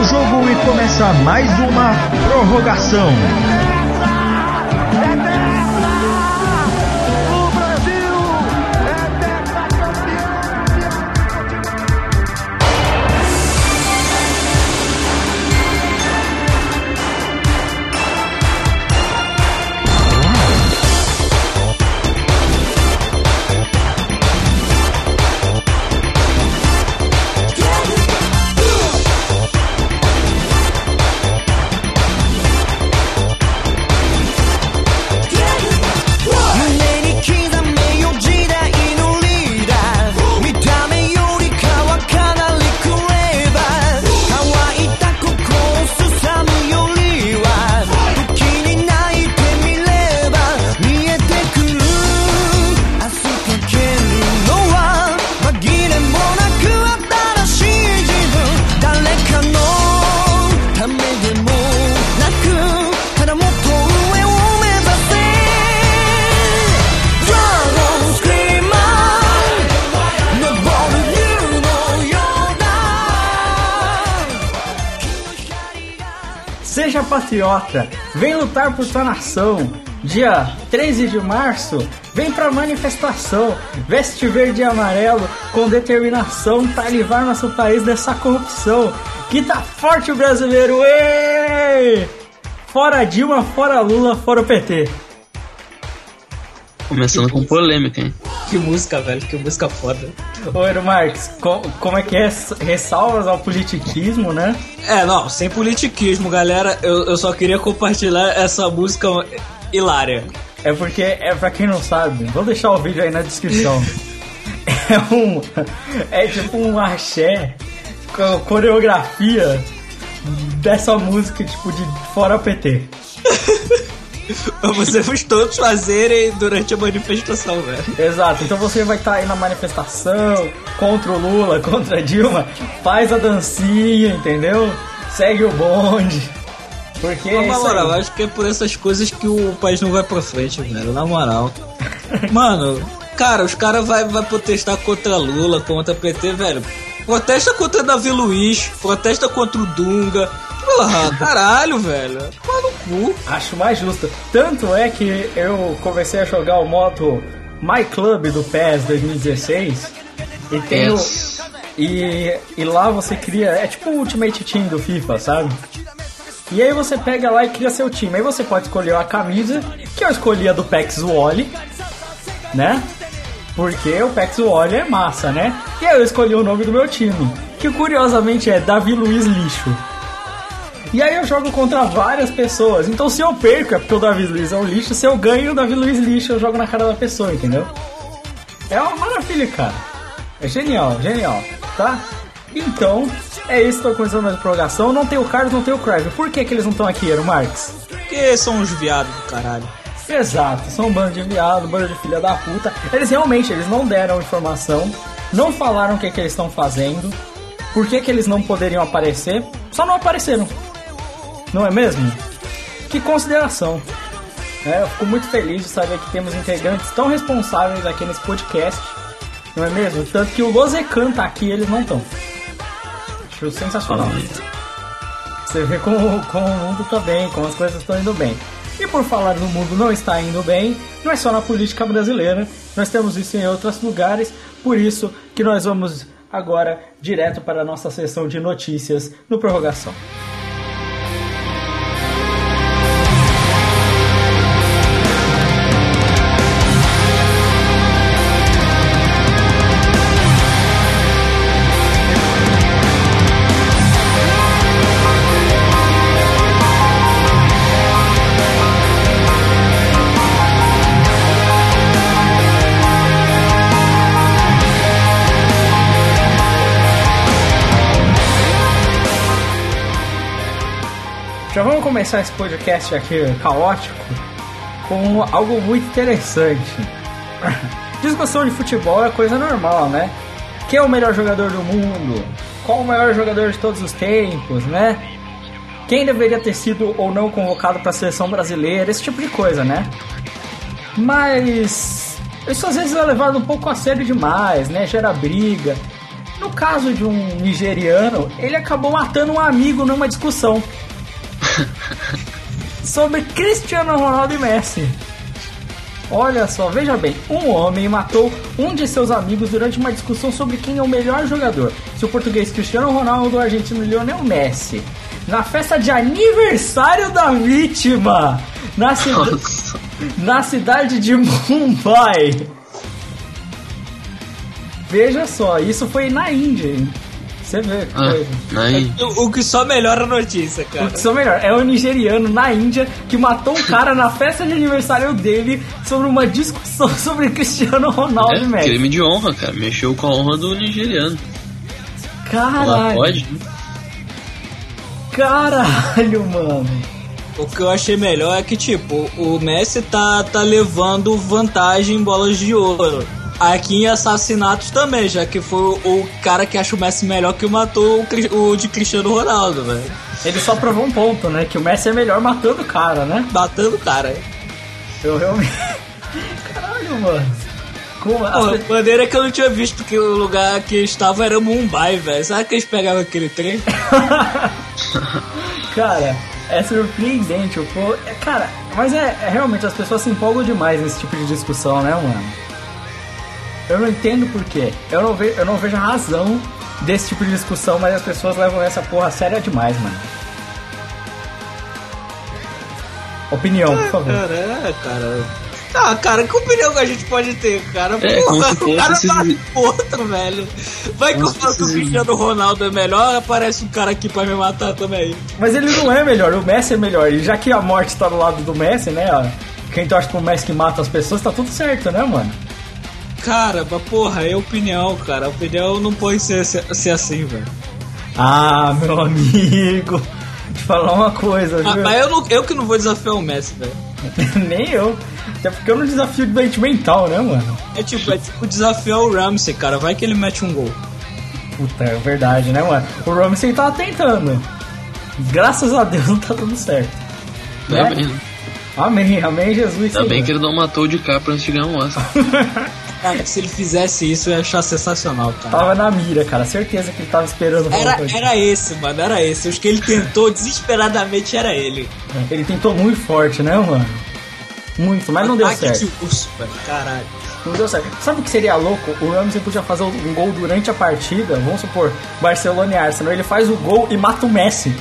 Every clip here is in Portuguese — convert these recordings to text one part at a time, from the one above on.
o jogo e começa mais uma prorrogação. Patriota, vem lutar por sua nação. Dia 13 de março, vem pra manifestação, veste verde e amarelo com determinação para livrar nosso país dessa corrupção. Que tá forte o brasileiro, êêê! Fora Dilma, fora Lula, fora o PT. Começando com polêmica, hein? Que música, velho, que música foda. Ô, Eero Marques, co como é que é? Ressalvas ao politiquismo, né? É, não, sem politiquismo, galera. Eu, eu só queria compartilhar essa música hilária. É porque, é pra quem não sabe, vou deixar o vídeo aí na descrição. é um. É tipo um axé com coreografia dessa música, tipo, de fora PT. Vamos todos fazerem durante a manifestação, velho. Exato, então você vai estar tá aí na manifestação contra o Lula, contra a Dilma, faz a dancinha, entendeu? Segue o bonde. Porque. Na moral, acho que é por essas coisas que o país não vai pra frente, velho. Na moral. Mano, cara, os caras vai, vai protestar contra Lula, contra PT, velho. Protesta contra Davi Luiz, protesta contra o Dunga, Porra, caralho, velho. Toma no cu. Acho mais justo. Tanto é que eu comecei a jogar o modo My Club do PES 2016 e tenho. Yes. E, e lá você cria. É tipo o Ultimate Team do FIFA, sabe? E aí você pega lá e cria seu time. Aí você pode escolher a camisa, que eu escolhi a do Pex Wally, né? Porque o Pex Wally é massa, né? E aí eu escolhi o nome do meu time, que curiosamente é Davi Luiz Lixo. E aí eu jogo contra várias pessoas. Então se eu perco é porque o Davi Luiz é um lixo, se eu ganho o Davi Luiz lixo, eu jogo na cara da pessoa, entendeu? É uma maravilha, cara. É genial, genial, tá? Então, é isso, tô começando mais prorrogação. Não tem o Carlos, não tem o Crave. Por que, que eles não estão aqui, Eero Marques? Porque são uns viados do caralho. Exato, são um bando de viado, um bando de filha da puta. Eles realmente, eles não deram informação, não falaram o que, que eles estão fazendo, por que, que eles não poderiam aparecer, só não apareceram. Não é mesmo? Que consideração. É, eu fico muito feliz de saber que temos integrantes tão responsáveis aqui nesse podcast. Não é mesmo? Tanto que o Lozecan tá aqui e eles não estão. Acho sensacional. Você vê como, como o mundo tá bem, como as coisas estão indo bem. E por falar no mundo não está indo bem, não é só na política brasileira, nós temos isso em outros lugares, por isso que nós vamos agora direto para a nossa sessão de notícias no Prorrogação. Já vamos começar esse podcast aqui caótico com algo muito interessante. Discussão de futebol é coisa normal, né? Quem é o melhor jogador do mundo? Qual o maior jogador de todos os tempos, né? Quem deveria ter sido ou não convocado para a seleção brasileira? Esse tipo de coisa, né? Mas isso às vezes é levado um pouco a sério demais, né? Gera briga. No caso de um nigeriano, ele acabou matando um amigo numa discussão sobre Cristiano Ronaldo e Messi. Olha só, veja bem, um homem matou um de seus amigos durante uma discussão sobre quem é o melhor jogador, se o português Cristiano Ronaldo ou o argentino Lionel Messi. Na festa de aniversário da vítima, na, cida na cidade de Mumbai. Veja só, isso foi na Índia, hein? Você vê Ah, aí. O, o que só melhora a notícia, O cara. que sou melhor, é o nigeriano na Índia que matou um cara na festa de aniversário dele sobre uma discussão sobre Cristiano Ronaldo É, Messi. crime de honra, cara. Mexeu com a honra do nigeriano. Caralho, pode? né? caralho, mano. O que eu achei melhor é que, tipo, o Messi tá, tá levando vantagem em bolas de ouro. Aqui em assassinatos também, já que foi o, cara que acha o Messi melhor que matou o, de Cristiano Ronaldo, velho. Ele só provou um ponto, né? Que o Messi é melhor matando o cara, né? Batendo o cara. Eu realmente. Caralho, mano. Como? Pô, pe- maneira que eu não tinha visto que o lugar que estava era Mumbai, velho. Será que eles pegavam aquele trem? Cara, é surpreendente. O povo... é, Cara, mas é, é realmente as pessoas se empolgam demais nesse tipo de discussão, né, mano? Eu não entendo por quê. Eu não, ve... eu não vejo a razão desse tipo de discussão, mas as pessoas levam essa porra a séria demais, mano. Opinião, por favor. Cara, é, cara. Ah, cara, que opinião que a gente pode ter, cara? É, se o cara tá esses- outro, velho. Vai que eu que o Cristiano Ronaldo é melhor, aparece um cara aqui pra me matar também. Mas ele não é melhor, o Messi é melhor. E já que a morte tá do lado do Messi, né? ó, Quem torce pro Messi que mata as pessoas, tá tudo certo, né, mano? Cara, mas porra, é opinião, cara. A opinião não pode ser, ser, ser assim, velho. Ah, meu amigo. Te falar uma coisa, Ah, viu? mas eu, não, eu que não vou desafiar o Messi, velho. Nem eu. Até porque eu não desafio de doente mental, né, mano? É tipo, é tipo desafiar o Ramsey, cara. Vai que ele mete um gol. Puta, é verdade, né, mano? O Ramsey tava tentando. Graças a Deus não tá tudo certo. Tá Né? bem, né? Amém, amém, Jesus. Ainda bem Senhor. que ele não matou o DiCaprio antes de ganhar um Oscar. Cara, se ele fizesse isso, eu ia achar sensacional, cara. Tava na mira, cara. Certeza que ele tava esperando Era, coisa. era esse, mano, era esse. Os que ele tentou desesperadamente era ele. Ele tentou muito forte, né, mano? Muito, mas não deu Ataque certo. de urso, velho. Caralho. Não deu certo. Sabe o que seria louco? O Ramsey podia fazer um gol durante a partida. Vamos supor, Barcelona e Arsenal. Ele faz o gol e mata o Messi.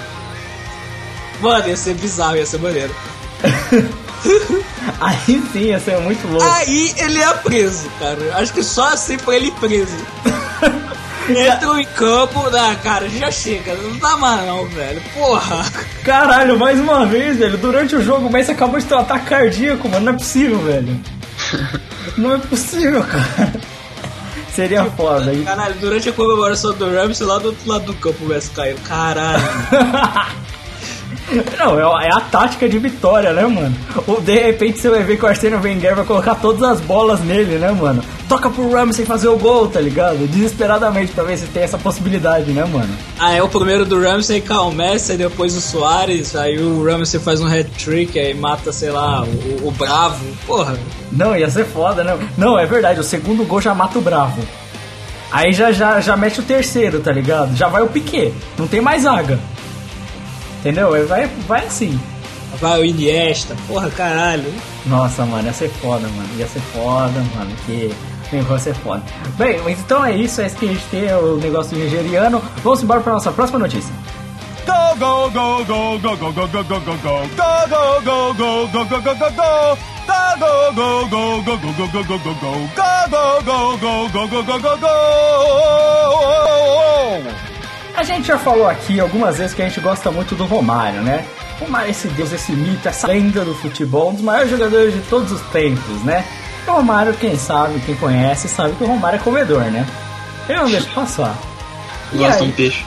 Mano, ia ser bizarro, ia ser maneiro. Aí sim ia ser muito louco. Aí ele é preso, cara. Acho que só assim pra ele preso. Entram em campo, né, cara, já chega. Não dá mais não, velho. Porra. Caralho, mais uma vez, velho. Durante o jogo, o Messi acabou de ter um ataque cardíaco, mano. Não é possível, velho. Não é possível, cara. Seria foda. aí. Caralho, durante a comemoração do Ramsey, lá do outro lado do campo o Messi caiu. Caralho. Não, é é a tática de vitória, né, mano? Ou de repente você vai ver que o Arsênio Wenger vai colocar todas as bolas nele, né, mano? Toca pro Ramsey fazer o gol, tá ligado? Desesperadamente pra ver se tem essa possibilidade, né, mano? Aí é o primeiro do Ramsey cai o Messi, depois o Soares, aí o Ramsey faz um hat-trick, aí mata, sei lá, o, o Bravo. Porra. Não, ia ser foda, né? Não, é verdade, o segundo gol já mata o Bravo. Aí já, já, já mete o terceiro, tá ligado? Já vai o Piquet, não tem mais zaga. Entendeu? Vai, vai assim. Vai o Iniesta. Porra, caralho. Nossa, mano, ia ser foda, mano. Ia ser foda, mano. Que negócio ia ser foda. Bem, mas então é isso. É isso que a gente tem, o negócio nigeriano. Vamos embora pra nossa próxima notícia. Go, go, go, go, go, go, go, go, go, go, go. Go, go, go, go, go, go, go, go, go. Go, go, go, go, go, go, go, go, go, go, go. Go, go, go, go, go, go, go, go, go. A gente já falou aqui algumas vezes que a gente gosta muito do Romário, né? Romário, esse deus, esse mito, essa lenda do futebol, um dos maiores jogadores de todos os tempos, né? O Romário, quem sabe, quem conhece, sabe que o Romário é comedor, né? Eu não deixo passar. Gosta um peixe.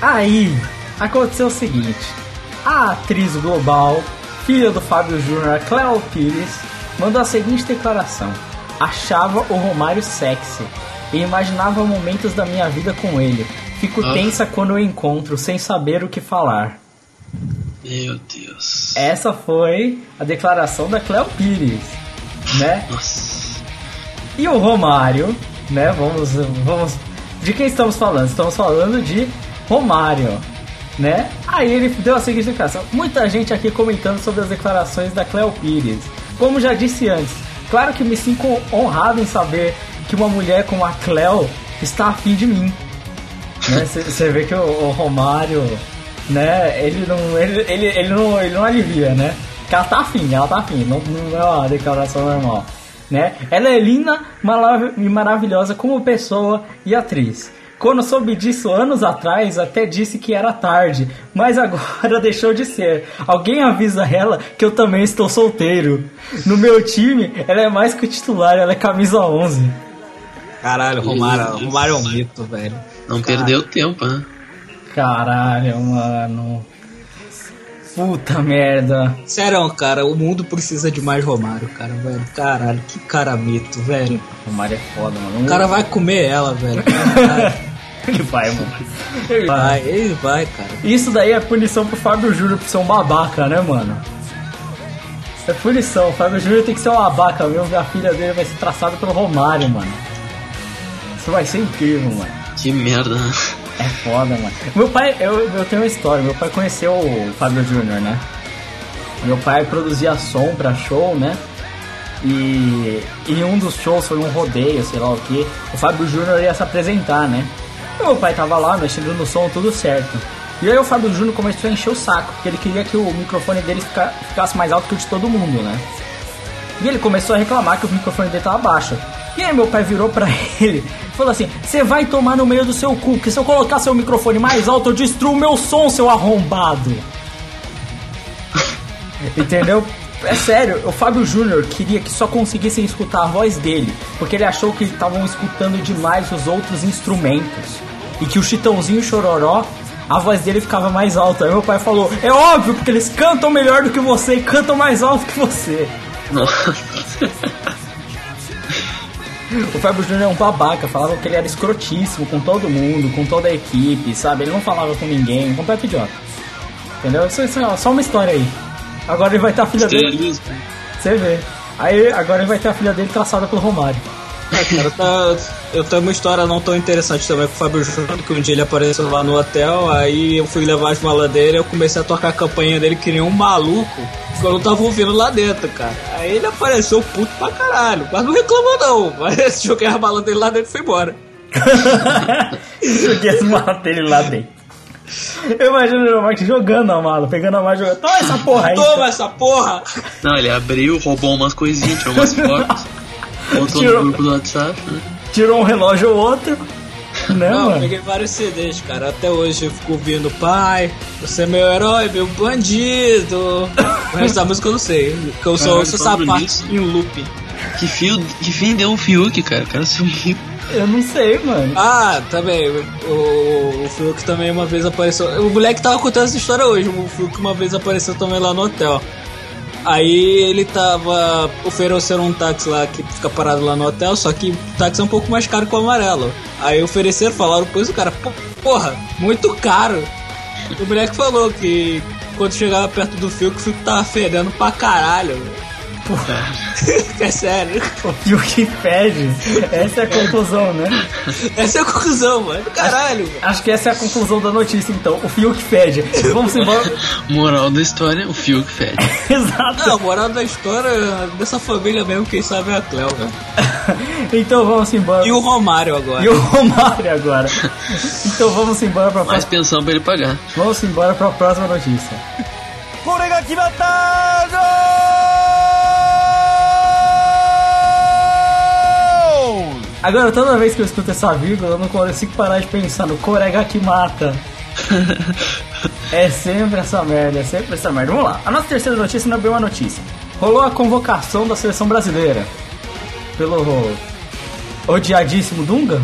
Aí, aconteceu o seguinte: a atriz global, filha do Fábio Júnior, Cleo Pires, mandou a seguinte declaração: Achava o Romário sexy e imaginava momentos da minha vida com ele. Fico Ah. tensa quando o encontro, sem saber o que falar. Meu Deus. Essa foi a declaração da Cleo Pires, né? Nossa. E o Romário, né? Vamos, vamos de quem estamos falando? Estamos falando de Romário, né? Aí ele deu a seguinte declaração: muita gente aqui comentando sobre as declarações da Cleo Pires. Como já disse antes, claro que me sinto honrado em saber que uma mulher como a Cleo está afim de mim. Você né? vê que o, o, Romário, né, ele não, ele, ele, ele, não, ele não alivia, né? Que ela tá afim, ela tá afim, não, não é uma declaração normal. Né? Ela é linda e maravilhosa como pessoa e atriz. Quando soube disso anos atrás, até disse que era tarde, mas agora deixou de ser. Alguém avisa ela que eu também estou solteiro. No meu time, ela é mais que titular, ela é camisa 11. Caralho, Romário, Romário é um mito, velho. Não Caralho. perdeu tempo, né? Caralho, mano. Puta merda. Sério, cara, o mundo precisa de mais Romário, cara, velho. Caralho, que cara mito, velho. Romário é foda, mano. O cara vai comer ela, velho. ele vai, mano. Ele vai, ele vai, cara. Isso daí é punição pro Fábio Júnior por ser um babaca, né, mano? É punição. O Fábio Júnior tem que ser um babaca mesmo. A filha dele vai ser traçada pelo Romário, mano. Isso vai ser incrível, mano. Que merda. É foda, mano. Meu pai, eu, eu tenho uma história. Meu pai conheceu o Fábio Júnior, né? Meu pai produzia som pra show, né? E em um dos shows foi um rodeio, sei lá o que. O Fábio Júnior ia se apresentar, né? Meu pai tava lá mexendo no som, tudo certo. E aí o Fábio Júnior começou a encher o saco, porque ele queria que o microfone dele ficasse mais alto que o de todo mundo, né? E ele começou a reclamar que o microfone dele tava baixo. E aí meu pai virou pra ele falou assim: Você vai tomar no meio do seu cu, que se eu colocar seu microfone mais alto, eu destruo meu som, seu arrombado. Entendeu? É sério, o Fábio Júnior queria que só conseguissem escutar a voz dele, porque ele achou que estavam escutando demais os outros instrumentos. E que o Chitãozinho Chororó, a voz dele ficava mais alta. Aí meu pai falou: É óbvio, porque eles cantam melhor do que você e cantam mais alto que você. Nossa. O Fábio Júnior é um babaca, falava que ele era escrotíssimo com todo mundo, com toda a equipe, sabe? Ele não falava com ninguém, um completo idiota. Entendeu? Isso, isso é só uma história aí. Agora ele vai ter a filha dele. Você vê. Aí agora ele vai ter a filha dele traçada pelo Romário. Cara, tá, eu tenho uma história não tão interessante também com o Fábio Júnior, que um dia ele apareceu lá no hotel, aí eu fui levar as malas dele, eu comecei a tocar a campanha dele que nem um maluco, que eu não tava ouvindo lá dentro, cara. Aí ele apareceu puto pra caralho, mas não reclamou não, mas joguei as malas dele lá dentro e fui embora. joguei as malas dele lá dentro. Eu imagino o Mark jogando a mala, pegando a mala e jogando. Toma essa porra aí! Toma essa porra! Não, ele abriu, roubou umas coisinhas, tirou umas fotos. Botou tirou, no grupo do WhatsApp, né? Tirou um relógio ou outro. Né, Não, mano? eu peguei vários CDs, cara. Até hoje eu fico ouvindo Pai, você é meu herói, meu bandido. O resto da música eu não sei. Porque eu só ouço essa parte em loop. Que fio, que fim deu o Fiuk, cara? O cara sumiu. Eu não sei, mano. Ah, também. O, o Fiuk também uma vez apareceu. O moleque tava contando essa história hoje. O Fiuk uma vez apareceu também lá no hotel. Aí ele tava oferecendo um táxi lá que fica parado lá no hotel, só que o táxi é um pouco mais caro que o amarelo. Aí ofereceram, falaram, pois o cara, porra, muito caro. O moleque falou que quando chegava perto do fio, que o fio tava fedendo pra caralho. Porra. é sério. E o que fede? Essa é a conclusão, né? Essa é a conclusão, mano. Caralho. Acho, acho, que essa é a conclusão da notícia, então. O fio que fede. Vamos embora. Moral da história, o fio que fede. Exato. Não, a moral da história dessa família mesmo, quem sabe é a Cleo, velho. então vamos embora. E o Romário agora. E o Romário agora. então vamos embora pra Mais próxima... pensão pra ele pagar. Vamos embora pra próxima notícia. これが決まったゴ Agora, toda vez que eu escuto essa vírgula, eu não consigo parar de pensar no Corega que mata. é sempre essa merda, é sempre essa merda. Vamos lá, a nossa terceira notícia não é bem uma notícia. Rolou a convocação da seleção brasileira pelo odiadíssimo Dunga,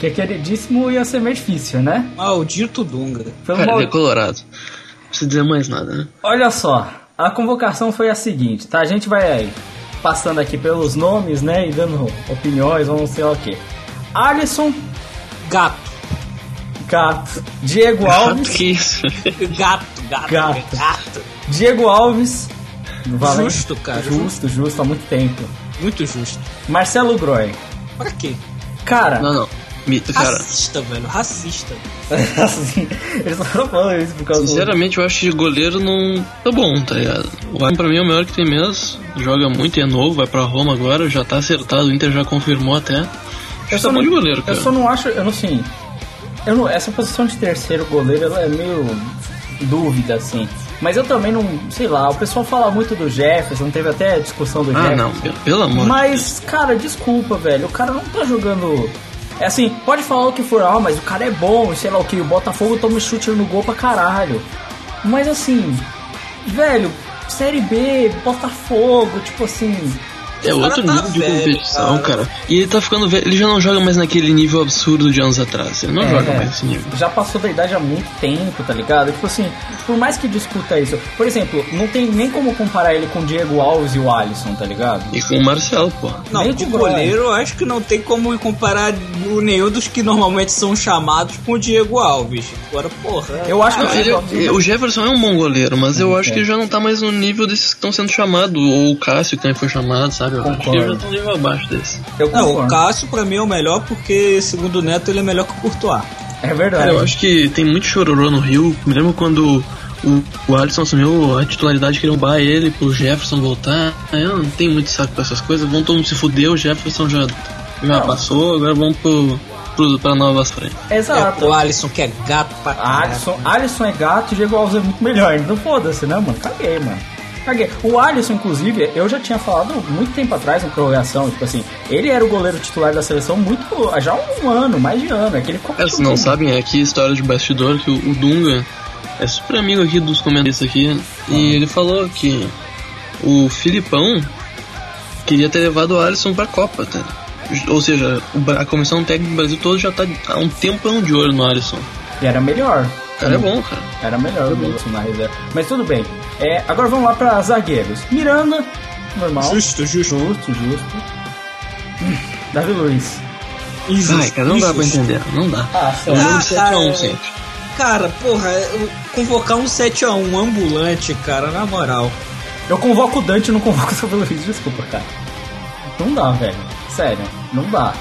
que é queridíssimo ia ser meio difícil, né? Maldito Dunga. Pelo Cara, mal... é colorado precisa dizer mais nada, né? Olha só, a convocação foi a seguinte, tá? A gente vai passando aqui pelos nomes, né? E dando opiniões, vamos sei lá o quê. Alisson. Gato. Gato. Diego Alves. que isso? gato, gato, gato. Gato. Diego Alves. Justo, cara. Justo, justo, há muito tempo. Muito justo. Marcelo Groy. Pra quê? Cara. Não, não. Mito, cara. Racista, velho, racista. assim, eles estão falando isso por causa do... Sinceramente, eu acho que goleiro não tá bom, tá ligado? O Alisson pra mim é o melhor que tem mesmo. Joga muito e é novo, vai pra Roma agora, já tá acertado, o Inter já confirmou até. Acho que tá bom de goleiro, cara. Eu só não acho, eu não assim. Eu não, essa posição de terceiro goleiro ela é meio dúvida, assim. Mas eu também não, sei lá, o pessoal fala muito do Jefferson, teve até discussão do Ah, Jefferson. não, pelo, amor de Mas, cara, desculpa, velho. O cara não tá jogando. É assim, pode falar o que for, ah, mas o cara é bom, sei lá o que. O Botafogo toma chute no gol pra caralho. Mas assim, velho, Série B, Botafogo, tipo assim. É O outro tá nível de velho, competição, cara. cara. E ele tá ficando velho. Ele já não joga mais naquele nível absurdo de anos atrás. Ele não É, joga mais nesse nível. já passou da idade há muito tempo, tá ligado? Tipo assim, por mais que discuta isso, por exemplo, não tem nem como comparar ele com o Diego Alves e o Alisson, tá ligado? E com o Marcelo, pô. Não, Nem de de goleiro eu acho que não tem como comparar o- nenhum dos que normalmente são chamados com o Diego Alves. Agora, porra. Eu acho que o ele- Diego Alves- o Jefferson é um bom goleiro, mas eu Uhum, acho é. que já não tá mais no nível desses que estão sendo chamados. Ou o Cássio que também foi chamado, sabe? Que Concordo. tá um nível abaixo desse. eu Não, o. Cássio pra mim é o melhor porque, segundo o Neto, ele é melhor que o Courtois. É verdade. Cara, eu acho que tem muito chororô no Rio. Me lembro quando o, o Alisson assumiu a titularidade, queriam bar ele pro Jefferson voltar. Eu não tenho muito saco pra essas coisas. Vão todo mundo se fuder, o Jefferson já, já Não. passou, agora vamos pro, pro, pra novas frentes. Exato. É, o Alisson que é gato pra caralho. Alisson, Alisson é gato e Diego Alves é muito melhor. Então foda-se, né, mano? Caguei, mano. Caguei. O Alisson, inclusive, eu já tinha falado muito tempo atrás na prorrogação, tipo assim, ele era o goleiro titular da seleção muito. já há um ano, mais de ano. É que ele É, se não sabem, é aqui história de bastidor que o, o Dunga é super amigo aqui dos comentaristas aqui. E ele falou que o Filipão queria ter levado o Alisson pra Copa, tá? Ou seja, a comissão técnica do Brasil todo já tá há um tempão de olho no Alisson. E era melhor. É bom, cara. Era melhor o Wilson na reserva. Mas tudo bem. É, agora vamos lá pra zagueiros. Miranda, normal. Justo, justo. Justo, justo. Hum, Davi Luiz. Injusto. Ai, cara, não dá pra injusto. entender. Não dá. Ah, É um sério. jogo Ah, 7 a 1 cara, porra, convocar um 7x1 ambulante, cara, na moral. Eu convoco o Dante e não convoco o Davi Luiz, desculpa, cara. Não dá, velho. Sério, não dá.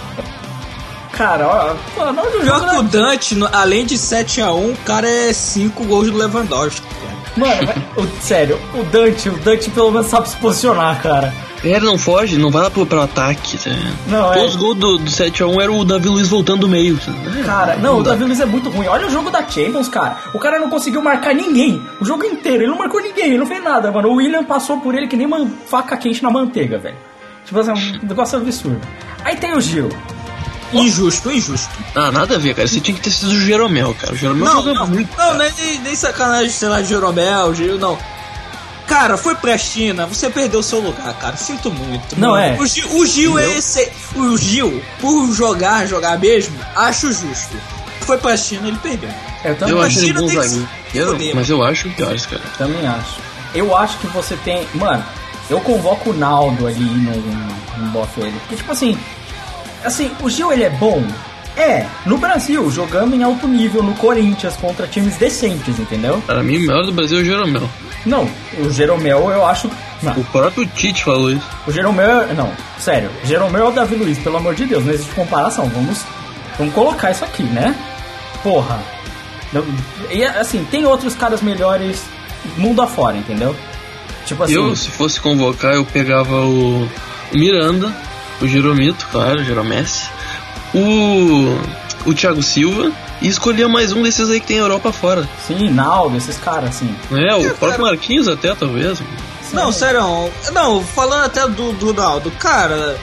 Cara, ó, pô, não do Pior jogo. que o? Dante, além de 7x1, o cara é 5 gols do Lewandowski. cara. Mano, o- sério, o Dante, o Dante pelo menos sabe se posicionar, cara. Ele não foge, não vai lá pro, pro ataque. Tá? Não, é. Os gols do, do 7x1 era o Davi Luiz voltando do meio. tá? Cara, não, o dá. Davi Luiz é muito ruim. Olha o jogo da Champions, cara. O cara não conseguiu marcar ninguém. O jogo inteiro. Ele não marcou ninguém, ele não fez nada, mano. O William passou por ele que nem uma faca quente na manteiga, velho. Tipo assim, um negócio absurdo. Aí tem o Gil. Injusto, injusto. Ah, nada a ver, cara. Você tinha que ter sido o Jeromel, cara. O Jeromel Não, não, muito. não, nem, nem sacanagem, sei lá, de Jeromel, Gil, não. Cara, foi pra China, você perdeu seu lugar, cara. Sinto muito. Não, mano. é. O Gil, o Gil é esse. O Gil, por jogar, jogar mesmo, acho justo. Foi pra China, ele perdeu. Eu também, Eu acho ele bom que zagueiro, mas eu acho piores, cara. também acho. Eu acho que você tem. Mano, eu convoco o Naldo ali no, no boto ele. Porque, tipo assim. Assim, o Gil ele é bom? É, no Brasil, jogando em alto nível no Corinthians contra times decentes, entendeu? Para mim, o melhor do Brasil é o Jeromel. Não, o Jeromel eu acho. Não, O próprio Tite falou isso. o Jeromel. é- Não, sério. Jeromel é o Davi Luiz, pelo amor de Deus, não existe comparação. Vamos, vamos colocar isso aqui, né? Porra. E assim, tem outros caras melhores mundo afora, entendeu? Tipo assim. Eu, se fosse convocar, eu pegava o Miranda, o Jeromito, claro, o Jeromessi, o, o Thiago Silva e escolhia mais um desses aí que tem Europa fora. Sim, Naldo, esses caras, assim. É, o próprio Marquinhos até, talvez. Não, sério, não, falando até do, do Naldo, cara,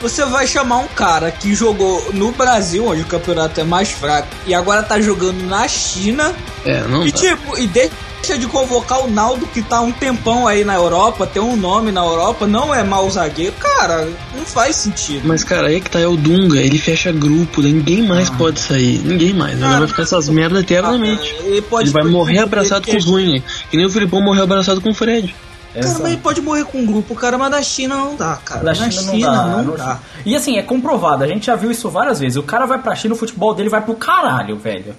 você vai chamar um cara que jogou no Brasil, onde o campeonato é mais fraco, e agora tá jogando na China, É, não e dá. tipo, e deixa de convocar o Naldo que tá um tempão aí na Europa, tem um nome na Europa, não é mau zagueiro, cara, não faz sentido. Mas, cara, aí que tá é o Dunga, ele fecha grupo, daí ninguém mais pode sair. Ninguém mais. Ele Ah, vai ficar essas merdas eternamente. Ah, ele pode Ele vai morrer abraçado com ele, os ruins. Que nem o Filipão morreu abraçado com o Fred. Cara, mas ele pode morrer com um grupo, cara, mas da China não dá, cara. Da na China, China, não dá. não dá. E assim, é comprovado, a gente já viu isso várias vezes. O cara vai pra China, o futebol dele vai pro caralho, velho.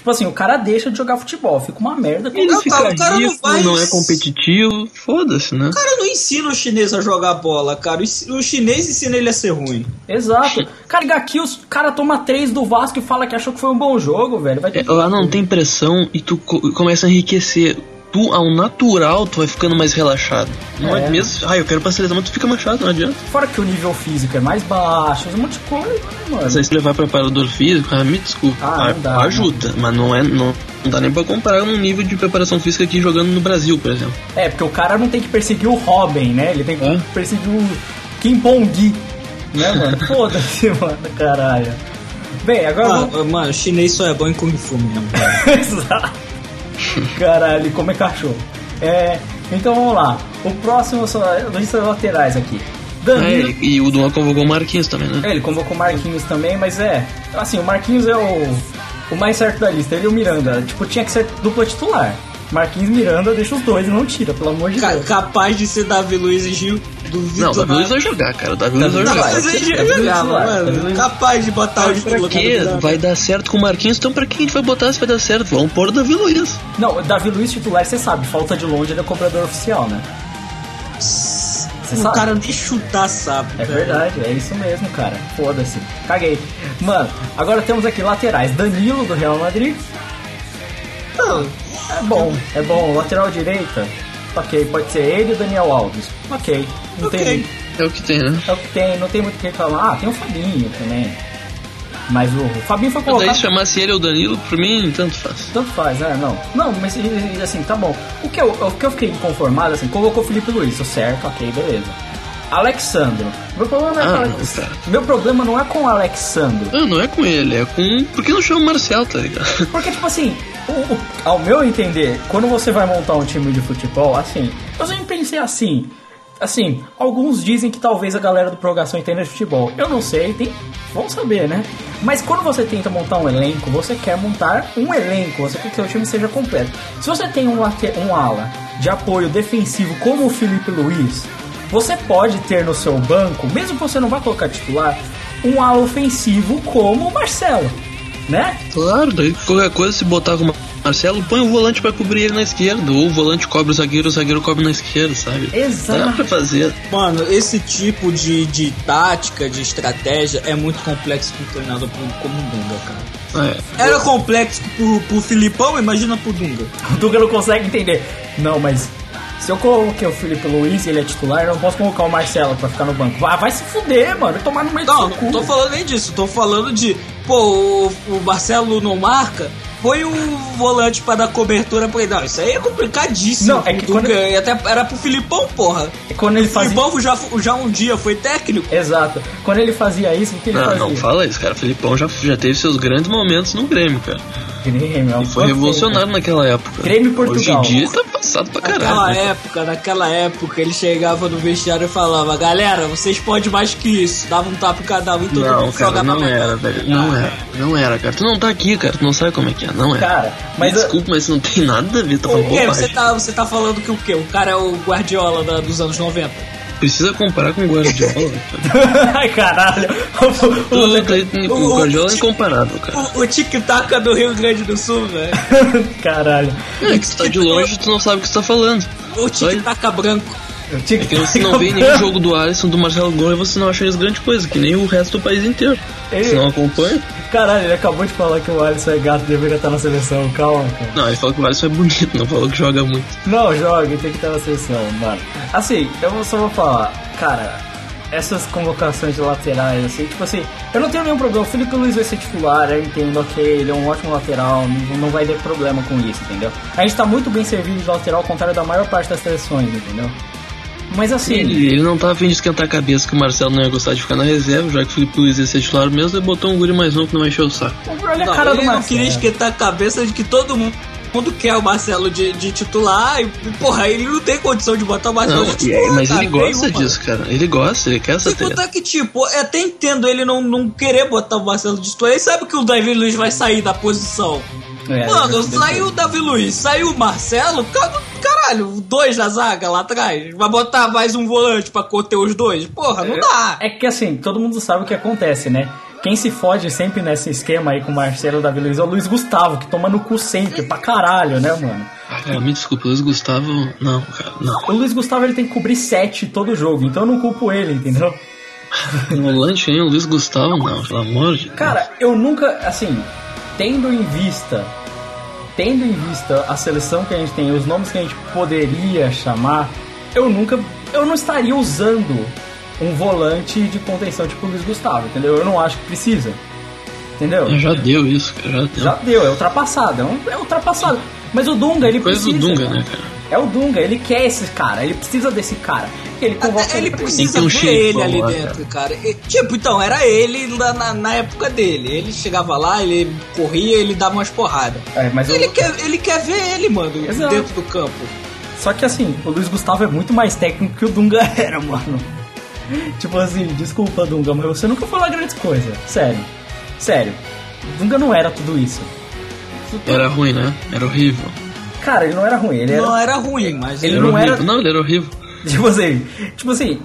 Tipo assim, o cara deixa de jogar futebol, fica uma merda. Ele Não, fica cara, o cara não rico, vai- não é competitivo, foda-se, né? O cara não ensina o chinês a jogar bola, cara. O chinês ensina ele a ser ruim. Exato. Cara, aqui os cara toma três do Vasco e fala que achou que foi um bom jogo, velho. Vai ter É, Lá não tem pressão e tu co- começa a enriquecer. Tu, ao natural, tu vai ficando mais relaxado. Não é, É. mesmo? Ah, eu quero pra seleção, mas tu fica mais chato, não adianta. Fora que o nível físico é mais baixo, um monte de coisa, mano. Se aí se levar preparador físico, ah, me desculpa, Ah, dá, ajuda, mas não é. Não, não dá nem pra comparar um nível de preparação física aqui jogando no Brasil, por exemplo. É, porque o cara não tem que perseguir o Robin, né? Ele tem que É. perseguir o Kim Pong, né, mano? Foda-se, mano, caralho. Bem, agora Ah, vamos... mano, chinês só é bom em Kung Fu mesmo, cara. Exato. Caralho, como é cachorro. É, então vamos lá. O próximo são as listas laterais aqui. É, Danilo. e, e o Duan convocou o Marquinhos também, né? É, ele convocou o Marquinhos também, mas é. Assim, o Marquinhos é o, o mais certo da lista. Ele e o Miranda. Tipo, tinha que ser dupla titular. Marquinhos e Miranda, deixa os dois e não tira, pelo amor de Ca- Deus. capaz de ser Davi Luiz e Gil. Duvido Não, o Davi. Luiz vai jogar, cara. O Davi Luiz vai jogar. Capaz de jogar, titular, mano. Capaz botar o Pra quê? Vai dar certo com o Marquinhos, então pra quem a gente vai botar se vai dar certo? Vamos pôr o Davi Luiz. Não, o Davi Luiz titular, você sabe, falta de longe ele é o cobrador oficial, né? Você O sabe? cara nem chutar sabe. É velho. verdade, é isso mesmo, cara. Foda-se. Caguei. Mano, agora temos aqui laterais. Danilo do Real Madrid. Não, É bom, é bom. Lateral direita. Ok, pode ser ele e o Daniel Alves. Ok, não Ok. tem. É o que tem, né? É o que tem, não tem muito o que reclamar. Ah, tem o Fabinho também. Mas o, o Fabinho foi Daí colocado. se chamasse ele ou Danilo, por mim, tanto faz. Tanto faz, né? Não. Não, mas assim, tá bom. O que eu, o que eu fiquei inconformado, assim, colocou o Felipe Luiz, certo, ok, beleza. Alexandro. Meu problema, não é Ah, com cara. Meu problema não é com o Alexandro. Não, não é com ele, é com. Por que não chama o Marcel, tá ligado? Porque, tipo assim, o- o- ao meu entender, quando você vai montar um time de futebol, assim, eu sempre pensei assim. Assim, alguns dizem que talvez a galera do Prorrogação entenda de futebol. Eu não sei, tem. Vamos saber, né? Mas quando você tenta montar um elenco, você quer montar um elenco, você quer que seu time seja completo. Se você tem um, um ala de apoio defensivo como o Felipe Luiz, você pode ter no seu banco, mesmo que você não vá colocar titular, um ala ofensivo como o Marcelo, né? Claro, daí qualquer coisa, se botar com o Marcelo, põe o volante pra cobrir ele na esquerda. Ou o volante cobre o zagueiro, o zagueiro cobre na esquerda, sabe? Exato. Dá pra fazer. Mano, esse tipo de, de tática, de estratégia é muito complexo pro treinador como o Dunga, cara. É. Era complexo pro, pro Filipão, imagina pro Dunga. O Dunga não consegue entender. Não, mas se eu coloquei o Felipe Luiz e ele é titular, eu não posso colocar o Marcelo pra ficar no banco. Vai, vai se fuder, mano. Vai tomar no meio Não, não cu. tô falando nem disso, tô falando de, pô, o, o Marcelo não marca, põe o volante pra dar cobertura pra ele. Não, isso aí é complicadíssimo. Não, é que quando- e até era pro Filipão, porra. É Quando ele O fazia... Filipão já, já um dia foi técnico. Exato. Quando ele fazia isso, o que ele Não, fazia? não fala isso, cara. O Felipão já, já teve seus grandes momentos no Grêmio, cara. Grêmio, é um E foi revolucionário naquela época. Grêmio Portugal. Hoje em dia tá passado pra caralho. Naquela né? época, naquela época, ele chegava no vestiário e falava, galera, vocês podem mais que isso. Dava um tapa em cada um e todo Não, mundo cara, jogava não pra era, velho. Não era. Não era, cara. Tu não tá aqui, cara. Tu não sabe como é que é. Não é. Cara, mas... Desculpa, mas não tem nada a ver. Tá falando O bobagem. Você tá, você tá falando que o quê? O cara é o Guardiola da- dos anos 90? Precisa comparar com o Guardiola. Ai, caralho. Tudo, tá- o Guardiola é incomparável, cara. O, o tic-tac do Rio Grande do Sul, velho. caralho. É que tu tá de longe tu não sabe o que tu tá falando. O tic-tac branco. Eu tinha É que você não vê nenhum jogo do Alisson, do Marcelo Gomes, você não acha eles grande coisa, que nem o resto do país inteiro. Ele- Você não acompanha? Caralho, ele acabou de falar que o Alisson é gato deveria estar na seleção. Calma, cara. Não, ele falou que o Alisson é bonito, não falou que joga muito. Não, joga, tem que estar na seleção, mano. Assim, eu só vou falar, cara, essas convocações de laterais, assim, tipo assim, eu não tenho nenhum problema. O Felipe Luiz vai ser titular, eu entendo, ok, ele é um ótimo lateral, não, não vai ter problema com isso, entendeu? A gente tá muito bem servido de lateral, ao contrário da maior parte das seleções, entendeu? Mas assim, Ele, ele não tava afim de esquentar a cabeça que o Marcelo não ia gostar de ficar na reserva, já que o Felipe Luiz ia ser titular mesmo, ele botou um guri mais novo que não vai encher o saco. olha a Não, cara do ele não Marcelo. queria esquentar a cabeça de que todo mundo, mundo quer o Marcelo de, de titular e, porra, ele não tem condição de botar o Marcelo Não, de titular. mas cara, ele gosta nenhuma. disso, cara. Ele gosta, ele quer essa Sem treta. contar que, tipo, eu até entendo ele não, não querer botar o Marcelo de titular. Ele sabe que o Davi Luiz vai sair da posição. É, Mano, saiu o Davi Luiz, saiu o Marcelo, ca- caralho, dois na zaga lá atrás. Vai botar mais um volante pra conter os dois? Porra, não dá. É que assim, todo mundo sabe o que acontece, né? quem se fode sempre nesse esquema aí com o Marcelo Davi Luiz é o Luiz Gustavo, que toma no cu sempre, pra caralho, né, mano? Ah, me desculpa, Luiz Gustavo. Não, cara, não. O Luiz Gustavo ele tem que cobrir 7 todo jogo, então eu não culpo ele, entendeu? Volante aí, o Luiz Gustavo, não, pelo amor de Deus. Cara, eu nunca, assim, tendo em vista, tendo em vista a seleção que a gente tem, os nomes que a gente poderia chamar, eu nunca, eu não estaria usando um volante de contenção tipo o Luiz Gustavo, entendeu? Eu não acho que precisa. Entendeu? Já deu isso, cara, já deu. Já deu, é ultrapassado, é, um, é ultrapassado. Mas o Dunga, ele Coisa precisa. do Dunga, né, cara? É o Dunga, ele quer esse cara, ele precisa desse cara. Ele convoca Até ele precisa ver ele ali lá, dentro, cara. E, tipo, então, era ele na, na, na época dele. Ele chegava lá, ele corria, ele dava umas porradas. É, mas Ele eu- quer, ele quer ver ele, mano, Exato. dentro do campo. Só que assim, o Luiz Gustavo é muito mais técnico que o Dunga era, mano. Tipo assim, desculpa, Dunga, mas você nunca falou grandes coisas. Sério. Sério. O Dunga não era tudo isso. Era ruim, né? Era horrível. Cara, ele não era ruim, ele era. Não era ruim, mas Ele Era não horrível. era- Não, ele era horrível. Tipo assim. Tipo assim.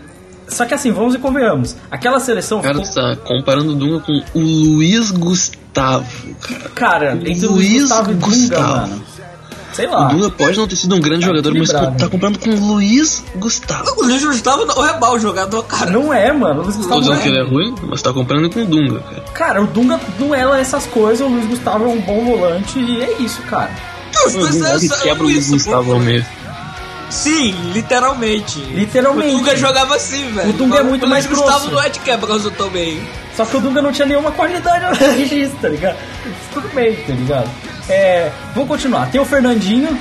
Só que assim, vamos e convenhamos. Aquela seleção Cara, ficou. tá comparando o Dunga com o Luiz Gustavo, cara. Cara, entre o Luiz Luiz Gustavo e Dunga, Gustavo. mano. Sei O lá. Dunga pode não ter sido um grande jogador, mas tá comprando com o Luiz Gustavo. O Luiz Gustavo não é mau jogador, cara. Não é, mano. O Luiz Gustavo não dizendo que ele é. é ruim, mas tá comprando com o Dunga, cara. Cara, o Dunga não é essas coisas, o Luiz Gustavo é um bom volante e é isso, cara. Os dois Dunga que são- quebra o isso, Gustavo meio. Sim, literalmente. Literalmente. O Dunga jogava assim, velho. O Dunga é muito o mais Luiz Gustavo grosso. não é de quebra-caso também. Só que o Dunga não tinha nenhuma qualidade no registro, tá ligado? Tudo bem, tá ligado? É, vamos continuar. Tem o Fernandinho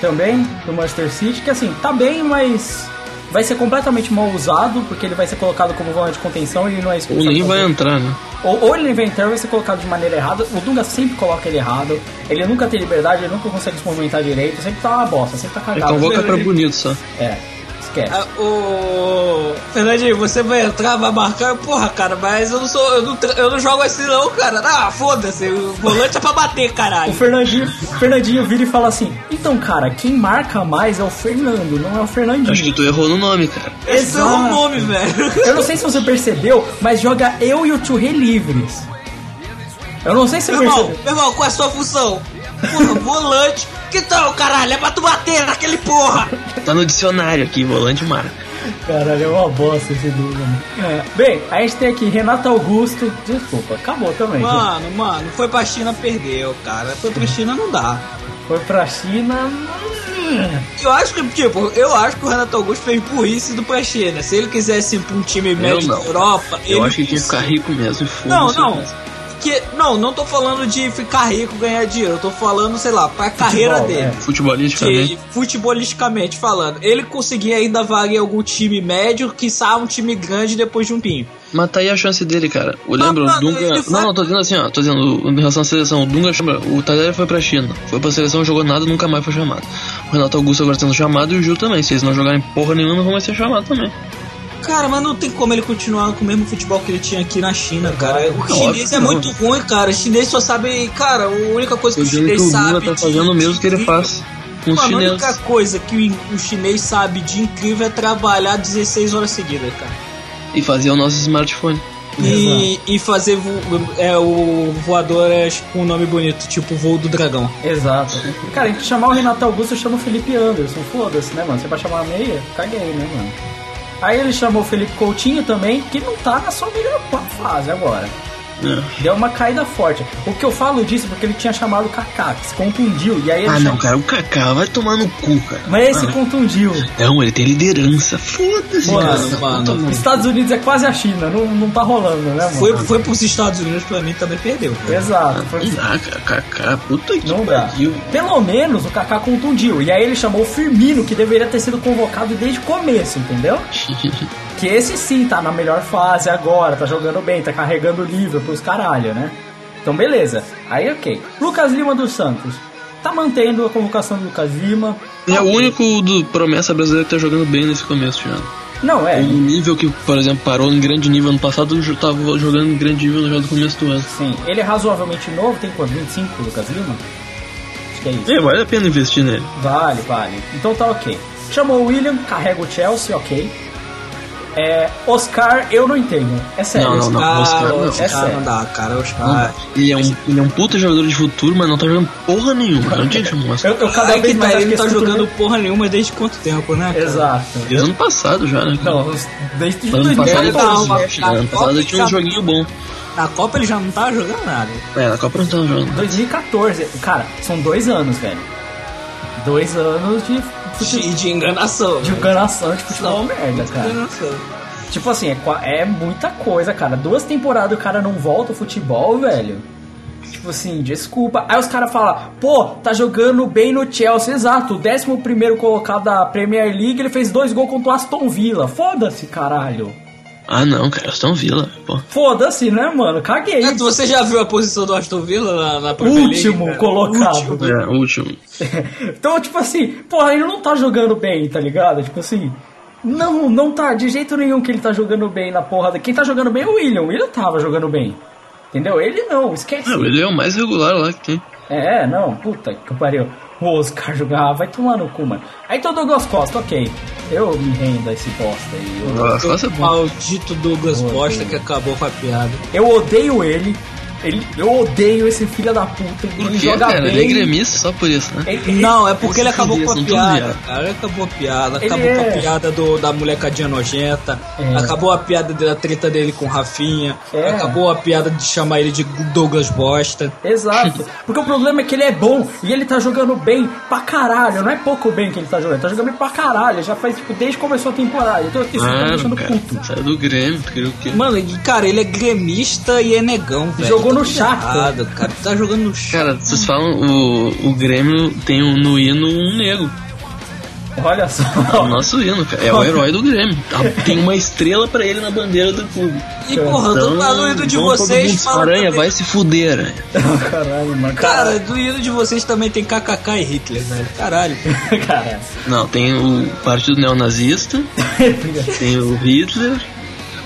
também, do Manchester City, que assim, tá bem, mas vai ser completamente mal usado, porque ele vai ser colocado como volante de contenção e ele não é que Ou ele vai entrar, né? Ou, ou ele inventar vai ser colocado de maneira errada. O Dunga sempre coloca ele errado. Ele nunca tem liberdade, ele nunca consegue se movimentar direito. Sempre tá uma bosta, sempre tá Ele cagado. convoca pra bonito só. É, esquece. Ah, o Fernandinho, você vai entrar, vai marcar, porra, cara, mas eu não sou, eu não, eu não jogo assim não, cara. Ah, foda-se, o volante é pra bater, O caralho. Fernandinho, o Fernandinho vira e fala assim: Então, cara, quem marca mais é o Fernando, não é o Fernandinho. Acho que tu errou no nome, cara. Esse foi o Exato. nome, velho. Eu não sei se você percebeu, mas joga eu e o Churri livres. Eu não sei se você Meu irmão, percebeu. meu irmão, qual é a sua função? Porra, volante. Que tal, caralho? É pra tu bater naquele porra. Tá no dicionário aqui, volante marca. Caralho, é uma bosta esse Dunga. mano. É. Bem, a gente tem aqui Renato Augusto. Desculpa, acabou também. Mano, mano, foi pra China, perdeu, cara. Foi pra China, não dá. Foi pra China. hum, Eu acho que, tipo, eu acho que o Renato Augusto fez burrice do pra China. Se ele quisesse ir pra um time médio da não. Europa, Eu ele acho que tinha que ficar rico mesmo. e Não, foda-se. Não. Que, não, não tô falando de ficar rico, ganhar dinheiro. Eu tô falando, sei lá, pra carreira Futebol, dele. é. Futebolisticamente. Que, futebolisticamente falando, ele conseguia ainda vaga em algum time médio, que um time grande depois de um pinho. Mas tá aí a chance dele, cara. Eu lembro, Não, o não, Dunga. ele Não, não, tô dizendo assim, ó. Tô dizendo em relação à seleção. O Dunga chama. O Tardelli foi pra China. Foi pra seleção, jogou nada, nunca mais foi chamado. O Renato Augusto agora tá sendo chamado e o Gil também. Se eles não jogarem porra nenhuma, não vão mais ser chamados também. Cara, mas não tem como ele continuar com o mesmo futebol que ele tinha aqui na China, cara. O chinês é muito ruim, cara. O chinês só sabe. Cara, a única coisa que o chinês sabe. tá de- fazendo o mesmo que ele faz com Mano, a única coisa que o, chinês sabe de incrível é trabalhar 16 horas seguidas, cara. E fazer o nosso smartphone. E, e fazer vo, é, o voadoras com um nome bonito, tipo o voo do dragão. Exato. Cara, a gente chamar o Renato Augusto, eu chamo o Felipe Anderson. Foda-se, né, mano? Você vai chamar a meia? Caguei, né, mano? Aí ele chamou o Felipe Coutinho também, que não tá na sua melhor fase agora. É. Deu uma caída forte. O que eu falo disso é porque ele tinha chamado o Kaká, que se contundiu. E aí ele Ah, não, cara, o Kaká vai tomar no cu, cara. Mas esse contundiu. Não, ele tem liderança. Foda-se, Mano, cara. mano. Estados Unidos é quase a China, não, não tá rolando, né, mano? Foi, foi pros Estados Unidos, pra mim também perdeu. cara. Exato. Foi... Não dá, cara. Kaká, puta que Não dá. pariu. Pelo menos o Kaká contundiu. E aí ele chamou o Firmino, que deveria ter sido convocado desde o começo, entendeu? Que esse sim tá na melhor fase agora, tá jogando bem, tá carregando o livro pros caralho, né? Então beleza. Aí ok. Lucas Lima dos Santos. Tá mantendo a convocação do Lucas Lima. É o Ok. único do promessa brasileira que tá jogando bem nesse começo de ano. Não, é. O nível que, por exemplo, parou em grande nível ano passado, já tava jogando em grande nível no começo do ano. Sim. Ele é razoavelmente novo, tem quanto? 25, Lucas Lima? Acho que é isso. É, vale a pena investir nele. Vale, vale. Então tá ok. Chamou o William, carrega o Chelsea, ok. É, Oscar, eu não entendo. É sério. Não, não, não. Oscar, não. Oscar, É sério. não dá, cara. Oscar. Ele é, um, ele é um puta jogador de futuro, mas não tá jogando porra nenhuma. Não tinha que chamar o Oscar. Eu, eu cada vez que mais tá, ele não tá jogando porra nenhuma desde quanto tempo, né? cara? Exato. Desde ano passado já, né? Não, desde Ano passado ele 2014. Não, tinha, ano passado ele tinha um joguinho bom. Na Copa ele já não tá jogando nada. É, na Copa não tava jogando. 2014. Cara, são dois anos, velho. Dois anos de, De, de enganação. de enganação de futebol merda, De cara. enganação. Tipo assim, é, é muita coisa, cara. Duas temporadas o cara não volta ao futebol, velho. Tipo assim, desculpa. Aí os caras falam, pô, tá jogando bem no Chelsea. Exato, o 11 colocado da Premier League, ele fez dois gols contra o Aston Villa. Foda-se, caralho. Ah não, cara, Aston Villa, pô. Foda-se, né, mano? Caguei. Neto, você já viu a posição do Aston Villa na, na Premier League, Último cara? colocado. Último. É, último. então, tipo assim, porra, ele não tá jogando bem, tá ligado? Tipo assim. Não, não tá de jeito nenhum que ele tá jogando bem na porra. da- Quem tá jogando bem é o William. O William tava jogando bem. Entendeu? Ele não, esquece. Não, ele é o mais regular lá que tem. É, não, puta que pariu. O Oscar jogava, vai tomar no cu, mano. Aí então Douglas Costa, ok. Eu me rendo a esse bosta aí. Eu, Costa é bom. Maldito Douglas Costa que acabou com a piada. eu odeio ele. Ele. Eu odeio esse filho da puta. Por Ele quê, joga cara? bem. Ele é gremista só por isso, né? Ele- ele- Não, é porque ele acabou com a piada, cara. Ele acabou a piada, Ele acabou com é- a piada do, da molecadinha nojenta, É. acabou a piada da treta dele com o Rafinha, É. acabou a piada de chamar ele de Douglas Bosta. Exato. Porque o problema é que ele é bom e ele tá jogando bem pra caralho. Não é pouco bem que ele tá jogando, ele tá jogando bem pra caralho. Já faz, tipo, desde que começou a temporada. Então isso tá me deixando cara. puto. Saiu do Grêmio, quê? Mano, cara, ele é gremista e é negão, velho. Jogou Tá no Shakhtar. errado, cara. Tá jogando no. Cara, vocês falam, o, o Grêmio tem um, no hino um negro. Olha só. É o nosso hino, cara. É o herói do Grêmio. Tá- Tem uma estrela pra ele na bandeira do clube. E, porra, eu tô no hino de vocês falando Aranha, também- vai se fuder, aranha. Caralho, mano. Cara, do hino de vocês também tem KKK e Hitler, velho. Caralho. Caralho. Não, tem o Partido Neonazista, tem o Hitler.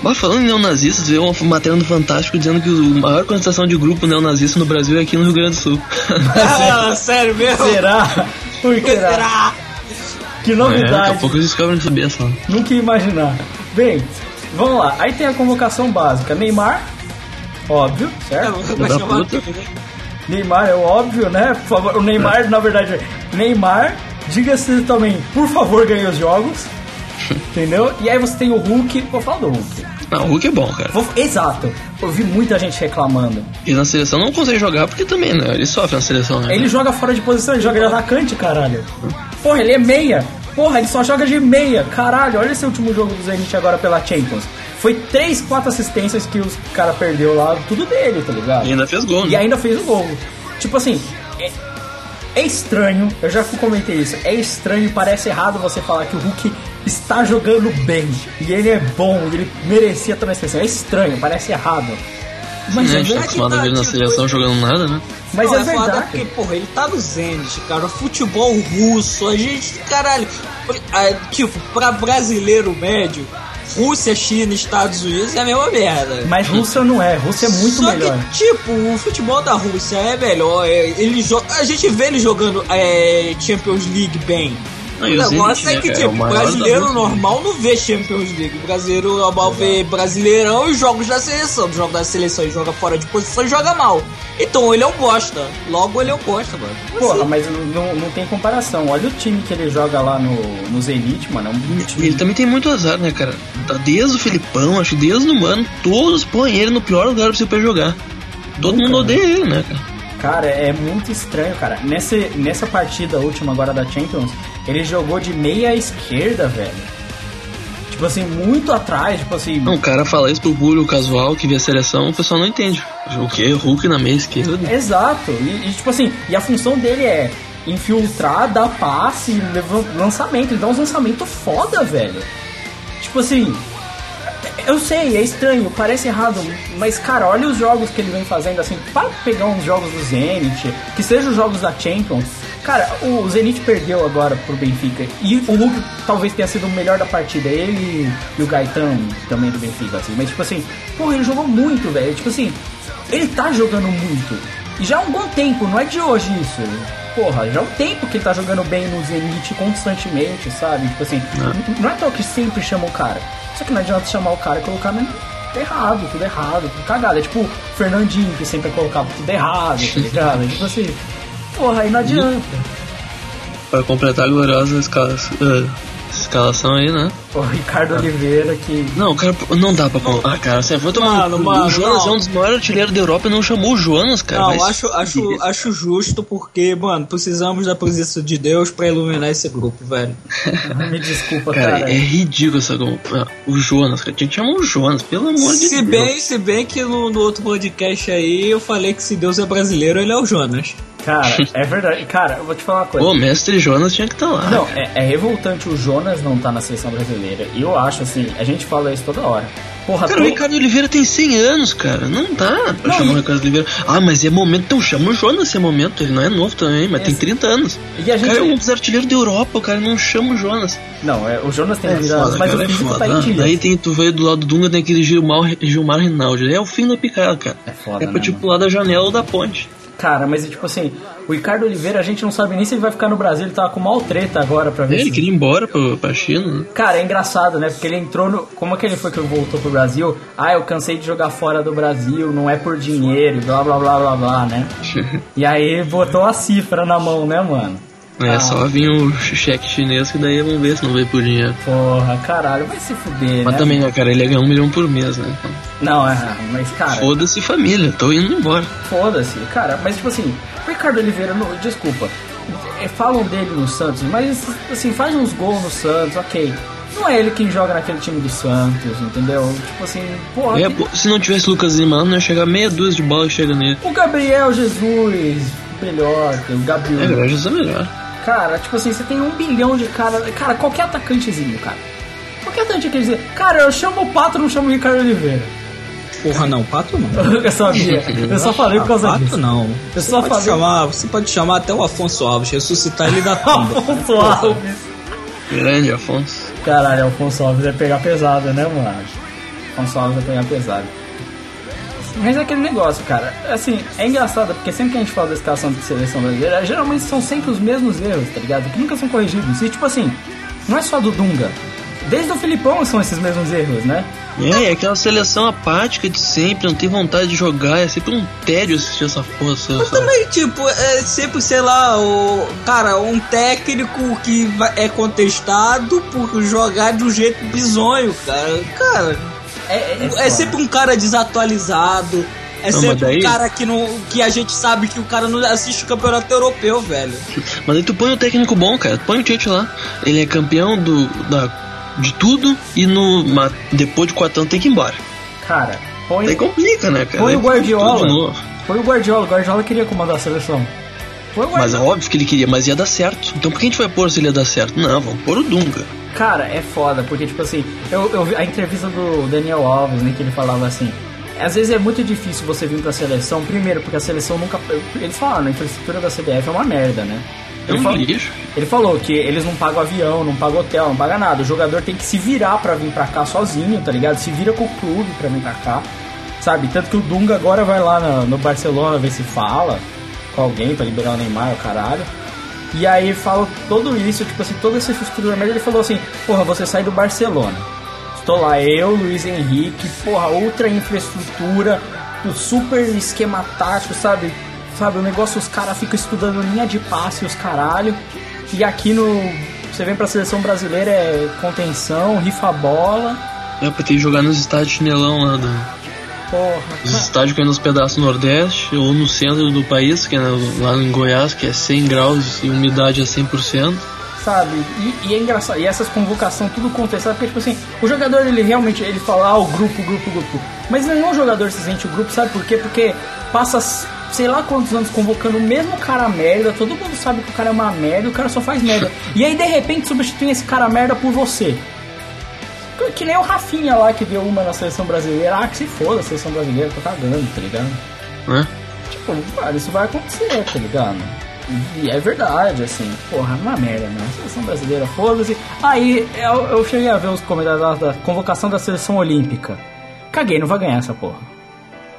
Mas falando em neonazistas, veio uma matéria no Fantástico dizendo que a maior concentração de grupo neonazista no Brasil é aqui no Rio Grande do Sul. ah, sério mesmo? Será? Por que será? Será? Que É, daqui a novidade. pouco eles descobrem saber só. Nunca ia imaginar. Bem, vamos lá. Aí tem a convocação básica. Neymar, óbvio, certo? Vai da chamar puta. né? Neymar é o óbvio, né? Por favor, o Neymar, na verdade, Neymar, diga-se também, por favor, ganhe os jogos. Entendeu? E aí você tem o Hulk. Vou falar do Hulk. Não, o Hulk é bom, cara. Vou- exato. Eu vi muita gente reclamando. E na seleção não consegue jogar porque também, né? Ele sofre na seleção, né? Ele joga fora de posição, ele joga de atacante, caralho. Porra, ele é meia. Porra, ele só joga de meia. Caralho, olha esse último jogo do Zenit agora pela Champions. Foi 3, 4 assistências que os cara perdeu lá, tudo dele, tá ligado? E ainda fez gol, E né? ainda fez o gol. Tipo assim, é, é estranho, eu já comentei isso, é estranho e parece errado você falar que o Hulk está jogando bem. E ele é bom, e ele merecia estar na seleção. É estranho, parece errado. Mas Né, é a gente tá acostumado a ver ele na tipo, seleção jogando nada, né? Mas Não, é foda verdade. Porque, porra, ele tá no Zenit, cara. Futebol russo, a gente, caralho. ah, Tipo, pra brasileiro médio, Rússia, China, Estados Unidos é a mesma merda. Mas Rússia não é, Rússia é muito Só melhor. que, tipo, o futebol da Rússia é melhor. é, ele a gente vê ele jogando é, Champions League bem. Não, O negócio é né, que, cara, tipo, é brasileiro normal não vê Champions League. O brasileiro normal vê Brasileirão e jogos da seleção. Jogos da seleção e joga fora de posição e joga mal. Então ele é um bosta. Logo ele é um bosta, mano. Porra, mas não, não tem comparação. Olha o time que ele joga lá no, no Zenit, mano. É um E time. ele também tem muito azar, né, cara? Tá Desde o Filipão, acho que desde o Mano, todos põem ele no pior lugar pra você pra jogar. Todo Nunca, mundo né? odeia ele, né, cara? Cara, é muito estranho, cara. Nessa, nessa partida última agora da Champions, ele jogou de meia esquerda, velho. Tipo assim, muito atrás, tipo assim. Não, o cara fala isso pro público casual que vê a seleção, o pessoal não entende. O que? Hulk na meia esquerda? Exato. E, e, tipo assim, e a função dele é infiltrar, dar passe, lançamento. Ele dá uns lançamentos foda, velho. Tipo assim. Eu sei, é estranho, parece errado, mas cara, olha os jogos que ele vem fazendo assim, para pegar uns jogos do Zenit, que sejam os jogos da Champions. Cara, o Zenit perdeu agora pro Benfica e o Hulk talvez tenha sido o melhor da partida, ele e o Gaetan também do Benfica, assim, mas tipo assim, porra, ele jogou muito, velho, tipo assim, ele tá jogando muito. E já há um bom tempo, não é de hoje isso. porra, já é um tempo que ele tá jogando bem no Zenit constantemente, sabe? Tipo assim, Não. não é tão que sempre chama o cara. Só que não adianta chamar o cara e colocar no errado, tudo errado, tudo cagado. É tipo o Fernandinho, que sempre colocava tudo errado, tá ligado? É tipo assim, porra, aí não adianta. Pra completar a gloriosa escala, eh, escalação aí, né? O Ricardo Oliveira, que Não, cara, não dá pra comprar. Ah, cara, você foi tomar. Mano, mano, o Jonas não. é um dos maiores artilheiros da Europa e não chamou o Jonas, cara. Não, se acho, acho, acho justo porque, mano, precisamos da presença de Deus pra iluminar esse grupo, velho. me desculpa, Cara, cara. é ridículo essa. ah, O Jonas, cara. Tinha que chamar o Jonas, pelo amor de Se Deus. bem, se bem que no, no outro podcast aí eu falei que se Deus é brasileiro, ele é o Jonas. Cara, é verdade. Cara, eu vou te falar uma coisa. Pô, mestre Jonas tinha que estar lá. Não, é, é revoltante o Jonas não tá na seleção brasileira. E eu acho assim, a gente fala isso toda hora. Porra, Cara, to- o Ricardo Oliveira tem 100 anos, cara. Não dá pra Não, chamar e- o Ricardo Oliveira. Ah, mas é momento. Então chama o Jonas é momento. Ele não é novo também, mas tem Esse- 30 anos. E a O gente. cara é um dos artilheiros da Europa, o cara não chama o Jonas. Não, é, o Jonas tem É 20 anos, foda, mas cara, o é foda. tá em. Daí tem, tu veio do lado do Dunga, tem aquele Gilmar, Gilmar Rinaldi. É o fim da picada, cara. É foda, É pra né, tipo mano? lá da janela ou da ponte. Cara, mas é tipo assim, o Ricardo Oliveira, a gente não sabe nem se ele vai ficar no Brasil, ele tava com mal treta agora pra ver Ele se... queria ir embora pra, pra China, né? Cara, é engraçado, né? Porque ele entrou no. Como é que ele foi que ele voltou pro Brasil? Ah, eu cansei de jogar fora do Brasil, não é por dinheiro, blá blá blá blá blá, né? E aí botou a cifra na mão, né, mano? É, Ah. só vinha o cheque chinês que daí vamos ver se não veio por dinheiro. Porra, caralho, vai se fuder, Mas né? também, né, cara, ele ia ganhar um milhão por mês, né? Então, Não, é, mas cara, Foda-se família, tô indo embora. foda-se, cara, mas tipo assim, o Ricardo Oliveira, não, desculpa, é, falam dele no Santos, mas assim, faz uns gols no Santos, ok. Não é ele quem joga naquele time do Santos, entendeu? Tipo assim, porra, É, pô, se não tivesse Lucas Lima, não ia chegar meia dúzia de bola e chega nele. o Gabriel Jesus, melhor, que o É, Gabriel. Graças é melhor. Cara, tipo assim, você tem um bilhão de cara. Cara, qualquer atacantezinho, cara. Qualquer atacante quer dizer, cara, eu chamo o Pato, não chamo o Ricardo Oliveira. Porra, não, pato não. Eu sabia. Eu só falei por causa Ah, pato disso. não. Eu Você só pode, falei- chamar, você pode chamar até o Afonso Alves, ressuscitar ele da tumba. Afonso Alves. Grande Afonso. Caralho, Alfonso Alves vai pegar pesado, né, mano? Afonso Alves vai pegar pesado. Mas é aquele negócio, cara. Assim, é engraçado, porque sempre que a gente fala da escalação de seleção brasileira, geralmente são sempre os mesmos erros, tá ligado? Que nunca são corrigidos. E, tipo assim, não é só do Dunga. Desde o Filipão são esses mesmos erros, né? É, é aquela seleção apática de sempre, não tem vontade de jogar, é sempre um tédio assistir essa. Essa, essa... Também, tipo, é sempre, sei lá, o. Cara, um técnico que é contestado por jogar de um jeito bizonho, cara. Cara, É, é, é, foda. sempre um cara desatualizado. É Não, sempre daí- um cara que, não, que a gente sabe que o cara não assiste o campeonato europeu, velho. Mas aí tu põe um técnico bom, cara, tu põe o Tite lá. Ele é campeão do, da, de tudo e no, depois de quatro anos tem que ir embora. Cara, põe, Daí complica, né, cara? põe Aí o Guardiola. Põe o Guardiola. O Guardiola queria comandar a seleção. Mas é óbvio que ele queria, mas ia dar certo. Então por que a gente vai pôr se ele ia dar certo? Não, vamos pôr o Dunga. Cara, é foda, porque, tipo assim, eu, eu vi a entrevista do Daniel Alves, né, que ele falava assim. Às vezes é muito difícil você vir pra seleção, primeiro, porque a seleção nunca. Eles falaram, a infraestrutura da CBF é uma merda, né? É Ele, falou, lixo. ele falou que eles não pagam avião, não pagam hotel, não pagam nada. O jogador tem que se virar pra vir pra cá sozinho, tá ligado? Se vira com o clube pra vir pra cá, sabe? Tanto que o Dunga agora vai lá no, no Barcelona ver se fala com alguém pra liberar o Neymar, o caralho. E aí fala tudo isso, tipo assim, toda essa estrutura merda. Ele falou assim: Porra, você sai do Barcelona. Estou lá, eu, Luiz Henrique, porra, outra infraestrutura, o super esquema tático, sabe? Sabe, o negócio, os caras ficam estudando linha de passe, os caralho. E aqui no. Você vem pra seleção brasileira é contenção, rifa bola. É pra ter que jogar nos estádios chinelão lá do. Porra, Os estádios que é nos pedaços nordeste ou no centro do país, que é lá em Goiás, que é 100 graus e umidade a 100%. sabe? E, e é engraçado, e essas convocações tudo contestado, porque tipo assim, o jogador ele realmente ele fala, ah, o grupo, grupo, grupo. Mas nenhum jogador se sente o grupo, sabe por quê? Porque passa sei lá quantos anos convocando o mesmo cara merda, todo mundo sabe que o cara é uma merda, o cara só faz merda. E aí de repente substitui esse cara merda por você. Que- nem o Rafinha lá que deu uma na seleção brasileira. Ah, que se foda a seleção brasileira, tô cagando, tá ligado? Né? Tipo, cara, isso vai acontecer, tá ligado? E é verdade, assim, porra, uma merda, né? Seleção brasileira, foda-se. Aí eu, eu cheguei a ver os comentários da, da convocação da seleção olímpica. Caguei, não vai ganhar essa porra.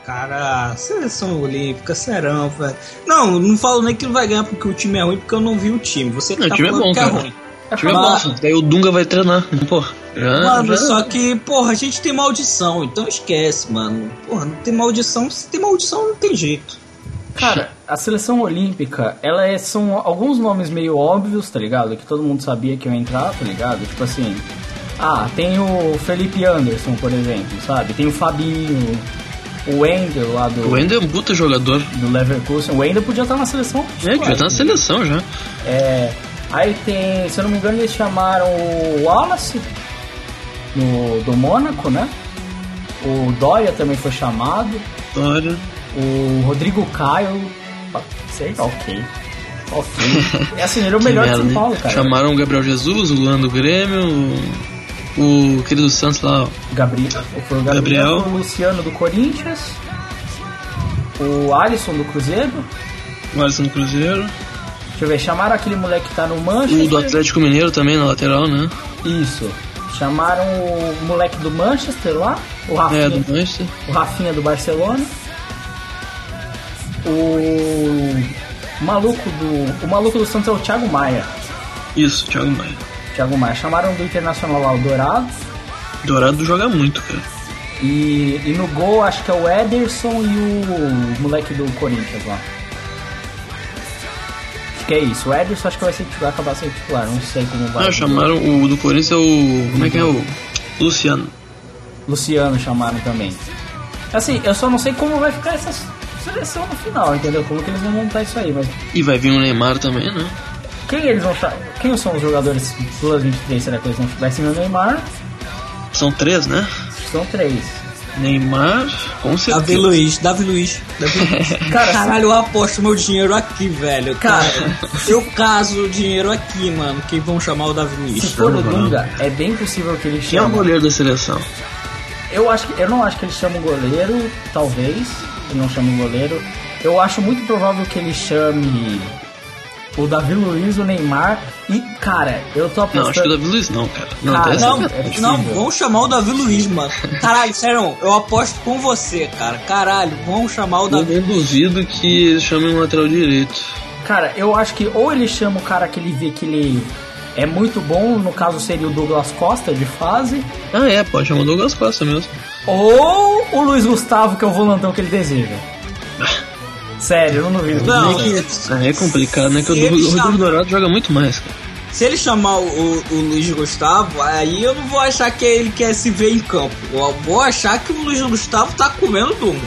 cara, seleção olímpica, serão, velho. Não, não falo nem que não vai ganhar porque o time é ruim, porque eu não vi o time. Você que Não, tá o time é bom, que é cara. ruim. O time é bom, daí o Dunga vai treinar. Porra, já, Mano, já- só que, porra, a gente tem maldição, então esquece, mano. Porra, não tem maldição, se tem maldição não tem jeito. Cara, a seleção olímpica, ela é, são alguns nomes meio óbvios, tá ligado? Que todo mundo sabia que ia entrar, tá ligado? Tipo assim, ah, tem o Felipe Anderson, por exemplo, sabe? Tem o Fabinho, o Wendel lá do, O Wendel é um puta jogador. do Leverkusen. O Wendel podia estar na seleção. É, devia estar na seleção já. É, aí tem, se eu não me engano, eles chamaram o Wallace no, do Mônaco, né? O Dória também foi chamado. Dória. O Rodrigo Caio. Sei, ok. Ok. É assim, ele é o melhor de São? Paulo, cara. Chamaram o Gabriel Jesus, o Luan do Grêmio, o, o querido Santos lá. Gabriel. Foi o Gabriel, Gabriel. o Luciano do Corinthians. O Alisson do Cruzeiro. o Alisson do Cruzeiro. Deixa eu ver, chamaram aquele moleque que tá no Manchester. O do Atlético Mineiro também, na lateral, né? Isso. Chamaram o moleque do Manchester lá. O Rafinha, É, do Manchester. o Rafinha do Barcelona. O maluco do. O maluco do Santos é o Thiago Maia. Isso, Thiago Maia. Thiago Maia. Chamaram do Internacional lá o Dourado. Dourado joga muito, cara. E, e no gol acho que é o Ederson e o moleque do Corinthians lá. Acho que é isso. O Ederson acho que vai, ser, vai acabar sendo titular. Não sei como vai. Não, chamaram o do Corinthians é o. Como é que é o. Luciano. Luciano chamaram também. Assim, eu só não sei como vai ficar essa seleção no final, entendeu? Como que eles vão montar isso aí, mas E vai vir o Neymar também, né? quem eles vão chamar? Quem são os jogadores Plus 23? Será que eles vão Vai ser o Neymar? São três, né? São três. Neymar, com certeza. Davi Luiz, Davi Luiz. Davi Luiz. Cara, Caralho, eu aposto meu dinheiro aqui, velho. Cara. Eu caso o dinheiro aqui, mano, que vão chamar o Davi se Luiz. for o Dunga, é bem possível que ele Quem é o chame. goleiro da seleção? Eu acho que eu não acho que ele chame o goleiro, talvez. Ele não chame o goleiro. Eu acho muito provável que ele chame o Davi Luiz, o Neymar e, cara, eu tô apostando. Não, acho que o Davi Luiz não, cara. Não, Cara, Não, é não, vão chamar o Davi Luiz, mano. Caralho, sério, eu aposto com você, cara. Caralho, vão chamar o Eu Davi nem duvido que eles chamem um lateral direito. Cara, eu acho que ou ele chama o cara que ele vê que ele é muito bom, no caso seria o Douglas Costa de fase, Ah, é, pode chamar o Douglas Costa mesmo. ou o Luiz Gustavo, que é o volantão que ele deseja. Sério, eu não duvido. Não, disso. Ah, é complicado, né? Que o, Se ele o Rodrigo Dourado joga muito mais, cara. Se ele chamar o, o, o Luiz Gustavo, aí eu não vou achar que ele quer se ver em campo. Eu vou achar que o Luiz Gustavo tá comendo Dunga.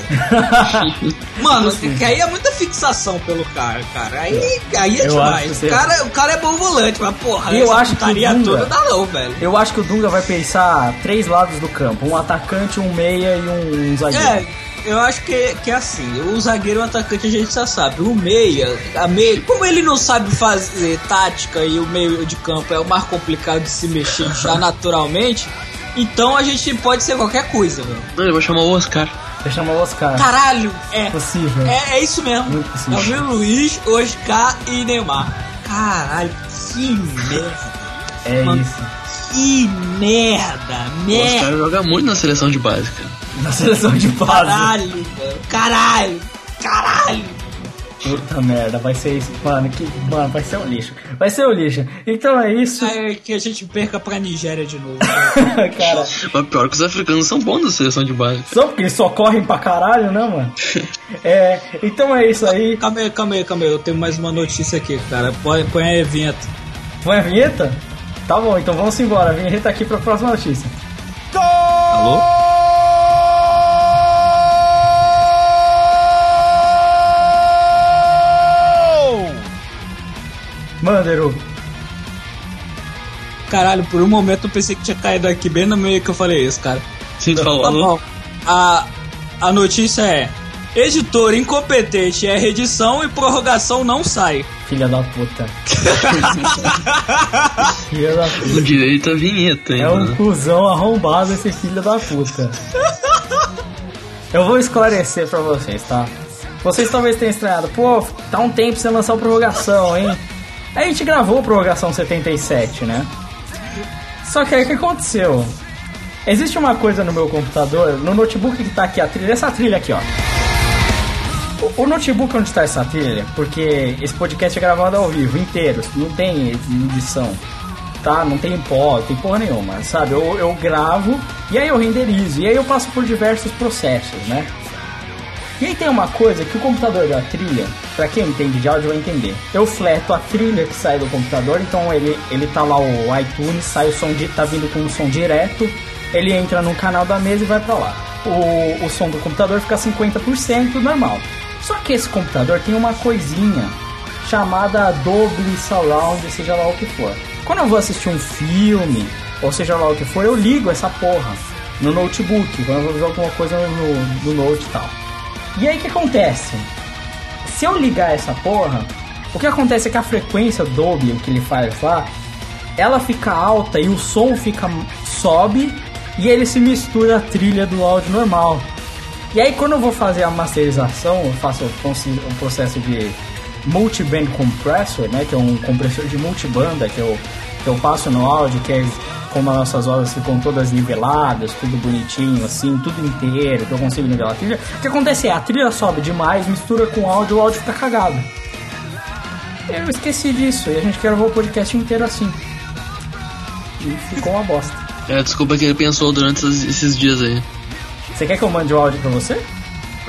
Mano, que aí é muita fixação pelo cara, cara. Aí, aí é Eu demais. acho que O cara, o cara é bom volante, mas porra, eu acho que o Dunga- toda dá não, velho. Eu acho que o Dunga vai pensar três lados do campo: um atacante, um meia e um, um zagueiro. É, eu acho que, que é assim, o zagueiro e o atacante a gente já sabe. O meia, a meia, como ele não sabe fazer tática e o meio de campo é o mais complicado de se mexer já naturalmente, então a gente pode ser qualquer coisa, velho. Não, ele vai chamar o Oscar. Vai chamar o Oscar. Caralho, é. Possível. É, é isso mesmo. Muito possível. Davi Luiz, Oscar e Neymar. Caralho, que merda. É Mano. isso. Que merda, O merda. Oscar joga muito na seleção de base, cara. Na seleção de base. Caralho, mano. Caralho, caralho. Puta merda, vai ser isso. Mano, que. Mano, vai ser um lixo. Vai ser um lixo. Então é isso. É que a gente perca pra Nigéria de novo. Cara, Mas pior que os africanos são bons na seleção de base. só porque eles só correm pra caralho, né, mano? É, então é isso aí. calma aí, calma aí, calma aí. Eu tenho mais uma notícia aqui, cara. Põe, põe a vinheta. Põe a vinheta? Tá bom, então vamos embora. A vinheta aqui pra próxima notícia. Alô? Caralho, por um momento eu pensei que tinha caído aqui bem no meio que eu falei isso, cara. Sim, tu falou. Tá bom. A, a notícia é: editor incompetente é redição e prorrogação não sai. Filha da puta. Filha da puta. O direito à vinheta, hein, É um mano. cuzão arrombado esse filho da puta. Eu vou esclarecer pra vocês, tá? Vocês talvez tenham estranhado, pô, tá um tempo sem lançar o prorrogação, hein? A gente gravou prorrogação 77, né? Só que aí o que aconteceu? Existe uma coisa no meu computador, no notebook que tá aqui, a trilha, essa trilha aqui, ó. O, o notebook onde está essa trilha, porque esse podcast é gravado ao vivo, inteiro, não tem edição, tá? Não tem pó, tem porra nenhuma, sabe? Eu, eu gravo e aí eu renderizo, e aí eu passo por diversos processos, né? E aí tem uma coisa que o computador da trilha, para quem entende de áudio vai entender. Eu fleto a trilha que sai do computador, então ele, ele tá lá o iTunes, sai o som de, tá vindo com o som direto, ele entra no canal da mesa e vai para lá. O, o som do computador fica 50% normal. Só que esse computador tem uma coisinha chamada Dolby Surround, seja lá o que for. Quando eu vou assistir um filme, ou seja lá o que for, eu ligo essa porra no notebook, quando eu vou ver alguma coisa no, no note e tal. E aí o que acontece? Se eu ligar essa porra, o que acontece é que a frequência Dolby, que ele faz lá, ela fica alta e o som fica sobe e ele se mistura a trilha do áudio normal. E aí quando eu vou fazer a masterização, eu faço o processo de multiband compressor, né, que é um compressor de multibanda que eu, que eu passo no áudio, que é como as nossas vozes ficam todas niveladas, tudo bonitinho, assim, tudo inteiro, que eu consigo nivelar a trilha. O que acontece é, a trilha sobe demais, mistura com o áudio, o áudio fica cagado. Eu esqueci disso, e a gente gravou o podcast inteiro assim. E ficou uma bosta. É, desculpa que ele pensou durante esses dias aí. Você quer que eu mande o áudio pra você?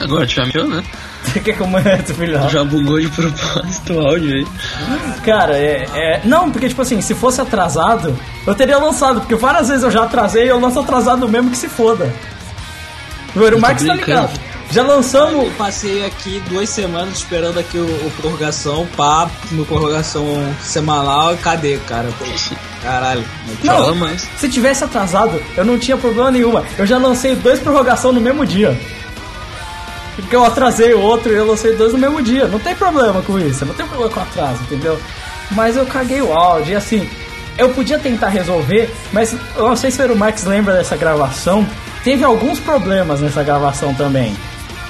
Agora te chamou, né? Você quer que eu mande, filho? Já bugou de propósito o áudio aí. Cara, é, é, Não, porque, tipo assim, se fosse atrasado, eu teria lançado, porque várias vezes eu já atrasei e eu lanço atrasado mesmo que se foda. O Marcos tá ligado. Já lançamos. Eu passei aqui duas semanas esperando aqui o, o prorrogação, pá, no prorrogação semanal, cadê, cara? Caralho, não, não mais. Se tivesse atrasado, eu não tinha problema nenhuma. Eu já lancei dois prorrogação no mesmo dia. Porque eu atrasei o outro e eu lancei dois no mesmo dia. Não tem problema com isso, não tem problema com atraso, entendeu? Mas eu caguei o áudio e assim, eu podia tentar resolver, mas eu não sei se o Max lembra dessa gravação. Teve alguns problemas nessa gravação também.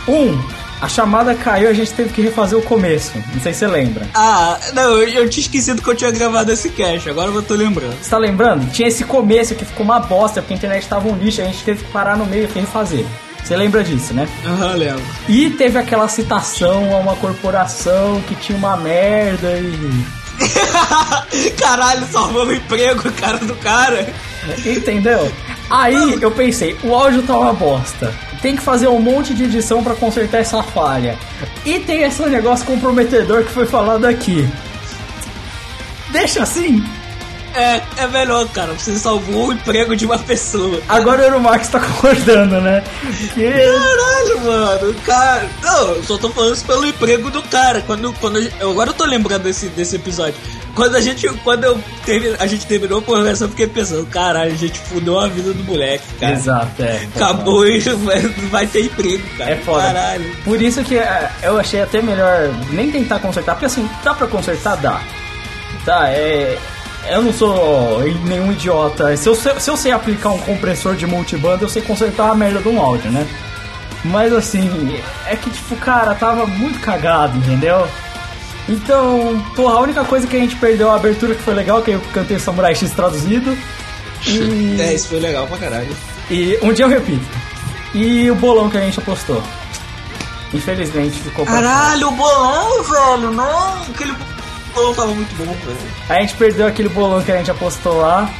Um, a chamada caiu e a gente teve que refazer o começo. Não sei se você lembra. Ah, não, eu, eu tinha esquecido que eu tinha gravado esse cast, agora eu tô lembrando. Você tá lembrando? Tinha esse começo que ficou uma bosta, porque a internet tava um lixo, a gente teve que parar no meio e refazer. Você lembra disso, né? Aham, uhum, lembro. E teve aquela citação a uma corporação que tinha uma merda e. Caralho, salvou o emprego, cara do cara. Entendeu? Aí eu pensei, o áudio tá uma bosta. Tem que fazer um monte de edição para consertar essa falha. E tem esse negócio comprometedor que foi falado aqui. Deixa assim, é, é melhor, cara. Você salvou o emprego de uma pessoa. Agora o Euromax tá concordando, né? Que... Caralho, mano. Cara. Não, eu só tô falando isso pelo emprego do cara. Quando, quando eu, agora eu tô lembrando desse, desse episódio. Quando a gente. Quando eu termi, a gente terminou a conversa, eu fiquei pensando, caralho, a gente fudeu a vida do moleque, cara. Exato, é. Acabou e vai, vai ter emprego, cara. É foda. Caralho. Por isso que é, eu achei até melhor nem tentar consertar, porque assim, dá pra consertar? Dá. Tá, é eu não sou nenhum idiota. Se eu, se eu sei aplicar um compressor de multibanda, eu sei consertar a merda de um áudio, né? Mas assim, é que tipo, cara, tava muito cagado, entendeu? Então, porra, a única coisa que a gente perdeu é a abertura que foi legal, que eu cantei Samurai X traduzido. E... É, isso foi legal pra caralho. E um dia eu repito. E o bolão que a gente apostou. Infelizmente ficou pra Caralho, o bolão, velho, não! Aquele bolão tava muito bom, velho. A gente perdeu aquele bolão que a gente apostou lá.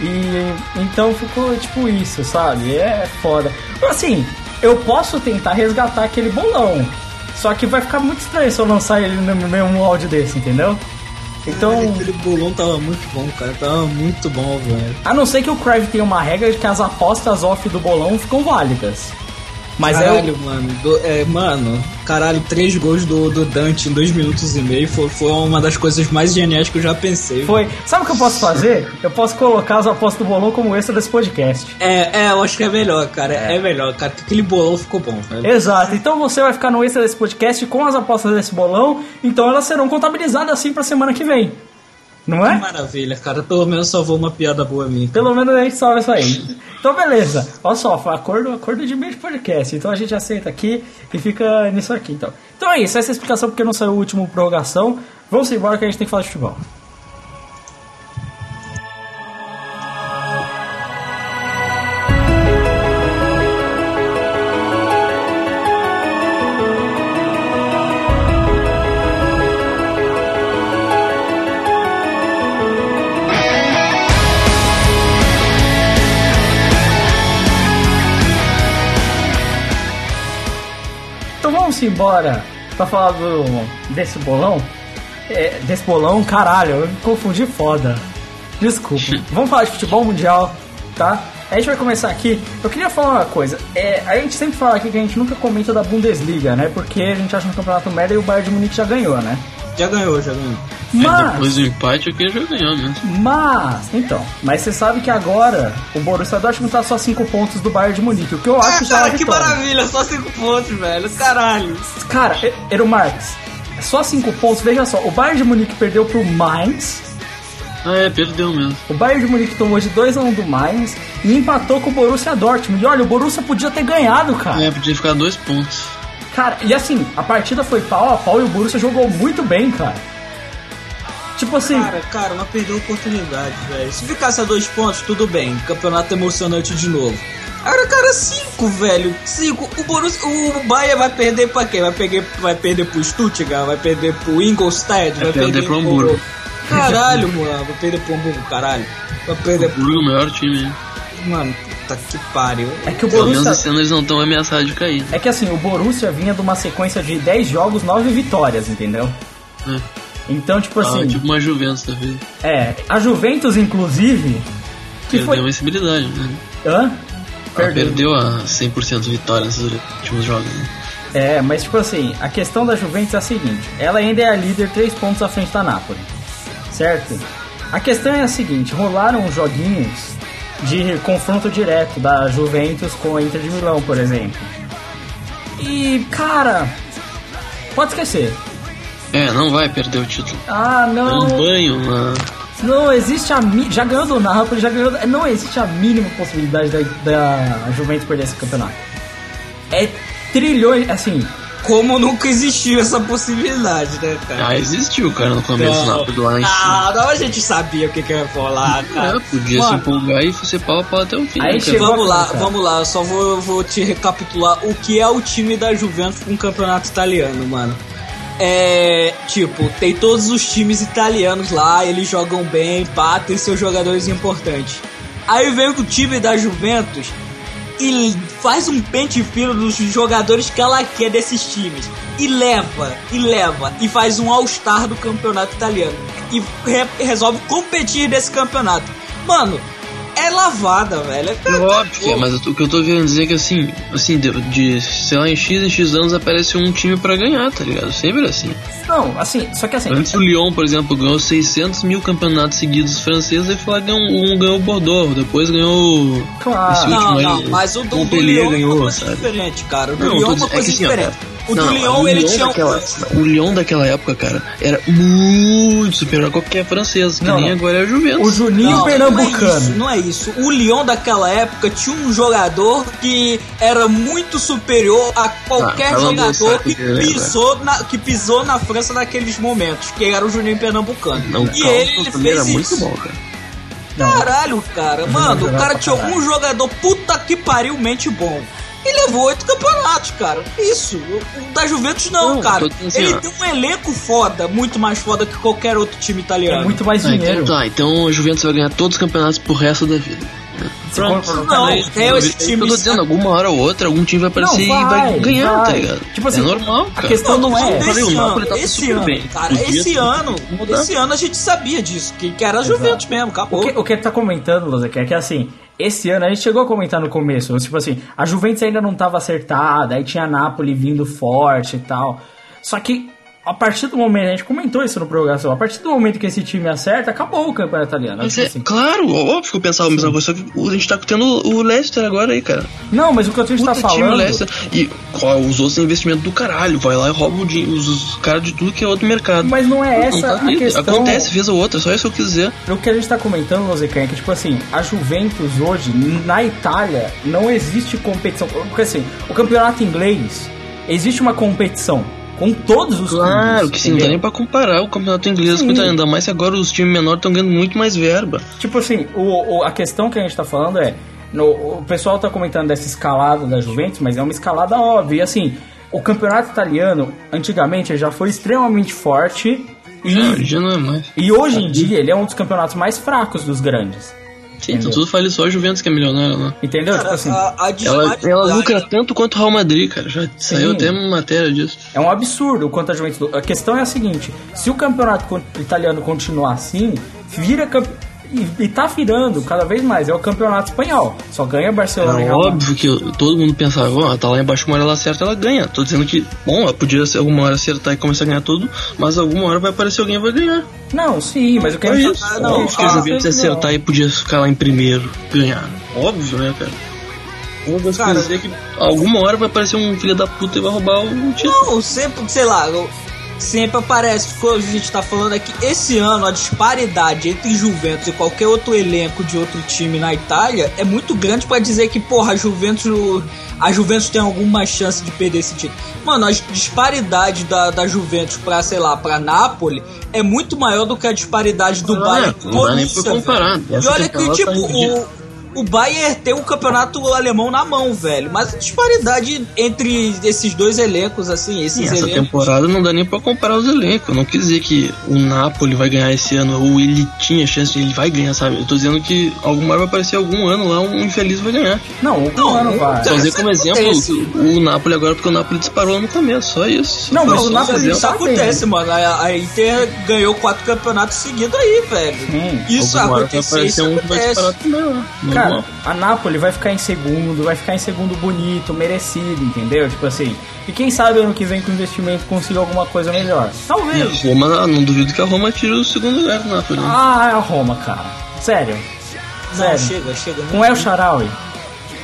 E então ficou tipo isso, sabe? É foda. Assim, eu posso tentar resgatar aquele bolão. Só que vai ficar muito estranho se eu lançar ele no mesmo áudio desse, entendeu? Então. aquele bolão tava muito bom, cara. Tava muito bom, velho. A não ser que o Crave tenha uma regra de que as apostas off do bolão ficam válidas. Mas é caralho, é mano. Do, é, mano, caralho, três gols do, do Dante em dois minutos e meio foi, foi uma das coisas mais geniais que eu já pensei. Foi. Mano. Sabe o que eu posso fazer? Eu posso colocar as apostas do bolão como extra desse podcast. É, é, eu acho que é melhor, cara. É, é melhor, cara. Porque aquele bolão ficou bom, velho. Exato. Então você vai ficar no extra desse podcast com as apostas desse bolão. Então elas serão contabilizadas assim pra semana que vem. Não é? Que maravilha, cara. Pelo menos salvou uma piada boa minha. Pelo menos a gente salva isso aí. Então, beleza. Olha só, acordo, acordo de meio de podcast. Então a gente aceita aqui e fica nisso aqui, então. Então é isso. Essa é a explicação porque não saiu o último prorrogação. Vamos embora que a gente tem que falar de futebol. Vamos embora pra falar do, desse bolão. É, desse bolão, caralho, eu me confundi foda. Desculpa. vamos falar de futebol mundial, tá? A gente vai começar aqui. Eu queria falar uma coisa. É, a gente sempre fala aqui que a gente nunca comenta da Bundesliga, né? Porque a gente acha um campeonato merda e o Bayern de Munique já ganhou, né? Já ganhou, já ganhou. Mas, Depois do empate, aqui já ganhou mesmo. mas, então, mas você sabe que agora o Borussia Dortmund tá só 5 pontos do Bayern de Munique, o que eu acho Ah, que já é cara, que vitória. maravilha, só 5 pontos, velho. Caralho. Cara, E- Ero Marques, só 5 pontos, veja só, o Bayern de Munique perdeu pro Mainz, Ah, é, perdeu mesmo. o Bayern de Munique tomou de 2 a 1 do Mainz e empatou com o Borussia Dortmund. E olha, o Borussia podia ter ganhado, cara. É, podia ficar dois pontos. Cara, e assim, a partida foi pau a pau e o Borussia jogou muito bem, cara. Tipo assim, Cara, cara, mas perdeu a oportunidade, velho. Se ficasse a dois pontos, tudo bem. Campeonato emocionante de novo. Agora, cara, cinco, velho. Cinco. O Borussia, o Bayern vai perder pra quem? Vai perder, vai perder pro Stuttgart? Vai perder pro Ingolstadt? Vai, perder pro Hamburgo. Caralho, mano. Perder pro Hamburgo, caralho. Perder pro... Burgo, o melhor time. hein? Mano, puta que pariu. é que o Pelo menos Borussia... esse ano eles não estão ameaçados de cair. É que assim, o Borussia vinha de uma sequência de 10 jogos, 9 vitórias, entendeu? É. Então, tipo Ah, assim, tipo uma Juventus da vida. é, a Juventus, inclusive, que Perdeu foi... uma visibilidade, né? Hã? Ela perdeu a 100% de vitória nesses últimos jogos. Né? É, mas tipo assim, a questão da Juventus é a seguinte: ela ainda é a líder 3 pontos à frente da Napoli, certo? A questão é a seguinte: rolaram uns joguinhos de confronto direto da Juventus com a Inter de Milão, por exemplo. E, cara, pode esquecer. É, não vai perder o título. Ah, É um não, banho na. não existe a já ganhou do Napoli, já ganhou, não existe a mínima possibilidade da, da Juventus perder esse campeonato. É trilhões, assim, Como nunca existiu essa possibilidade, né, cara? Ah, existiu, cara, no começo Não, lá em cima. Ah, não, a gente sabia o que, que ia rolar, cara. É, podia se Mano, empolgar e ser pau a pau até o fim. Aí né? Vamos lá, vamos lá, eu só vou, vou te recapitular o que é o time da Juventus com o campeonato italiano, mano. É, tipo, tem todos os times italianos lá, eles jogam bem, pá, tem seus jogadores importantes. Aí vem o time da Juventus e faz um pente fino dos jogadores que ela quer desses times. E leva, e leva, e faz um all-star do campeonato italiano. E re- resolve competir nesse campeonato. Mano, é lavada, velho. É óbvio que é, mas o que eu tô querendo dizer é que assim, assim, de, de sei lá, em X em X anos aparece um time pra ganhar, tá ligado? Sempre assim. não, assim, só que assim, Antes o Lyon, por exemplo, ganhou 600 mil campeonatos seguidos franceses, aí foi lá ganhou um, ganhou o Bordeaux, depois ganhou. claro. Esse Não, último não, aí, mas o do, do Lyon é uma ganhou, coisa sabe? diferente, cara. O do Não, Lyon é uma coisa que assim, ó, diferente. cara, o do não, Lyon, o ele Lyon tinha daquela, O Lyon daquela época, cara, era muito superior a qualquer francês, que Não, nem não. agora é a Juventus. O Juninho Não, Pernambucano. Não é, isso, não é isso. O Lyon daquela época tinha um jogador que era muito superior a qualquer Ah, jogador que dele, né, pisou, na, que pisou na França naqueles momentos, que era o Juninho Pernambucano. Não, e calma, ele, ele fez era isso. muito bom, cara. Caralho, cara. Mano, o cara tinha um jogador puta que pariu mente bom. E levou oito campeonatos, cara. Isso. O o da Juventus não, Não, cara. assim, Ele ó. tem um elenco foda, muito mais foda que qualquer outro time italiano. É muito mais Ah, dinheiro. então tá, então a Juventus vai ganhar todos os campeonatos pro resto da vida. Pra- Não, também. é esse Eu tô time. dizendo, alguma hora ou outra, algum time vai aparecer Não, e vai vai, ganhar, vai. tá ligado? Tipo assim, é normal, a cara. questão não é- Eu falei, Esse o ano, Napoli tá esse super ano, bem. cara, esse ano, mudar. esse ano a gente sabia disso, que, que era a Juventus mesmo, O acabou. que, o que ele tá comentando, Luza, é que assim, esse ano a gente chegou a comentar no começo, tipo assim, a Juventus ainda não tava acertada, aí tinha a Napoli vindo forte e tal. Só que a partir do momento, a gente comentou isso no programa, a partir do momento que esse time acerta, acabou o campeonato italiano. Mas Tipo é, assim. claro, óbvio que eu pensava a mesma coisa, a gente tá tendo o Leicester agora aí, cara. Não, mas o que a gente tá Puta time falando. Leicester. E os outros têm investimento do caralho, vai lá e rouba os, os caras de tudo que é outro mercado. Mas não é Não essa tá a ali, questão. Acontece, vez ou outra, só isso que eu quis dizer. O que a gente tá comentando, Lozecan, é que, tipo assim, a Juventus hoje, na Itália, não existe competição. Porque assim, o campeonato inglês, existe uma competição com todos os Claro, clubes, que sim, não dá nem pra comparar o campeonato inglês com o Sim. italiano, ainda mais que agora os times menores estão ganhando muito mais verba. Tipo assim, o, o- a questão que a gente tá falando é. no- o pessoal tá comentando dessa escalada da Juventus, mas é uma escalada óbvia. E assim, o campeonato italiano, antigamente, já foi extremamente forte. E, já não é mais. e hoje em dia ele é um dos campeonatos mais fracos dos grandes. Sim, então tudo fala só a Juventus que é milionária lá. Entendeu? Tipo Cara, assim, a, a Ela, ela lucra tanto quanto o Real Madrid, cara. Já saiu até uma matéria disso. é um absurdo o quanto a Juventus. A questão é a seguinte: se o campeonato italiano continuar assim, vira camp... e, e tá virando cada vez mais. É o campeonato espanhol. Só ganha Barcelona É óbvio que eu- todo mundo pensava, ó, tá lá embaixo, uma hora ela acerta, ela ganha. Tô dizendo que, bom, ela podia ser alguma hora acertar e começar a ganhar tudo, mas alguma hora vai aparecer alguém e vai ganhar. Não, sim, mas o que É gente isso. tá- não, que a Juventus ia acertar e podia ficar lá em primeiro, ganhar. Óbvio, né, cara? Uma das Cara, coisas é que alguma hora vai aparecer um filho da puta e vai roubar o título. Não, sempre, sei lá, eu- sempre aparece, quando a gente tá falando aqui, esse ano a disparidade entre Juventus e qualquer outro elenco de outro time na Itália é muito grande pra dizer que, porra, a Juventus, a Juventus tem alguma chance de perder esse título. Mano, a disparidade da, da Juventus pra, sei lá, pra Napoli é muito maior do que a disparidade do Ah, Bayern. não dá nem pra comparar. E olha que, tipo, tá ridícula. o, o Bayern tem o campeonato alemão na mão, velho. Mas a disparidade entre esses dois elencos, assim, esses E essa elencos. temporada não dá nem pra comparar os elencos. Eu não quis dizer que o Napoli vai ganhar esse ano, ou ele tinha chance de ele vai ganhar, sabe? Eu tô dizendo que alguma hora vai aparecer algum ano lá, um infeliz vai ganhar. Não, o Não, ano vai. Só dizer como isso exemplo acontece. o Napoli agora, porque o Napoli disparou no começo, só isso. Não, mas o Napoli. Isso acontece, mano. A, a Inter ganhou quatro campeonatos seguidos aí, velho. Hum, isso hora vai acontece, isso um que vai disparar também lá. Cara, a Napoli vai ficar em segundo, vai ficar em segundo bonito, merecido, entendeu? Tipo assim. E quem sabe ano que vem com investimento consiga alguma coisa melhor. A Talvez. Roma, não duvido que a Roma tire o segundo lugar do Napoli. Ah, é a Roma, cara. Sério. Não, Sério. chega, chega. Com El Sharawi.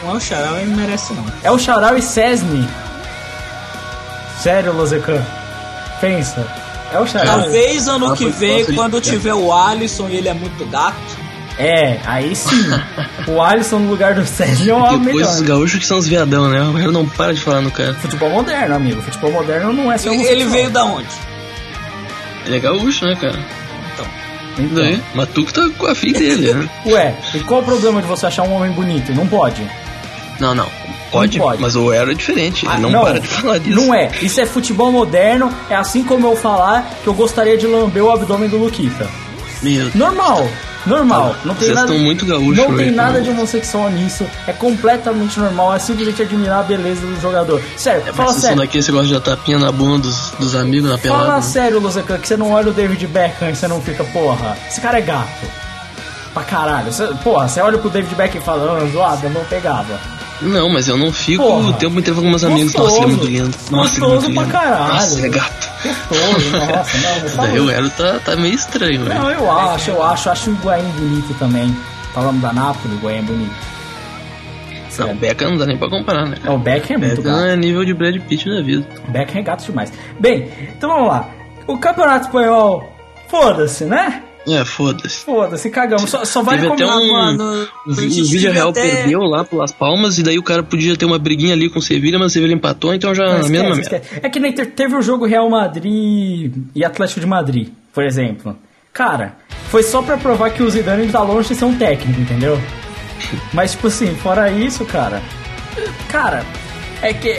Não é o Xarau, ele não merece, não. El Sharawi Cesny. Sério, Lozecan. Pensa. El Sharawi. Talvez ano que vem, quando tiver o Alisson e ele é muito gato. É, aí sim. o Alisson no lugar do Cesny é uma Depois melhor. os gaúchos que são os viadão, né? O cara não para de falar no cara. Futebol moderno, amigo. Futebol moderno não é só Ele, ele veio da onde? Ele é gaúcho, né, cara? Então. E daí? Mas tu que tá com a filha dele, né? Ué, e qual o problema de você achar um homem bonito? Não pode. Não, não. Pode, Não pode. mas o Era é diferente. Ah, Ele não, para de falar disso. Não é. Isso é futebol moderno. É assim como eu falar que eu gostaria de lamber o abdômen do Luquita. Meu Deus. Normal. Normal. Não tem Vocês nada, estão muito gaúchos Não tem hoje, nada né? de homossexual nisso. É completamente normal. É simplesmente admirar a beleza do jogador. Sério, É, fala sério. daqui, esse gosta de dar tapinha na bunda dos, dos amigos na pelada. Fala né? sério, Luzecan, que você não olha o David Beckham e você não fica, porra, esse cara é gato. Pra caralho. Você, porra, você olha pro David Beckham e fala, ah, zoado, eu não pegava. Não, mas eu não fico Porra. o tempo inteiro com meus amigos. Nossa, ele é muito lindo. Nossa, ele é Gostoso muito pra lindo. caralho. Nossa, é gato. Gostoso, nossa, não, Daí o Ero tá, tá meio estranho, velho. Não, eu acho, eu acho. Acho o Higuaín bonito também. Falando da Nápoles, o Higuaín é bonito. Não, o Sério. Beckham não dá nem pra comparar, né? É, o Beckham é muito Beckham gato. é nível de Brad Pitt da vida. O Beckham é gato demais. Bem, então vamos lá. O Campeonato Espanhol, foda-se, né? É, foda-se. Foda-se, cagamos. Só, só vale Teve até combinar, um. mano. O, Vídeo Real até- perdeu lá pro Las Palmas e daí o cara podia ter uma briguinha ali com o Sevilha, mas o Sevilha empatou, então já Não, a esquece, mesma merda. esquece. É que nem te- teve o jogo Real Madrid e Atlético de Madrid, por exemplo. Cara, foi só pra provar que o Zidane tá longe de ser um técnico, entendeu? Mas, tipo assim, fora isso, cara... Cara, é que...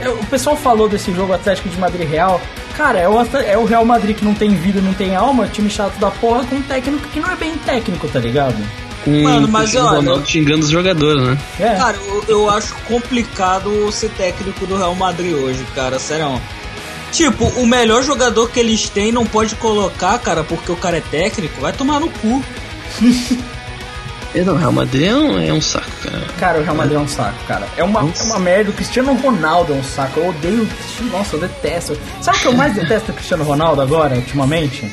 é, O pessoal falou desse jogo Atlético de Madrid Real. Cara, é o, é o Real Madrid que não tem vida, não tem alma, time chato da porra, com um técnico que não é bem técnico, tá ligado? Com Mano, o mas Cristiano olha- Ronaldo xingando os jogadores, né? É. Cara, eu, eu acho complicado ser técnico do Real Madrid hoje, cara, sério. Tipo, o melhor jogador que eles têm não pode colocar, cara, porque o cara é técnico, vai tomar no cu. É, não, o Real Madrid é um, é um saco, cara. Cara, o Real Madrid é um saco, cara. É uma, é uma merda. O Cristiano Ronaldo é um saco. Eu odeio o Cristiano. Nossa, eu detesto. Sabe o que eu mais detesto do Cristiano Ronaldo agora, ultimamente?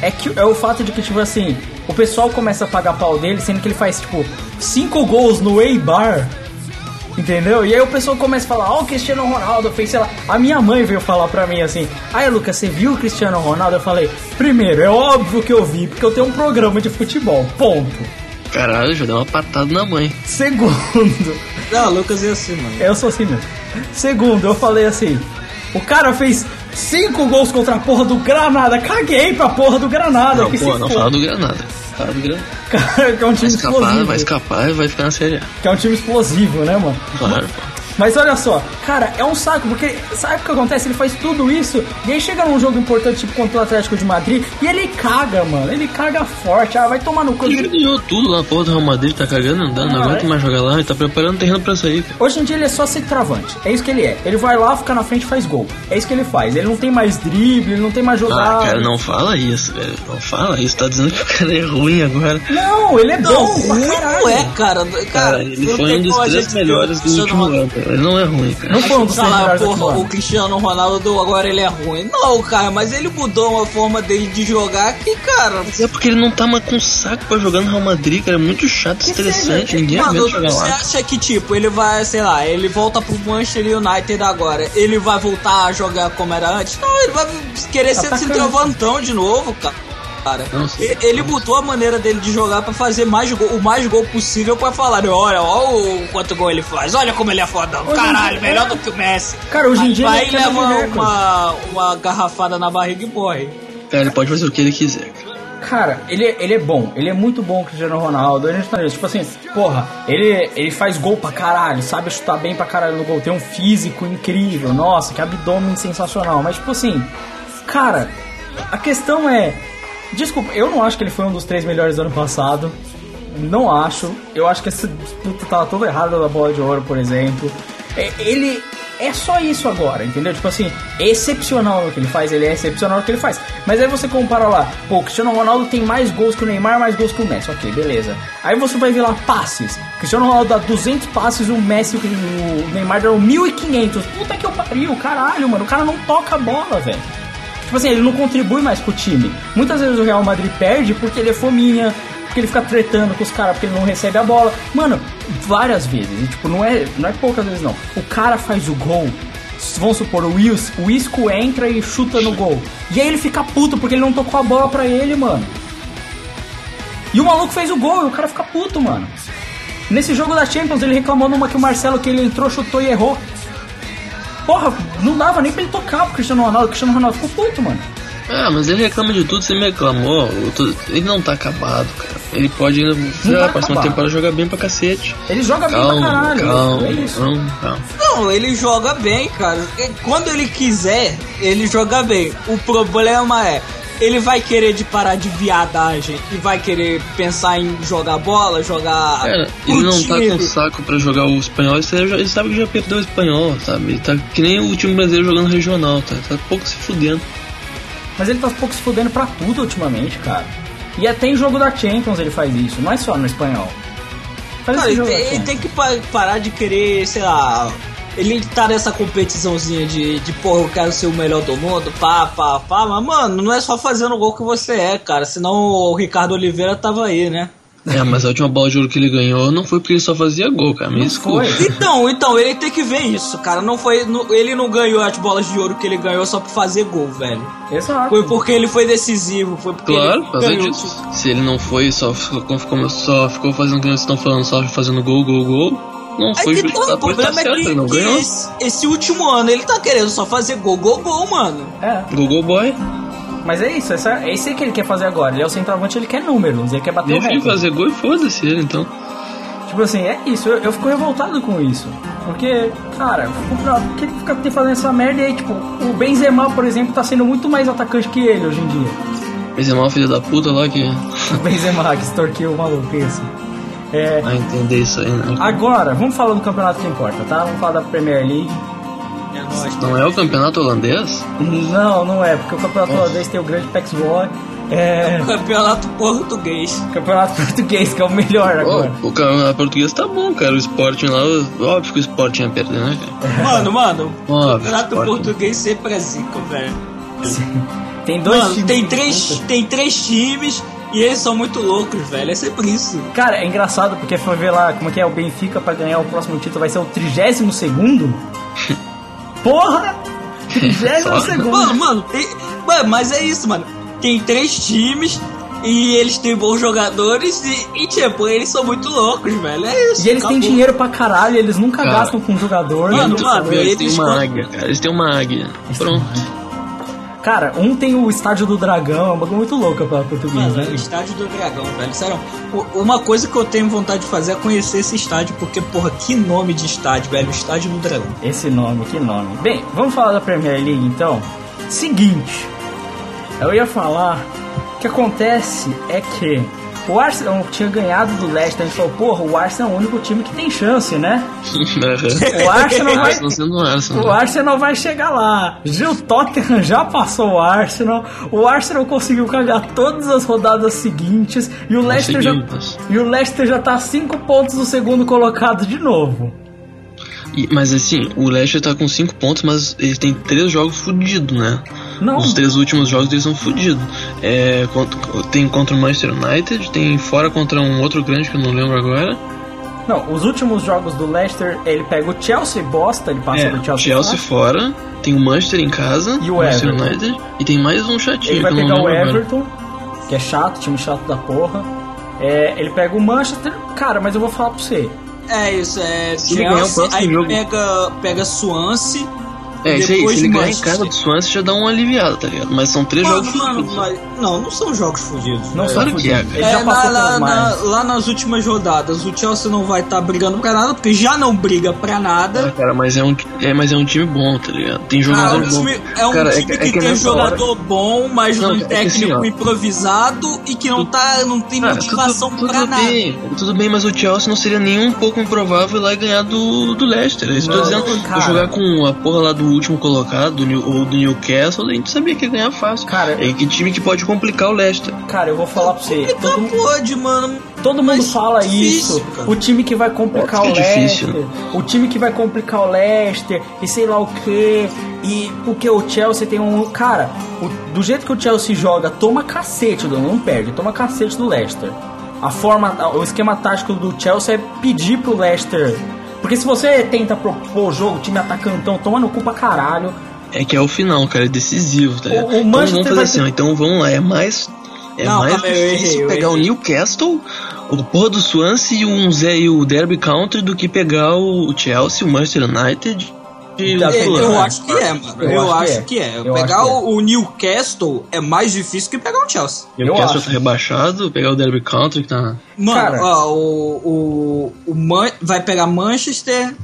É que é o fato de que, tipo assim, o pessoal começa a pagar pau dele, sendo que ele faz, tipo, cinco gols no Eibar. Entendeu? E aí o pessoal começa a falar, ó, o Cristiano Ronaldo fez, sei lá. A minha mãe veio falar pra mim assim, ai Lucas, você viu o Cristiano Ronaldo? Eu falei, primeiro, é óbvio que eu vi, porque eu tenho um programa de futebol. Ponto. Caralho, já deu uma patada na mãe. Segundo, Não, o Lucas é assim, mano. eu sou assim mesmo. Segundo, eu falei assim: o cara fez cinco gols contra a porra do Granada. Caguei pra porra do Granada. Não, que se não fala do Granada. Fala do Granada. Cara, que é um Vai time escapar, explosivo. vai escapar e vai ficar na Série A. Que é um time explosivo, né, mano? Claro, pô. Mas olha só, cara, é um saco, porque sabe o que acontece? Ele faz tudo isso, e aí chega num jogo importante, tipo contra o Atlético de Madrid, e ele caga, mano. Ele caga forte. Ah, vai tomar no cu. Ele ganhou tudo lá, porra do Real Madrid, tá cagando, não dá, não Ah, aguenta é? mais jogar lá, ele tá preparando o terreno pra sair, cara. Hoje em dia ele é só centroavante. É isso que ele é. Ele vai lá, fica na frente e faz gol. É isso que ele faz. Ele não tem mais drible, ele não tem mais Ah, jogada. cara, não fala isso, velho. Não fala isso, tá dizendo que o cara é ruim agora. Não, ele é Não, bom não é, cara. Cara, Cara, ele foi um dos três melhores do último ano, cara. Ele não é ruim, cara. Não foi um dos Falar, porra, o Cristiano Ronaldo agora ele é ruim. Não, cara, mas ele mudou uma forma dele de jogar que, cara. Mas é porque ele não tá mais com saco pra jogar no Real Madrid, cara. É muito chato, estressante. seja, Ninguém Mano, jogar você lá. acha que, tipo, ele vai, sei lá, ele volta pro Manchester United agora, ele vai voltar a jogar como era antes? Não, ele vai querer ser Atacante. centroavantão de novo, cara. Cara, Nossa. Ele mudou a maneira dele de jogar pra fazer mais gol, o mais gol possível pra falar, olha, olha o quanto gol ele faz, olha como ele é fodão, Hoje caralho, dia- melhor do que o Messi. Cara, hoje em dia Vai ele é leva uma, uma garrafada na barriga e morre. Cara, ele pode fazer o que ele quiser, cara. Cara, ele, é- ele é bom, ele é muito bom, o Cristiano Ronaldo. Ele, tá- tipo assim, porra, ele, ele faz gol pra caralho, sabe chutar bem pra caralho no gol, tem um físico incrível, nossa, que abdômen sensacional. Mas, tipo assim, cara, a questão é. Desculpa, eu não acho que ele foi um dos três melhores do ano passado. Não acho. Eu acho que essa disputa tava toda errada da bola de ouro, por exemplo. É, Ele é só isso agora, entendeu? Tipo assim, é excepcional no que ele faz, ele é excepcional no que ele faz. Mas aí você compara lá, pô, o Cristiano Ronaldo tem mais gols que o Neymar, mais gols que o Messi, ok, beleza. Aí você vai ver lá passes. O Cristiano Ronaldo dá 200 passes, o Messi, o Neymar dá 1.500. Puta que eu pariu, caralho, mano. O cara não toca a bola, velho. Tipo assim, ele não contribui mais pro time. Muitas vezes o Real Madrid perde porque ele é fominha, porque ele fica tretando com os caras, porque ele não recebe a bola. Mano, várias vezes. E, tipo, não é, não é poucas vezes não. O cara faz o gol. Vamos supor, o, Is, o Isco entra e chuta no gol. E aí ele fica puto porque ele não tocou a bola pra ele, mano. E o maluco fez o gol e o cara fica puto, mano. Nesse jogo da Champions ele reclamou numa que o Marcelo que ele entrou, chutou e errou. Porra, não dava nem pra ele tocar pro Cristiano Ronaldo. O Cristiano Ronaldo ficou puto, mano. Ah, mas ele reclama de tudo, você me reclamou. Ele não tá acabado, cara. Ele pode ainda, sei lá, tá próxima temporada jogar bem pra cacete. Ele joga bem Calma, pra caralho. calma, é isso. calma, calma. Não, ele joga bem, cara. Quando ele quiser, ele joga bem. O problema é, ele vai querer de parar de viadagem e vai querer pensar em jogar bola, jogar. Cara, pro ele não tá com saco pra jogar o espanhol, ele sabe que já perdeu o espanhol, sabe? Ele tá que nem o time brasileiro jogando regional, tá? Tá pouco se fudendo. Mas ele tá pouco se fudendo pra tudo ultimamente, cara. E até em jogo da Champions ele faz isso, não é só no espanhol. Faz Cara, ele, tem- ele tem que pa- parar de querer, sei lá. Ele tá nessa competiçãozinha de, de porra, eu quero ser o melhor do mundo, pá, pá, pá, mas mano, não é só fazendo o gol que você é, cara. Senão o Ricardo Oliveira tava aí, né? É, mas a última bola de ouro que ele ganhou não foi porque ele só fazia gol, cara. Me desculpa. Então, então, ele tem que ver isso, cara. Não foi. não- ele não ganhou as bolas de ouro que ele ganhou só pra fazer gol, velho. Exato. Foi porque ele foi decisivo, foi porque Claro, ele por disso. Se ele não foi, só ficou, ficou- só ficou fazendo o que vocês estão falando, só fazendo gol, gol, gol. Não Aí foi tá, o pode tá problema é certo, que, ele não ganhou. esse, esse último ano ele tá querendo só fazer gol, gol, gol, mano. É, Gol, gol, boy. mas é isso, essa, é isso aí que ele quer fazer agora. Ele é o centroavante, ele quer números, ele quer bater o Deixa ele recorde. fazer gol e foda-se ele, então. Tipo assim, é isso, eu, eu fico revoltado com isso. Porque, cara, por que ele fica fazendo essa merda e aí, tipo, o Benzema, por exemplo, tá sendo muito mais atacante que ele hoje em dia. Benzema, filho da puta lá que O Benzema que extorquiu o maluco, esse. É, vai entender isso aí, né? agora, vamos falar do campeonato que importa, tá? Vamos falar da Premier League. É. Não é o campeonato holandês? Não, não é, porque o campeonato holandês tem o grande Pex Boy. É. Campeonato português. Campeonato português, que é o melhor agora. Oh, o campeonato português tá bom, cara. O Sporting lá, óbvio que o Sporting ia perder, né, cara? Mano, mano, Óbvio, campeonato Sporting. português sempre é zica, velho. Tem dois Mano, times. tem três, tem três times e eles são muito loucos, velho. É sempre isso. Cara, é engraçado porque foi ver lá como é que é o Benfica pra ganhar o próximo título vai ser o 32 segundo. Porra! 32 Só. segundo. Mano, mano, tem- mano, mas é isso, mano. Tem três times e eles têm bons jogadores e, e, tipo, eles são muito loucos, velho. É isso. E eles têm acabou. dinheiro pra caralho, eles nunca Cara. gastam com jogador. Mano, né? mano, Eles têm uma águia, cara. Eles têm uma águia. Pronto. Cara, um tem o Estádio do Dragão, é um bagulho muito louco pra português, Mano, né? estádio do Dragão, velho. Sério, uma coisa que eu tenho vontade de fazer é conhecer esse estádio, porque, porra, que nome de estádio, velho. Estádio do Dragão. Esse nome, que nome. Bem, vamos falar da Premier League então. Seguinte, eu ia falar. O que acontece é que o Arsenal tinha ganhado do Leicester. A gente falou, porra, o Arsenal é o único time que tem chance, né? O Arsenal vai. O Arsenal vai chegar lá. O Tottenham já passou o Arsenal. O Arsenal conseguiu cagar todas as rodadas seguintes. E o Leicester já, e o Leicester já tá 5 pontos do segundo colocado de novo. E- mas assim, o Leicester tá com 5 pontos, mas ele tem 3 jogos fudidos, né? Não. Os três últimos jogos deles são fudidos. É, tem contra o Manchester United, tem fora contra um outro grande que eu não lembro agora. Não, os últimos jogos do Leicester, ele pega o Chelsea bosta, ele passa É, do Chelsea. Chelsea fora. fora, tem o Manchester em casa, E o Manchester Everton. United, e tem mais um chatinho Ele vai pegar o lembro agora. Everton, que é chato, time chato da porra. É, ele pega o Manchester. Cara, mas eu vou falar pra você. É isso, é. Chelsea, aí jogo. pega, pega Swansea. É, isso aí, se ele ganhar em casa do Swansea já dá uma aliviada, tá ligado? Mas são três Mano, jogos mano, fudidos. mas- não, não são jogos fudidos. Não velho. são Claro que é, já É, passou na- pelos na- lá nas últimas rodadas, o Chelsea não vai estar brigando pra nada, porque já não briga pra Ah, nada. cara, mas é, um, é, mas é um time bom, tá ligado? Tem Ah, jogador um bom. é um Cara, time é, que, é que tem nessa hora- jogador bom, mas Não, um é que técnico assim, improvisado e que não, tá, não tem Cara, motivação tudo, pra tudo nada. bem, tudo bem, mas o Chelsea não seria nem um pouco improvável ir lá e ganhar do, do Leicester. É Isso tô Não, dizendo. cara. Jogar com a porra lá do último colocado, do, New- ou do Newcastle, a gente sabia que ia ganhar fácil. Cara, é que time que pode complicar o Leicester. Cara, eu vou falar pra você. Então Todo, mu- pode, mano. todo mundo fala difícil, isso. cara. O time que vai complicar o é Leicester. difícil. O time que vai complicar o Leicester. E sei lá o que. E porque o Chelsea tem um. Cara, o- do jeito que o Chelsea joga, toma cacete, do- não perde, toma cacete do Leicester. A forma, o esquema tático do Chelsea é pedir pro Leicester. Porque se você tenta propor o jogo, time atacantão, toma no cu pra caralho. É que é o final, cara, é decisivo, tá ligado? O- o então vamos fazer vai assim, ó, então vamos lá, é mais. É Não, mais errei, difícil eu pegar o errei. Newcastle, o porra do Swansea e o, Zé, e o Derby Country do que pegar o Chelsea, o Manchester United Eu, Fulham. eu acho que é, mano. Eu Eu, acho que acho é. que é. Eu Pegar que é. o, o Newcastle é mais difícil que pegar o Chelsea. O Eu Newcastle tá rebaixado, pegar o Derby Country que tá. Mano, Cara. ó, o, o, o Man- vai pegar Manchester,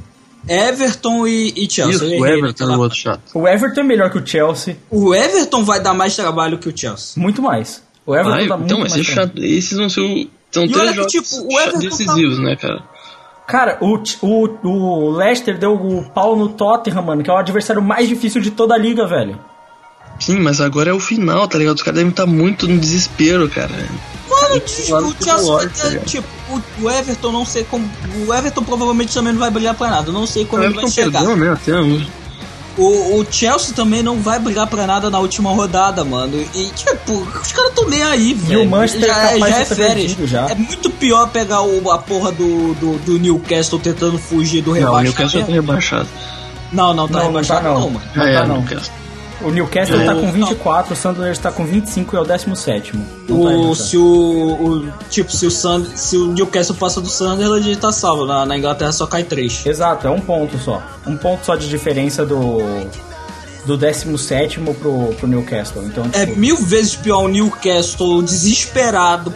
Everton e, e Chelsea. Isso, Eu o Everton naquela- é o outro chato. O Everton é melhor que o Chelsea. O Everton vai dar mais trabalho que o Chelsea. Muito mais. O Everton Vai, muito então vai mais chato. Esses vão ser o. São E três olha que, jogos tipo, Everton decisivos, tá- né, cara? Cara, o, o, o Leicester deu o pau no Tottenham, mano, que é o adversário mais difícil de toda a liga, velho. Sim, mas agora é o final, tá ligado? Os caras devem estar muito no desespero, cara. Mano, vai tá ter, ligado? tipo, o, Everton não sei como. O Everton provavelmente também não vai brigar pra nada. Não sei como O ele vai Everton chegar. perdeu, né? Até. O, o Chelsea também não vai brigar pra nada na última rodada, mano. E, tipo, os caras tão nem aí, velho. Manchester já, é capaz já é férias. já. É muito pior pegar o, a porra do, do, do Newcastle tentando fugir do Não, o rebaixamento. Newcastle tá rebaixado. Não, não, tá Não, não tá rebaixado não. não, mano. Já Não é, tá, o não. Newcastle. O Newcastle É. tá com 24, o Sunderland tá com 25 e é o 17. Não tá O, se o, o- Tipo, se o, Sand, se o Newcastle passa do Sunderland, ele tá salvo. Na, na Inglaterra só cai três. Exato, é um ponto só. Um ponto só de diferença do do 17 pro, pro Newcastle. Então, É tipo, mil vezes pior o Newcastle desesperado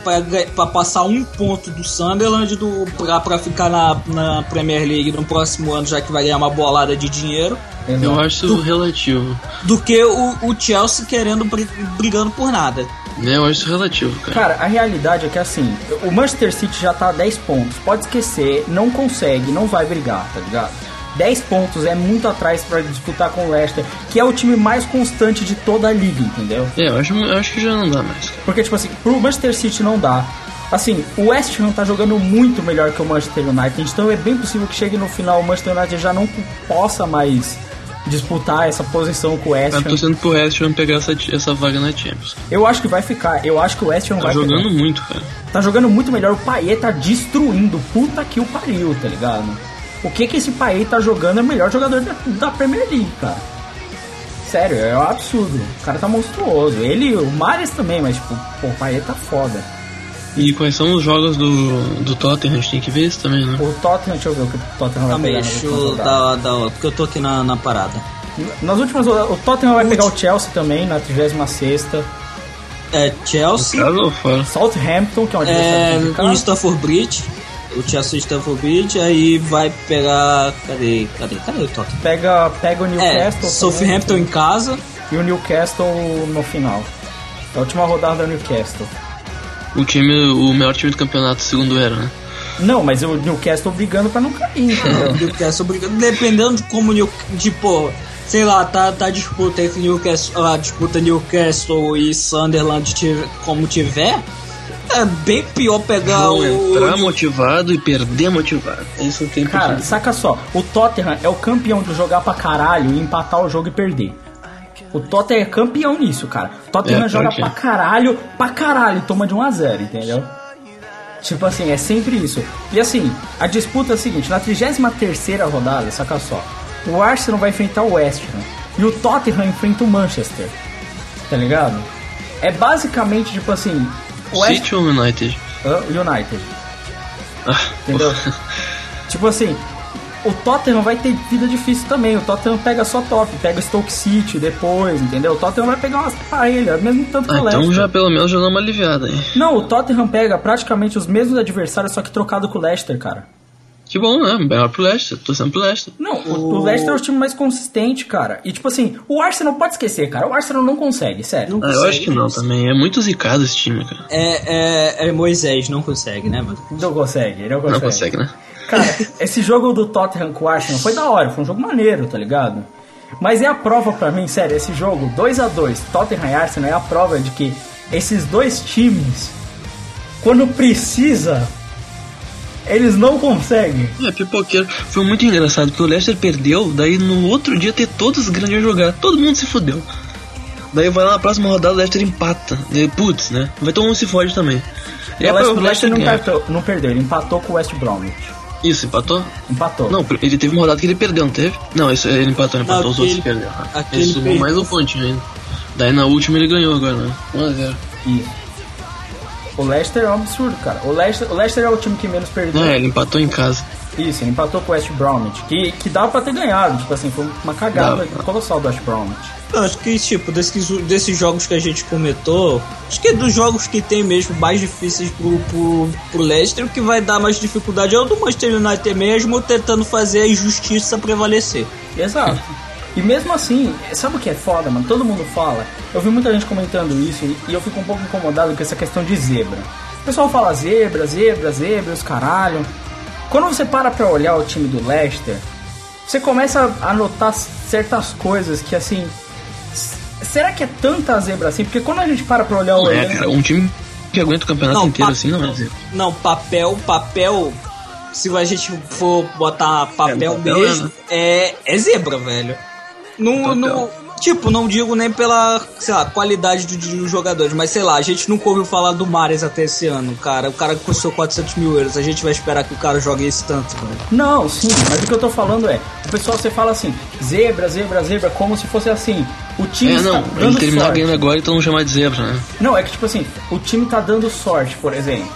pra passar um ponto do Sunderland do, pra, pra ficar na, na Premier League no próximo ano, já que vai ganhar uma bolada de dinheiro, exato. Eu acho isso relativo. do que o, o Chelsea querendo bri- brigando por nada. Né, Eu acho isso relativo, cara. Cara, a realidade é que assim, o Manchester City já tá a 10 pontos. Pode esquecer, não consegue, não vai brigar, tá ligado? 10 pontos é muito atrás pra disputar com o Leicester, que é o time mais constante de toda a liga, entendeu? É, eu acho, eu acho que já não dá mais. Porque, tipo assim, pro Manchester City não dá. Assim, o West Ham tá jogando muito melhor que o Manchester United, então é bem possível que chegue no final o Manchester United já não possa mais disputar essa posição com o West Eu Ham. tô torcendo pro West Ham pegar essa, essa vaga na Champions. Eu acho que vai ficar, eu acho que o West Ham Tá vai jogando pegar. muito, cara. Tá jogando muito melhor, o Payet tá destruindo, puta que o pariu, tá ligado? O que que esse Payet tá jogando é o melhor jogador da, da Premier League, cara. Sério, é um absurdo. O cara tá monstruoso. Ele o Mares também, mas tipo, pô, o Payet tá foda. E quais são os jogos do, do Tottenham? A gente tem que ver isso também, né? O Tottenham, deixa eu ver o que o Tottenham vai aí, pegar. deixa eu dar, dar porque eu tô aqui na, na parada. Nas últimas o Tottenham vai pegar o Chelsea também, na 36 É Chelsea, fora? Southampton, que é um é, adversário complicado. Stafford Bridge, o Chelsea Stafford Bridge, aí vai pegar. Cadê? Cadê? Cadê o Tottenham? Pega, pega o É, Newcastle. Southampton também, em casa. E o Newcastle no final. A última rodada é o Newcastle. O time, o melhor time do campeonato, segundo era, né? Não, mas o Newcastle brigando pra não cair, entendeu? Newcastle brigando, dependendo de como New, de pô, sei lá, tá, tá a disputa entre Newcastle, a disputa Newcastle e Sunderland como tiver, é bem pior pegar Vão o entrar motivado e perder motivado. Isso tem Cara, saca só, o Tottenham é o campeão de jogar pra caralho e empatar o jogo e perder. O Tottenham é campeão nisso, cara. O Tottenham É, joga pra é. caralho, pra caralho, toma de 1 a 0 entendeu? Tipo assim, é sempre isso. E assim, a disputa é a seguinte, na 33 rodada, saca só, o Arsenal vai enfrentar o West Ham e o Tottenham enfrenta o Manchester. Tá ligado? É basicamente tipo assim, West City ou United? Hã? United. Ah, Entendeu? tipo assim, o Tottenham vai ter vida difícil também. O Tottenham pega só top, pega Stoke City depois, entendeu? O Tottenham vai pegar umas parelhas, mesmo tanto que Ah, o então Leicester. já pelo menos já dá uma aliviada aí. Não, o Tottenham pega praticamente os mesmos adversários, só que trocado com o Leicester, cara. Que bom, né? Melhor pro Leicester, tô sempre pro Leicester. Não, o, o Leicester é o time mais consistente, cara. E tipo assim, o Arsenal pode esquecer, cara. O Arsenal não consegue, sério. Ah, eu acho que não também. É muito zicado esse time, cara. É, é, é Moisés, não consegue, né, mano? Não consegue, ele não consegue. Não consegue, né? Cara, esse jogo do Tottenham com o Arsenal foi da hora, foi um jogo maneiro, tá ligado? Mas é a prova pra mim, sério, esse jogo 2 a 2 Tottenham e Arsenal é a prova de que esses dois times, quando precisa, eles não conseguem. É, pipoqueiro. Foi muito engraçado, porque o Leicester perdeu, daí no outro dia ter todos os grandes a jogar. Todo mundo se fudeu. Daí vai lá na próxima rodada, o Leicester empata. E, putz, né? Vai todo mundo se fode também. E É o Leicester, o Leicester não, perdeu, não perdeu, ele empatou com o West Bromwich. Isso, empatou? Empatou. Não, ele teve uma rodada que ele perdeu, não teve? Não, isso, ele empatou, ele empatou, os outros aquele Ele perdeu. mais um pontinho ainda. Daí na última ele ganhou agora, né? 1x0. Isso. O Leicester é um absurdo, cara. O Leicester, o Leicester é o time que menos perdeu. É, ele empatou em casa. Isso, ele empatou com o West Bromwich, que, que dava pra ter ganhado, tipo assim, foi uma cagada Dava. colossal do West Bromwich. Eu acho que, tipo, desses, desses jogos que a gente comentou, acho que é dos jogos que tem mesmo mais difíceis pro, pro, pro Leicester, o que vai dar mais dificuldade é o do Manchester United mesmo, tentando fazer a injustiça prevalecer. Exato. E mesmo assim, sabe o que é foda, mano? Todo mundo fala. Eu vi muita gente comentando isso e- eu fico um pouco incomodado com essa questão de zebra. O pessoal fala zebra, zebra, zebra, os caralho. Quando você para pra olhar o time do Leicester, você começa a notar certas coisas que assim. Será que é tanta zebra assim? Porque quando a gente para pra olhar o Não é, elenco- cara. Um time que aguenta o campeonato Não, inteiro assim não é dizer. Não, papel, papel. Se a gente for botar papel, É, papel mesmo, é, é zebra, velho. Não, Papel. não, tipo, não digo nem pela, sei lá, qualidade do- dos jogadores, mas sei lá, a gente nunca ouviu falar do Mares até esse ano, cara. O cara custou 400 mil euros, a gente vai esperar que o cara jogue esse tanto, cara. Não, sim, mas o que eu tô falando é, o pessoal você fala assim, zebra, zebra, zebra, como se fosse assim, o time É, está não. dando Ele terminar sorte. ganhando agora, então não chamar de zebra, né? Não, é que tipo assim, o time tá dando sorte, por exemplo.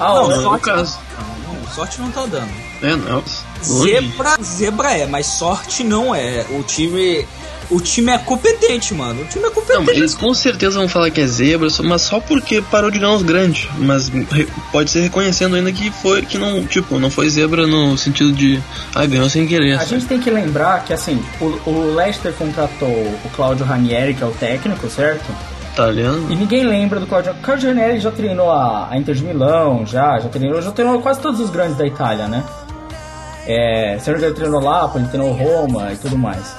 Ah, Não, sorte- caso. Não, sorte não tá dando. É, não. Zebra, zebra é, mas sorte não é. O time, o time é competente, mano. O time é Não, competente. eles com certeza vão falar que é zebra, mas só porque parou de ganhar os grandes. Mas pode ser reconhecendo ainda que foi que não, tipo, não foi zebra no sentido de ah, ganhou sem querer. a gente tem que lembrar que assim, o, o Leicester contratou o Claudio Ranieri, que é o técnico, certo? Italiano. E ninguém lembra do Claudio. O Claudio Ranieri já treinou a, a Inter de Milão, já, já treinou, já treinou quase todos os grandes da Itália, né? É, não me engano, ele treinou treinou Roma e tudo mais.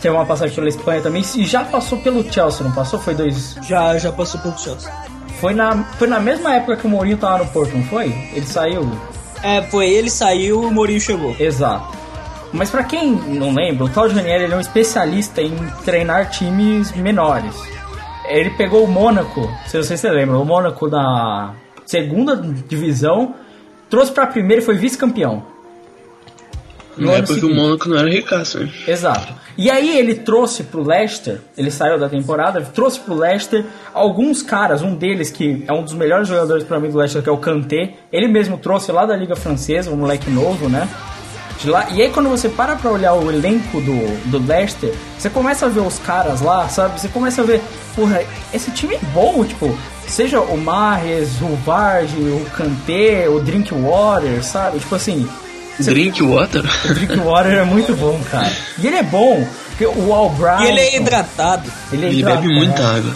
Tem uma passagem pela Espanha também, e já passou pelo Chelsea, não passou? Foi dois. Já, já passou pelo Chelsea. Foi na, foi na mesma época que o Mourinho tava no Porto, não foi? Ele saiu. É, foi ele saiu, o Mourinho chegou. Exato. Mas pra quem não lembra, o Claudio Ranieri ele é um especialista em treinar times menores. Ele pegou o Mônaco, se você se lembra, o Mônaco da segunda divisão, trouxe pra primeira e foi vice-campeão. No Na ano época que o seguinte. Mônaco não era ricaço, né? Exato. E aí ele trouxe pro Leicester, ele saiu da temporada, trouxe pro Leicester alguns caras, um deles que é um dos melhores jogadores para mim do Leicester, que é o Kanté, ele mesmo trouxe lá da Liga Francesa, um moleque novo, né? De lá. E aí quando você para pra olhar o elenco do, do Leicester, você começa a ver os caras lá, sabe? Você começa a ver, porra, esse time é bom, tipo, seja o Mahrez, o Vardy, o Kanté, o Drinkwater, sabe? Tipo assim, Drink water? o Drinkwater é muito bom, cara. E ele é bom, porque o Albright... E ele é hidratado. Ele, é Ele hidratado, bebe muita né? água.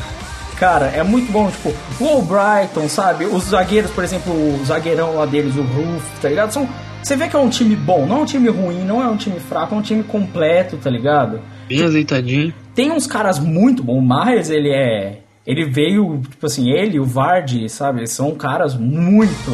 Cara, é muito bom, tipo, o Albrighton, sabe? Os zagueiros, por exemplo, o zagueirão lá deles, o Roof, tá ligado? São, você vê que é um time bom, não é um time ruim, não é um time fraco, é um time completo, tá ligado? Bem azeitadinho. Tem uns caras muito bons, o Mahrez, ele é... Ele veio, tipo assim, ele e o Vardy, sabe? Eles são caras muito,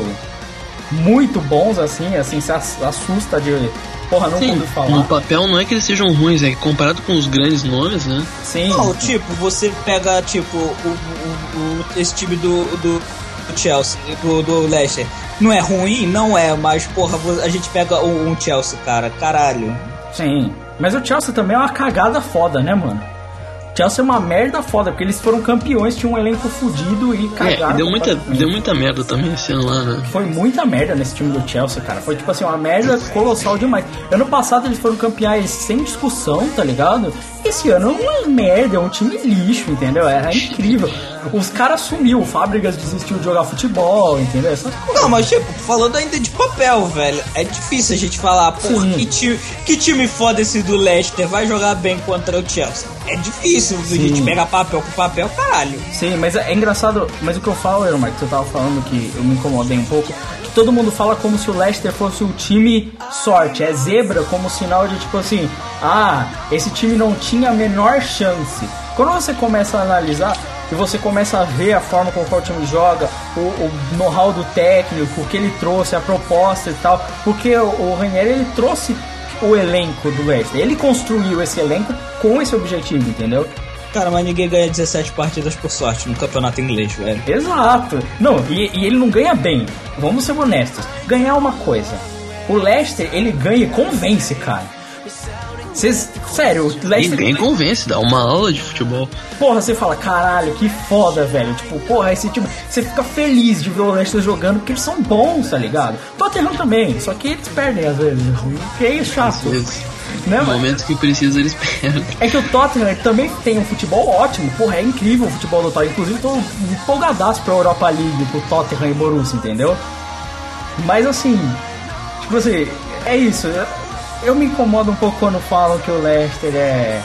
muito bons, assim, assim, se ass- assusta de... Porra, não Sim, ouvi no falar. papel não é que eles sejam ruins, é que comparado com os grandes nomes, né? Sim. Não, tipo, você pega, tipo, o, o- o- esse time do, do, do Chelsea, do, do Leicester. Não é ruim? Não é, mas, porra, a gente pega um, um Chelsea, cara. Caralho. Sim. Mas o Chelsea também é uma cagada foda, né, mano? Chelsea é uma merda foda, porque eles foram campeões, tinham um elenco fudido e É, cagaram. e deu muita, deu muita merda também esse ano lá, né? Foi muita merda nesse time do Chelsea, cara. Foi tipo assim, uma merda colossal demais. Ano passado eles foram campeões sem discussão, tá ligado? Esse ano é uma merda, é um time lixo, entendeu? É, é incrível. Os caras sumiu, Fábricas desistiu de jogar futebol, entendeu? Essas coisas. Não, mas, tipo, falando ainda de papel, velho, é difícil a gente falar, Sim. que time, que time foda esse do Leicester vai jogar bem contra o Chelsea? É difícil a gente pegar papel com papel, caralho. Sim, mas é engraçado, mas o que eu falo, Erma, que você tava falando que eu me incomodei um pouco, todo mundo fala como se o Leicester fosse o time sorte, é zebra como sinal de tipo assim, ah, esse time não tinha a menor chance. Quando você começa a analisar e você começa a ver a forma como o time joga, o, o know-how do técnico, o que ele trouxe, a proposta e tal, porque o, o Ranieri ele trouxe o elenco do Leicester, ele construiu esse elenco com esse objetivo, entendeu? Cara, mas ninguém ganha 17 partidas por sorte no campeonato inglês, velho. Exato. Não, e, e ele não ganha bem. Vamos ser honestos. Ganhar uma coisa. O Leicester, ele ganha e convence, cara. Cês, sério, o Leicester. Ninguém convence, dá uma aula de futebol. Porra, você fala, caralho, que foda, velho. Tipo, porra, esse time. Você fica feliz de ver o Leicester jogando porque eles são bons, tá ligado? Tottenham também, só que eles perdem às vezes. Que é chato. Vezes. Né, No momento que precisa, eles perdem. É que o Tottenham também tem um futebol ótimo. Porra, é incrível o futebol do Tottenham. Inclusive, tô empolgadaço pra Europa League, pro Tottenham e Borussia, entendeu? Mas assim, tipo assim, é isso. Eu, me incomodo um pouco quando falam que o Leicester é.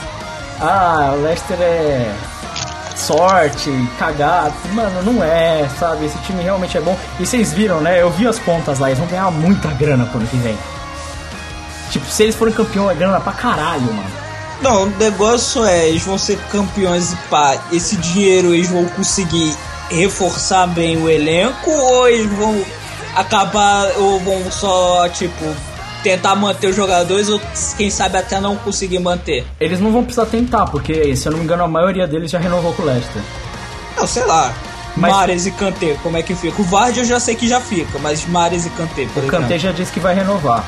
Ah, o Leicester é. Sorte, cagado. Mano, não é, sabe? Esse time realmente é bom. E vocês viram, né? Eu vi as contas lá, eles vão ganhar muita grana pro ano que vem. Tipo, se eles forem campeão, é grana pra caralho, mano. Não, o negócio é, eles vão ser campeões e pá, esse dinheiro eles vão conseguir reforçar bem o elenco ou eles vão acabar ou vão só, tipo, tentar manter os jogadores ou quem sabe até não conseguir manter? Eles não vão precisar tentar, porque, se eu não me engano, a maioria deles já renovou com o Leicester. Não, sei lá. Mas- Mares e Kanté, como é que fica? O Vardy eu já sei que já fica, mas Mares e Kanté, por O exemplo. Kanté já disse que vai renovar.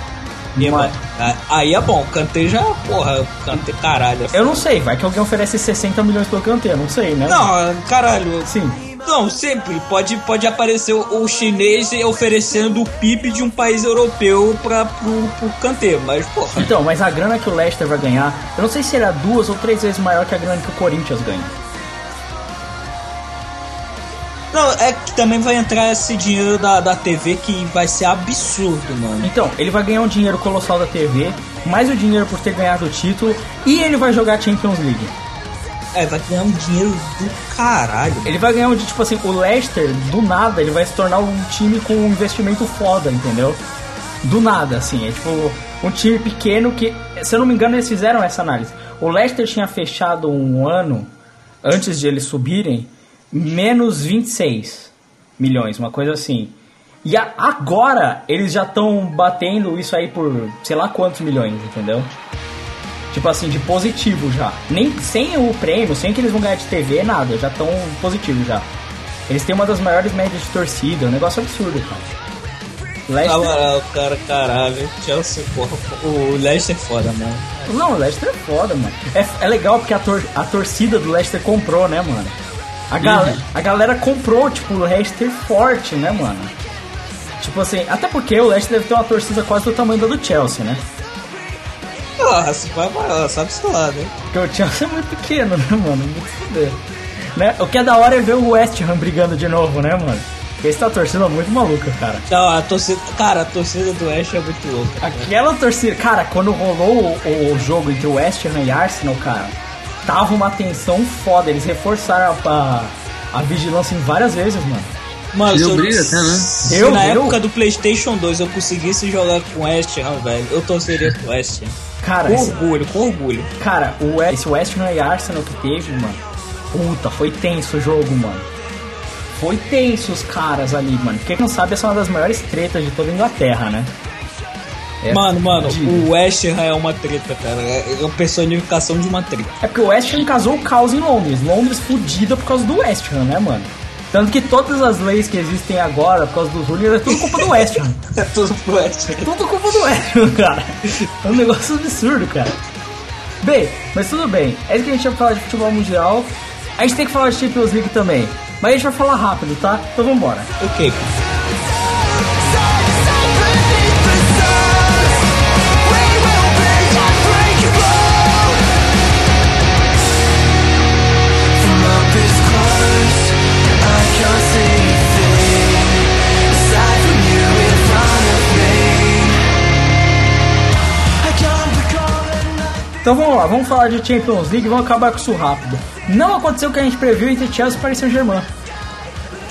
E, Mas- mano, a- Aí é bom, Kanté já, porra, Kanté caralho. Eu não sei, vai que alguém oferece 60 milhões pelo Kanté, eu não sei, né? Não, caralho, Sim. Não, sempre pode, pode aparecer o, o chinês oferecendo o PIB de um país europeu pra, pro, pro Kanté, mas porra. Então, mas a grana que o Leicester vai ganhar, eu não sei se será duas ou três vezes maior que a grana que o Corinthians ganha. Não, é que também vai entrar esse dinheiro da, da TV que vai ser absurdo, mano. Então, ele vai ganhar um dinheiro colossal da TV, mais o dinheiro por ter ganhado o título, e ele vai jogar Champions League. É, vai ganhar um dinheiro do caralho. Ele vai ganhar um tipo assim, o Leicester, do nada, ele vai se tornar um time com um investimento foda, entendeu? Do nada, assim. É tipo um time pequeno que, se eu não me engano, eles fizeram essa análise. O Leicester tinha fechado um ano, antes de eles subirem, menos 26 milhões, uma coisa assim. E a- agora eles já estão batendo isso aí por sei lá quantos milhões, entendeu? Tipo assim, de positivo já. Nem sem o prêmio, sem que eles vão ganhar de TV, nada. Já estão positivo já. Eles têm uma das maiores médias de torcida, um negócio absurdo, cara. Leicester... Cara, caralho. Chelsea, porra. O Leicester é foda, mano. Não, o Leicester é foda, mano. É, é legal porque a, tor a torcida do Leicester comprou, né, mano? A, gal a galera comprou, tipo, o Leicester forte, né, mano? Tipo assim, até porque o Leicester deve ter uma torcida quase do tamanho da do Chelsea, né? Ah, se vai maior, sabe se lá, né? Porque o Chelsea é muito pequeno, né, mano? Muito foder. Né? O que é da hora é ver o West Ham brigando de novo, né, mano? Porque esse tá torcida muito maluca, cara. Não, a torcida. Cara, a torcida do West é muito louca. cara. Aquela torcida. Cara, quando rolou o, o jogo entre o West Ham e Arsenal, cara, tava uma tensão foda. Eles reforçaram a, a, a vigilância em várias vezes, mano. Mano, Deu eu- briga até, né? Deu, na deu. época do PlayStation 2 eu conseguisse jogar com o West Ham, velho, eu torceria pro West Ham. Cara, Com esse, orgulho, com orgulho. cara o, We- esse West Ham e Arsenal que teve, mano. Puta, foi tenso o jogo, mano. Foi tenso os caras ali, mano. Quem não sabe, essa é uma das maiores tretas de toda a Inglaterra, né? É, Mano, mano, diga. o West Ham é uma treta, cara. É uma personificação de uma treta. É porque o West Ham casou o caos em Londres. Londres fudida por causa do West Ham, né, mano? Tanto que todas as leis que existem agora por causa dos hooligans é tudo culpa do West Ham. É tudo pro West Ham. Tudo culpa do West Ham, cara. É um negócio absurdo, cara. Bem, mas tudo bem. É isso que a gente vai falar de futebol mundial. A gente tem que falar de Champions League também. Mas a gente vai falar rápido, tá? Então vambora. Ok. Então vamos lá, vamos falar de Champions League e vamos acabar com isso rápido. Não aconteceu o que a gente previu entre Chelsea e Paris Saint-Germain.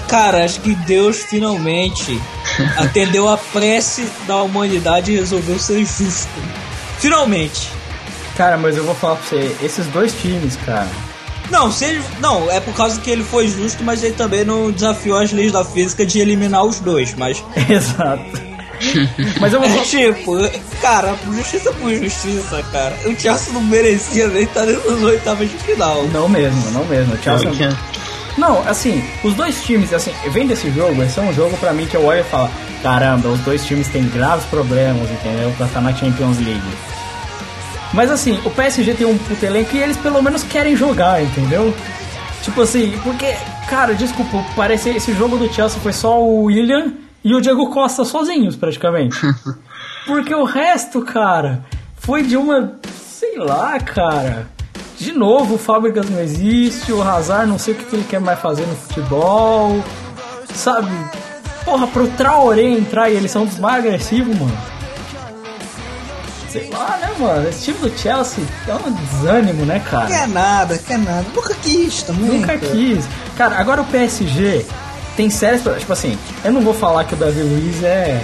Cara, acho que Deus finalmente atendeu a prece da humanidade e resolveu ser justo. Finalmente. Cara, mas eu vou falar pra você, esses dois times, cara. Não, se ele, não, é por causa que ele foi justo, mas ele também não desafiou as leis da física de eliminar os dois, mas Exato. Mas eu vou é tipo, cara, justiça por justiça, cara. O Chelsea não merecia nem estar dentro das oitavas de final. Não mesmo, não mesmo. O Chelsea. É. Não, assim, os dois times, assim, vendo esse jogo, esse é um jogo pra mim que eu olho e falo, caramba, os dois times têm graves problemas, entendeu? Pra estar na Champions League. Mas assim, o PSG tem um puto elenco e eles pelo menos querem jogar, entendeu? Tipo assim, porque, cara, desculpa, parece esse jogo do Chelsea foi só o William e o Diego Costa sozinhos, praticamente. Porque o resto, cara, foi de uma. Sei lá, cara. De novo, o Fábricas não existe, o Hazard não sei o que que ele quer mais fazer no futebol. Sabe? Porra, pro Traoré entrar e eles são dos mais agressivos, mano. Sei lá, né, mano? Esse time do Chelsea é um desânimo, né, cara? Quer nada, quer nada. Nunca quis também. Nunca quis. Cara, agora o PSG tem sérias. Tipo assim, eu não vou falar que o Davi Luiz é.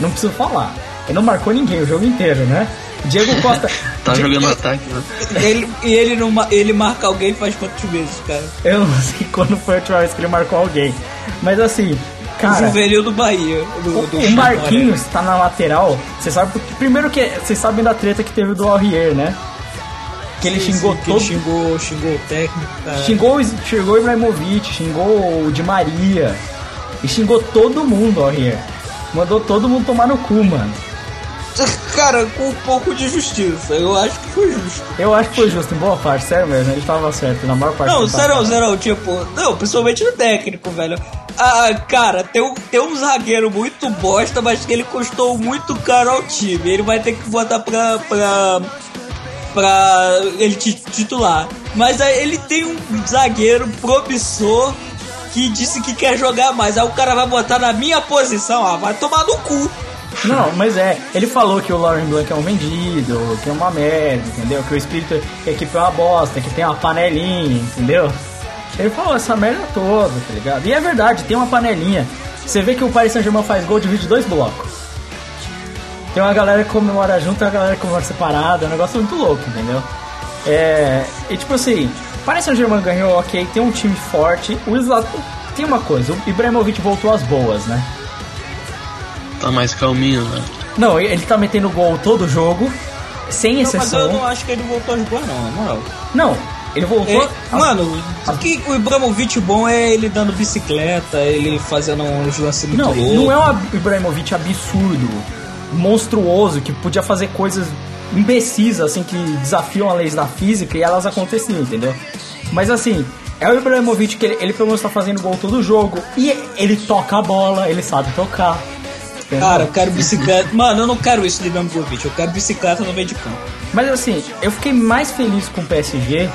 Não preciso falar. Ele não marcou ninguém o jogo inteiro, né? Diego Costa. Tá Di- jogando ataque, né? Ele, e ele, não, ele marca alguém faz quantos meses, cara? Eu não sei quando foi a última vez que ele marcou alguém. Mas assim, o cara. juvenil do Bahia. Do, O, do o Marquinhos tá na lateral. Você sabe. Primeiro que. Vocês sabem da treta que teve do Aurier, né? Que ele Sim, xingou sim, todo. ele xingou, xingou o técnico, cara. Xingou, o- xingou o Ibrahimovic, xingou o Di Maria. E xingou todo mundo, ó, Aurier. Mandou todo mundo tomar no cu, mano. Cara, com um pouco de justiça. Eu acho que foi justo. Eu acho que foi justo, em boa parte, sério mesmo. Ele tava certo, na maior parte Não, ele tava sério, sério, tipo, não, principalmente no técnico, velho. Ah, cara, tem um, tem um zagueiro muito bosta, mas que ele custou muito caro ao time. Ele vai ter que botar pra. pra. Pra ele ti- titular. Mas aí ele tem um zagueiro promissor que disse que quer jogar mais. Aí o cara vai botar na minha posição, ah, vai tomar no cu. Não, mas é, ele falou que o Lauren Blanc é um vendido, que é uma merda, entendeu? Que o espírito da equipe é uma bosta, que tem uma panelinha, entendeu? Ele falou essa merda toda, tá ligado? E é verdade, tem uma panelinha. Você vê que o Paris Saint-Germain faz gol, divide dois blocos. Tem uma galera que comemora junto e uma galera que comemora separada, é um negócio muito louco, entendeu? É. E tipo assim, o Paris Saint-Germain ganhou, ok, tem um time forte. O Zlatan. Tem uma coisa, o Ibrahimovic voltou às boas, né? Tá mais calminho, né? Não, ele tá metendo gol todo jogo, sem Não, mas eu exceção. não acho que ele voltou a jogar, não, na moral. Não, Ele voltou. É, mano, o que o Ibrahimovic bom é ele dando bicicleta, ele fazendo uns lances muito não, loucos. não é um Ibrahimovic absurdo, monstruoso, que podia fazer coisas imbecis, assim, que desafiam as leis da física e elas aconteciam, entendeu? Mas assim, é o Ibrahimovic que ele, ele pelo menos tá fazendo gol todo jogo e ele toca a bola, ele sabe tocar. Cara, eu quero bicicleta. Mano, eu não quero isso de Ibrahimovic, eu quero bicicleta no meio de campo. Mas assim, eu fiquei mais feliz com o PSG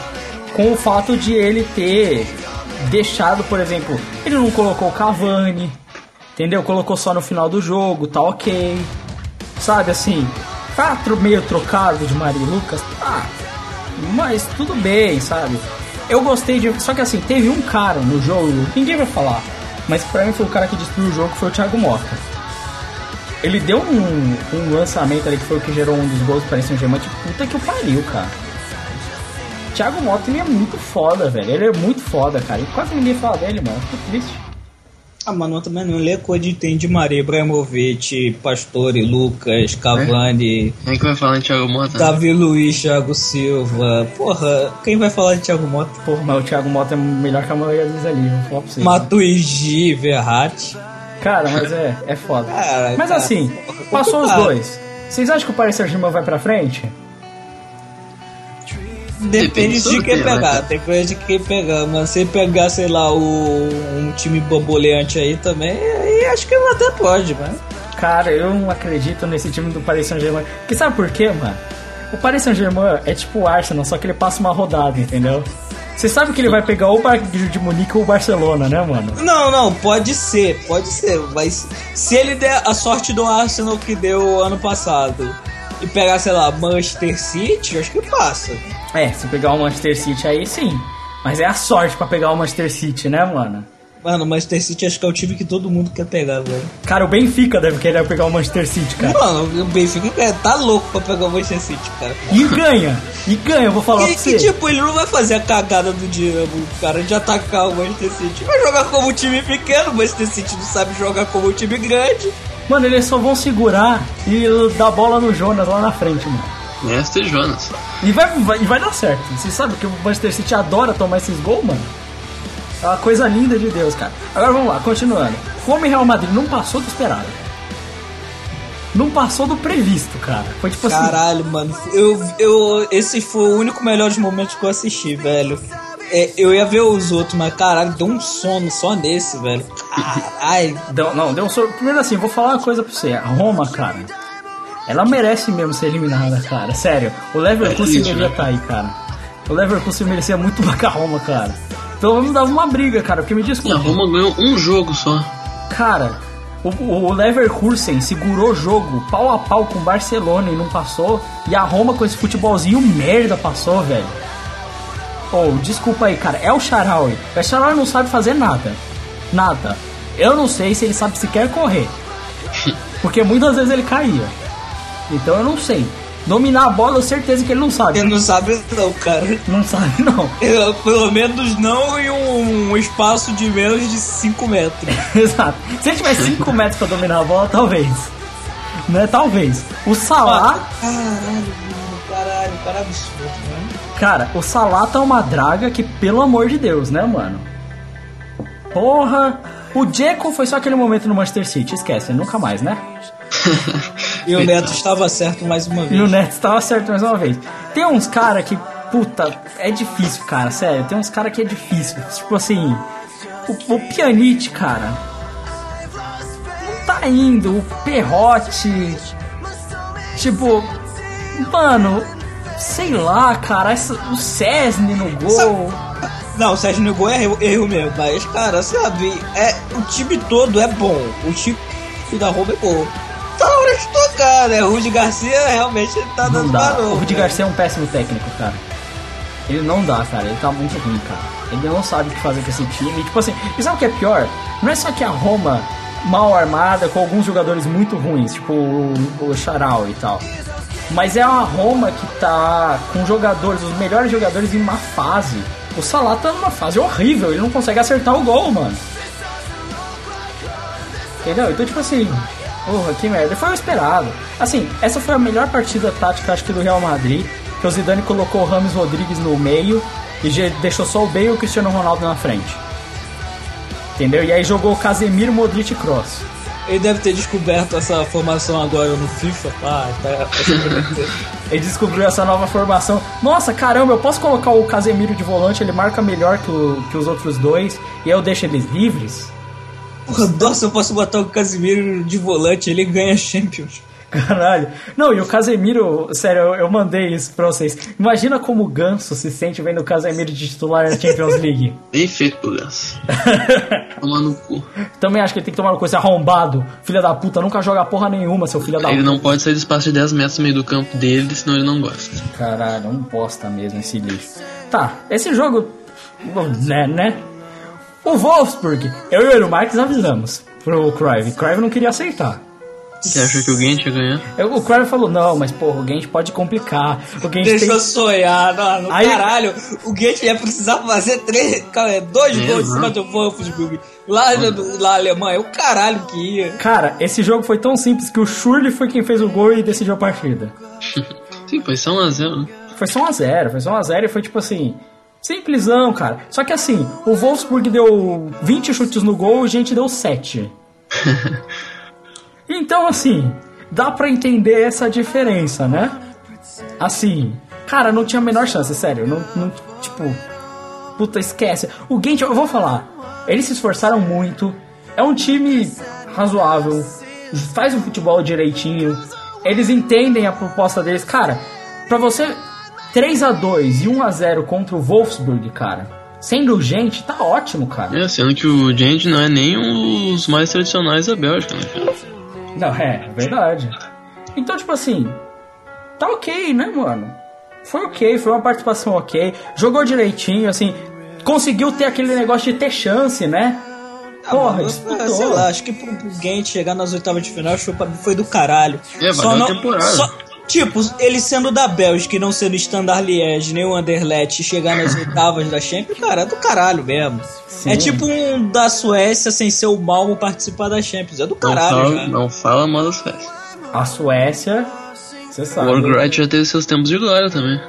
com o fato de ele ter deixado, por exemplo, ele não colocou o Cavani, entendeu? Colocou só no final do jogo, tá ok. Sabe assim, tá meio trocado de Maria e Lucas, tá. Mas tudo bem, sabe? Eu gostei de. Só que assim, teve um cara no jogo, ninguém vai falar, mas pra mim foi o cara que destruiu o jogo, foi o Thiago Mota. Ele deu um, um lançamento ali que foi o que gerou um dos gols do Paris Saint-Germain, que puta que o pariu, cara. Thiago Mota, ele é muito foda, velho. Ele é muito foda, cara. E quase ninguém fala dele, mano. Fico triste. Ah, mano, também não lê coisa de tem de Maria, Ibrahimovic, Pastore, Lucas, Cavani, Quem é que vai falar em Thiago Mota? Davi Luiz, Thiago Silva. Porra, quem vai falar de Thiago Mota? Porra, mas o Thiago Mota é melhor que a maioria dos ali, vou falar pra vocês. Matuidi, Verratti. Cara, mas é, é foda. Cara, mas cara, assim, porra, passou os dois. Vocês acham que o Paris Saint-Germain vai pra frente? Depende Depende de quem né, pegar, cara? depende de quem pegar. Mas se pegar, sei lá, o, um time bamboleante aí também, aí acho que até pode, mano. Cara, eu não acredito nesse time do Paris Saint-Germain. Porque sabe por quê, mano? O Paris Saint-Germain é tipo o Arsenal, só que ele passa uma rodada, entendeu? Você sabe que ele vai pegar ou o Bayern de Munique ou o Barcelona, né, mano? Não, não, pode ser, pode ser. Mas se ele der a sorte do Arsenal que deu ano passado e pegar, sei lá, Manchester City, acho que passa. É, se pegar o Manchester City aí sim. Mas é a sorte pra pegar o Manchester City, né, mano? Mano, o Manchester City acho que é o time que todo mundo quer pegar, velho. Cara, o Benfica deve querer pegar o Manchester City, cara. Mano, o Benfica tá louco pra pegar o Manchester City, cara. E ganha! E ganha, eu vou falar E, pra você. e, tipo, ele não vai fazer a cagada do Dinamo, cara, de atacar o Manchester City. Vai jogar como um time pequeno, o Manchester City não sabe jogar como um time grande. Mano, eles só vão segurar e dar bola no Jonas lá na frente, mano. Mestre Jonas. E vai, vai, e vai dar certo. Você sabe que o Manchester City adora tomar esses gols, mano? É uma coisa linda de Deus, cara. Agora vamos lá, continuando. Como o Real Madrid não passou do esperado. Não passou do previsto, cara. Foi tipo assim. Caralho, mano, eu, eu, esse foi o único melhores momentos que eu assisti, velho. É, eu ia ver os outros, mas caralho, deu um sono só nesse, velho. Caralho. Deu, não, deu um sor... Primeiro assim, vou falar uma coisa pra você. A Roma, cara, ela merece mesmo ser eliminada, cara. Sério. O Leverkusen É né? estar aí, cara. O Leverkusen merecia muito mais que a Roma, cara. Então vamos dar uma briga, cara. Porque me E a desculpa. Roma ganhou um jogo só. Cara, o, o Leverkusen segurou o jogo pau a pau com o Barcelona e não passou. E a Roma com esse futebolzinho merda passou, velho. Oh, desculpa aí, cara. É o Charaui. O Charaui não sabe fazer nada. Nada. Eu não sei se ele sabe sequer correr. Porque muitas vezes ele caía. Então eu não sei. Dominar a bola, eu certeza que ele não sabe. Ele não sabe não, cara. Não sabe, não. Eu, pelo menos não em um, um espaço de menos de 5 metros. Exato. Se ele tivesse 5 metros pra dominar a bola, talvez. Né? Talvez. O Salah. Caralho, mano, caralho, cara o Salah tá uma draga que, pelo amor de Deus, né, mano? Porra! O Jekyll foi só aquele momento no Manchester City, esquece, nunca mais, né? E o Neto estava certo mais uma E vez. o Neto estava certo mais uma vez. Tem uns cara que, puta, é difícil, cara, sério. Tem uns cara que é difícil. Tipo assim, o, o Pianite, cara. Não tá indo. O Perrote. Tipo, mano, sei lá, cara. essa- o Cesne no gol. Não, o Sérgio Negou é erro, erro mesmo, mas, cara, sabe, é, o time todo é bom. O time da Roma é bom. Tá na hora de tocar, né? O Rudy Garcia realmente tá Não dando barulho. O Rudi Garcia é um péssimo técnico, cara. Ele não dá, cara. Ele tá muito ruim, cara. Ele não sabe o que fazer com esse time. Tipo assim, e sabe o que é pior? Não é só que a Roma mal armada, com alguns jogadores muito ruins, tipo o, o Charal e tal. Mas é uma Roma que tá com jogadores, os melhores jogadores em uma fase. O Salah tá numa fase horrível, ele não consegue acertar o gol, mano. Entendeu? Então, tipo assim, porra, que merda. Foi o esperado. Assim, essa foi a melhor partida tática, acho que, do Real Madrid. Que o Zidane colocou o Rames Rodrigues no meio e deixou só o Bale e o Cristiano Ronaldo na frente. Entendeu? E aí jogou Casemiro, Modric e Cross. Ele deve ter descoberto essa formação agora no FIFA. Ah, tá. Ele descobriu essa nova formação. Nossa, caramba, eu posso colocar o Casemiro de volante, ele marca melhor que, o, que os outros dois, e eu deixo eles livres? Porra, nossa, eu posso botar o Casemiro de volante, ele ganha Champions. Caralho. Não, e o Casemiro, sério, eu, eu mandei isso pra vocês. Imagina como o Ganso se sente vendo o Casemiro de titular na Champions League. Bem feito pro Ganso. Tomar no cu. Também acho que ele tem que tomar uma coisa arrombado. Filha da puta, nunca joga porra nenhuma, seu filho da Ele puta. não pode sair do espaço de 10 metros no meio do campo dele, senão ele não gosta. Caralho, um bosta mesmo esse lixo. Tá, esse jogo. Né, né? O Wolfsburg, eu e o Eero Marques avisamos pro Cruyff. Cruyff não queria aceitar. Você achou que o Gent ia ganhar? Eu- O Cruyff falou: não, mas porra, o Gent pode complicar. O Gent Deixa tem. eu sonhar, não, no Aí- caralho. O Goethe ia precisar fazer três, cara, dois É, gols em cima mano. do Wolfsburg. Lá, na Alemanha, o caralho que ia. Cara, esse jogo foi tão simples que o Schürrle foi quem fez o gol e decidiu a partida. Sim, foi só 1x0, né? Foi só 1x0, foi só 1x0 e foi tipo assim. Simplesão, cara. Só que assim, o Wolfsburg deu 20 chutes no gol e a gente deu 7. Então, assim, dá pra entender essa diferença, né? Assim, cara, não tinha a menor chance, sério. Não, não tipo, puta, esquece. O Gent, eu vou falar, eles se esforçaram muito. É um time razoável, faz o futebol direitinho. Eles entendem a proposta deles. Cara, pra você 3 a 2 e 1 a 0 contra o Wolfsburg, cara, sendo gente, tá ótimo, cara. É, sendo que o Gent não é nem um dos mais tradicionais da Bélgica, né, cara? Não, é, verdade. Então, tipo assim, tá ok, né, mano? Foi ok, foi uma participação ok, jogou direitinho, assim, conseguiu ter aquele negócio de ter chance, né? Porra, mano, disputou. sei lá, acho que pro, Gent chegar nas oitavas de final foi, foi do caralho. É, valeu a temporada. Tipo, ele sendo da Bélgica e não sendo Standard Liège nem o Anderlecht e chegar nas oitavas da Champions, cara, é do caralho mesmo. Sim. É tipo um da Suécia sem ser o Malmo participar da Champions. É do Não caralho fala, já. não fala mal das festas. A Suécia, você O sabe. Wargrad já teve seus tempos de glória também.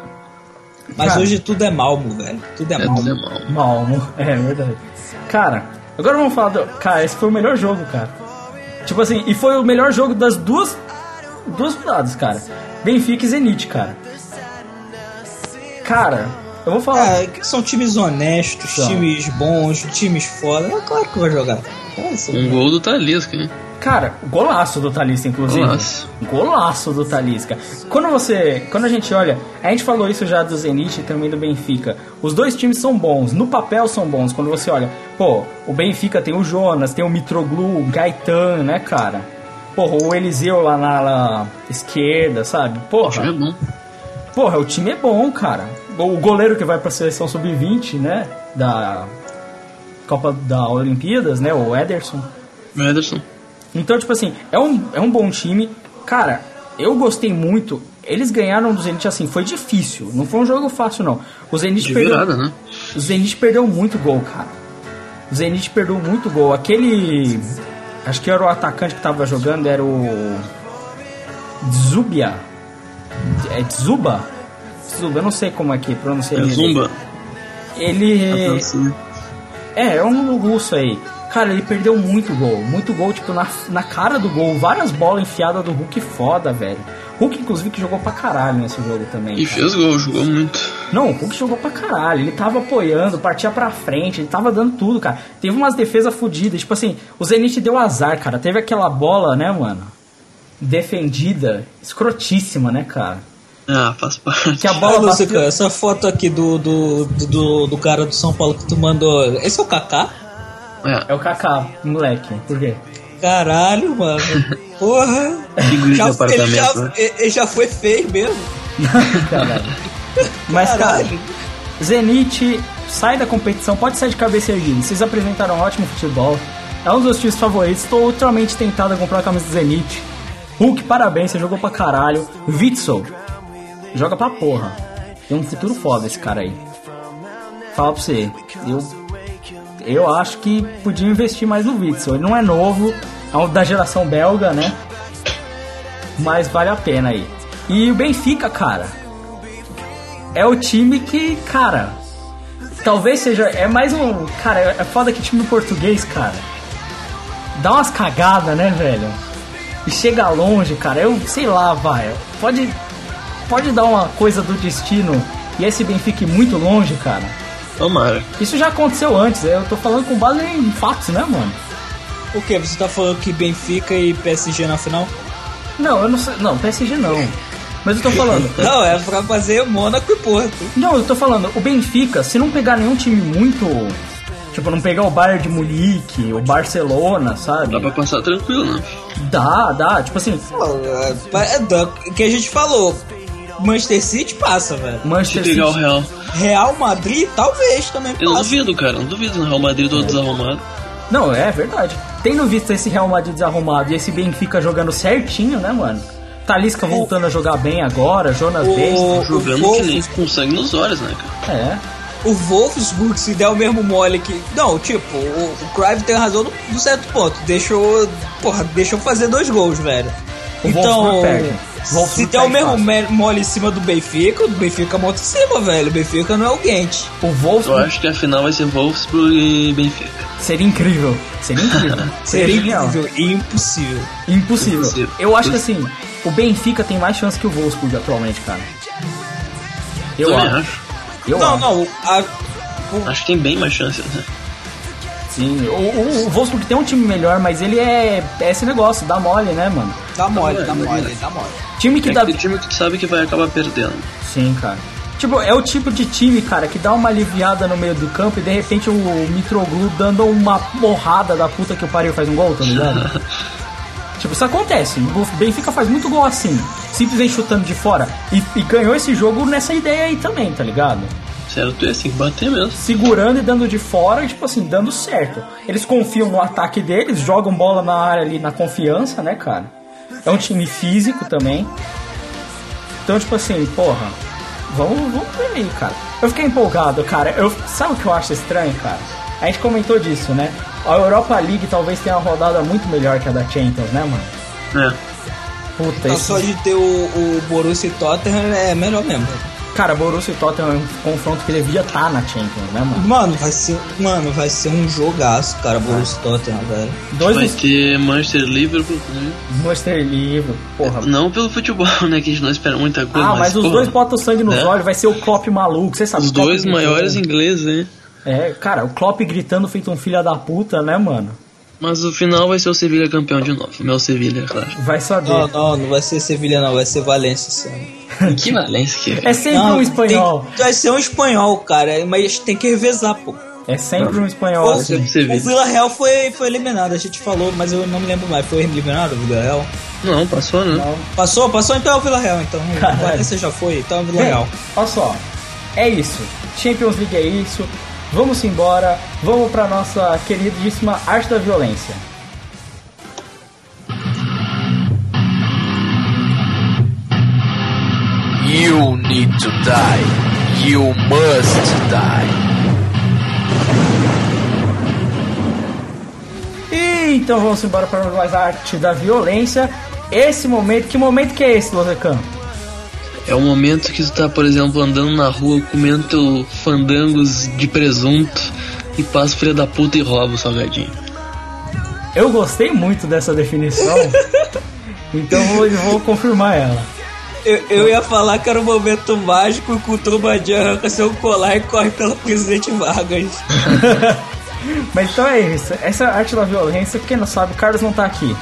Mas Cara. hoje tudo é Malmo, velho. Tudo é, É, Malmo. tudo é mal. Malmo, é verdade. Cara, agora vamos falar do. Cara, esse foi o melhor jogo, cara. Tipo assim, e foi o melhor jogo das duas. Duas rodadas, cara. Benfica e Zenit, cara. Cara, eu vou falar. Ah, que são times honestos, São. times bons, times foda. É claro que vai jogar. É. Um gol do Talisca, hein? Cara, golaço do Talisca, inclusive. Golaço. Golaço do Talisca. Quando você. Quando a gente olha. A gente falou isso já do Zenit e também do Benfica. Os dois times são bons. No papel são bons. Quando você olha. Pô, o Benfica tem o Jonas, tem o Mitroglou, o Gaetan, né, cara? Porra, o Eliseu lá na ala esquerda, sabe? O Porra. time é bom. Porra, o time é bom, cara. O goleiro que vai pra seleção sub-20, né? Da Copa da Olimpíadas, né? O Ederson. O Ederson. Então, tipo assim, é um, é um bom time. Cara, eu gostei muito. Eles ganharam do Zenit assim, foi difícil. Não foi um jogo fácil, não. O Zenit De perdeu. virada, né? O Zenit perdeu muito gol, cara. O Zenit perdeu muito gol. Aquele. Acho que era o atacante que tava jogando, era o. Zubia. É Zuba? Zuba, eu não sei como é que pronuncia É ele. Zumba. Ele. Assim. É, é um russo aí. Cara, ele perdeu muito gol. Muito gol, tipo, na, na cara do gol. Várias bolas enfiadas do Hulk foda, velho. Hulk, inclusive, que jogou pra caralho nesse jogo também. E cara. fez gol, jogou muito. Não, o Hulk jogou pra caralho. Ele tava apoiando, partia pra frente, ele tava dando tudo, cara. Teve umas defesas fodidas. Tipo assim, o Zenit deu azar, cara. Teve aquela bola, né, mano? Defendida, escrotíssima, né, cara? Ah, faz parte. Que a Ah, bola Lúcio, bateu... cara, essa foto aqui do, do, do, do cara do São Paulo que tu mandou. Esse é o Kaká? É, É o Kaká, moleque. Por quê? Caralho, mano. Porra. Já, ele, apartamento, já, né? ele já foi feio mesmo. Caralho. Mas, cara. Zenit sai da competição, pode sair de cabeça erguida. Vocês apresentaram um ótimo futebol. É um dos meus times favoritos. Estou ultramente tentado a comprar a camisa do Zenit. Hulk, parabéns, você jogou pra caralho. Witzel, joga pra porra. Tem um futuro foda esse cara aí. Fala pra você, eu, eu acho que podia investir mais no Witzel. Ele não é novo, é da geração belga, né? Mas vale a pena aí. E o Benfica, cara, é o time que, cara, talvez seja. É mais um. Cara, é foda que time português, cara. Dá umas cagadas, né, velho? E chega longe, cara. Eu sei lá, vai. Pode. Pode dar uma coisa do destino e esse Benfica ir muito longe, cara. Tomara. Isso já aconteceu antes, eu tô falando com base em fatos, né, mano? O que? Você tá falando que Benfica e PSG na final? Não, eu não sei. Não, PSG não. Mas eu tô falando. Não, é pra fazer Mônaco e Porto. Não, eu tô falando, o Benfica, se não pegar nenhum time muito. Tipo, não pegar o Bayern de Munique, o Barcelona, sabe? Dá pra passar tranquilo, né? Dá, dá. Tipo assim, é, é o que a gente falou. Manchester City passa, velho. Manchester pegar o City. Real. Real Madrid talvez também Eu não duvido, cara. Não duvido no Real Madrid todo desarrumado. Não, é verdade. Tendo visto esse Real Madrid desarrumado e esse Benfica jogando certinho, né, mano? Talisca voltando a jogar bem agora, Jonas O- Bey. Jogando Wolf- que nem com sangue nos olhos, né, cara? É. O Wolfsburg, se der o mesmo mole que. Não, tipo, o, o Cruyff tem razão no, no certo ponto. Deixou. Porra, deixou fazer dois gols, velho. O então. Wolfsburg perde. Se der o mesmo fácil. mole em cima do Benfica, o Benfica monta em cima, velho. O Benfica não é o Gent. O Eu Wolfsburg acho que a final vai ser Wolfsburg e Benfica. seria incrível. Seria incrível. Seria incrível e impossível. Impossível. Impossível. Eu acho que assim, o Benfica tem mais chance que o Wolfsburg atualmente, cara. Eu acho. acho. Eu não, acho. não. a- Acho que tem bem mais chances, né? Sim. O, o, o Wolfsburg tem um time melhor, mas ele é, é esse negócio, dá mole, né, mano? Dá mole, dá mole, dá mole. Time que É dá. time que tu sabe que vai acabar perdendo. Sim, cara. Tipo, é o tipo de time, cara, que dá uma aliviada no meio do campo e de repente o Mitroglou dando uma porrada da puta que o pariu faz um gol, tá ligado? tipo, isso acontece. O Benfica faz muito gol assim, simplesmente chutando de fora. E, e ganhou esse jogo nessa ideia aí também, tá ligado? Certo, é assim, bater mesmo. Segurando e dando de fora, e, tipo assim, dando certo. Eles confiam no ataque deles, jogam bola na área ali na confiança, né, cara? É um time físico também. Então, tipo assim, porra, vamos, vamos ver aí, cara. Eu fiquei empolgado, cara. Eu, sabe o que eu acho estranho, cara? A gente comentou disso, né? A Europa League talvez tenha uma rodada muito melhor que a da Champions, né, mano? É. Puta, Então, esse... só de ter o, o Borussia e Tottenham é melhor mesmo. Cara, Borussia e Tottenham é um confronto que devia estar na Champions, né, mano? Mano, vai ser, mano, vai ser um jogaço, cara, Borussia e Tottenham, velho. Dois Vai ter Manchester Liverpool. né? Manchester Livre, porra. Não pelo futebol, né? Que a gente não espera muita coisa. Ah, mas os porra, dois botam sangue nos né? olhos, vai ser o Klopp maluco, você sabe? Os dois maiores ingleses, né? É, cara, o Klopp gritando feito um filho da puta, né, mano? Mas o final vai ser o Sevilha campeão de novo. Meu Sevilha, é claro. Vai saber. Não, não, não vai ser Sevilha não, vai ser Valência ano. Que Valência que É é. sempre Não, um espanhol. tem- vai ser um espanhol, cara, mas tem que revezar, pô. É sempre um espanhol O, assim. O Vila Real foi, foi eliminado, a gente falou, mas eu não me lembro mais. Foi eliminado o Vila Real? Não, passou, né? Passou? Passou então é o Vila Real, então. Caralho. Valência já foi, então é o Vila Bem, Real. olha só. É isso. Champions League é isso. Vamos embora. Vamos pra nossa queridíssima arte da violência. You need to die. You must die. E então vamos embora para mais arte da violência. Esse momento, que momento que é esse, Losecan? É o momento que tu tá, por exemplo, andando na rua comendo teu fandangos de presunto e passa o filho da puta e rouba o salgadinho. Eu gostei muito dessa definição. então vou, vou confirmar ela. Eu, eu ia falar que era um momento mágico que o Turbadinho arranca seu colar e corre pela Presidente Vargas. Mas então é isso. Essa é a arte da violência. Quem não sabe, o Carlos não tá aqui.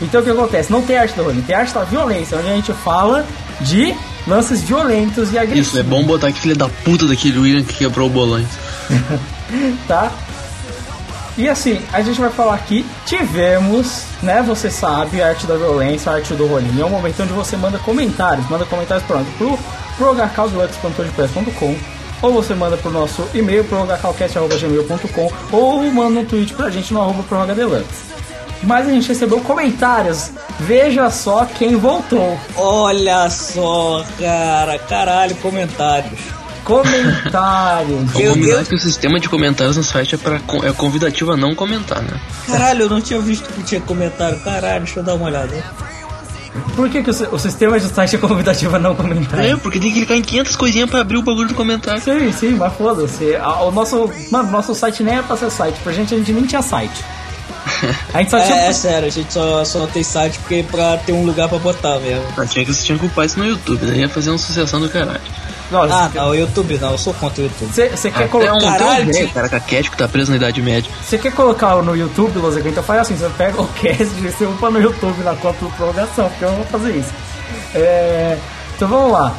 Então o que acontece? Não tem arte da violência, tem arte da violência, onde a gente fala de lances violentos e agressivos. Isso, é bom botar que filho da puta daquele William que quebrou o bolão. tá? E assim, a gente vai falar aqui, tivemos, né, você sabe, a arte da violência, a arte do rolinho. É um momento onde você manda comentários, manda comentários pronto pro, pro hcauselux.com ou você manda pro nosso e-mail pro hcalcast.gmail.com ou manda um tweet pra gente no arroba prorrogadeluxe. Mas a gente recebeu comentários. Veja só quem voltou. Olha só, cara, caralho, comentários. Comentários. Vamos combinar que o sistema de comentários no site é, pra, é convidativo a não comentar, né? Caralho, eu não tinha visto que tinha comentário. Caralho, deixa eu dar uma olhada. Por que, que o, o sistema de site é convidativo a não comentar? É, porque tem que clicar em 500 coisinhas pra abrir o bagulho do comentário. Sim, sim, mas foda-se. O nosso, mano, nosso site nem era pra ser site. Pra gente, a gente nem tinha site. A gente só tinha. É, é sério, a gente só, só tem site porque pra ter um lugar pra botar mesmo. Ah, tinha que, você tinha que ocupar isso no YouTube, daí ia fazer uma sucessão do caralho. Ah, não, o YouTube não, eu sou contra o YouTube. Você quer colocar. um, um caralho, velho, cara, caquético que tá preso na Idade Média. Você quer colocar no YouTube, Loseca? Então faz assim, você pega o cast e você upa no YouTube na conta do prorrogação, porque eu não vou fazer isso. É, então vamos lá.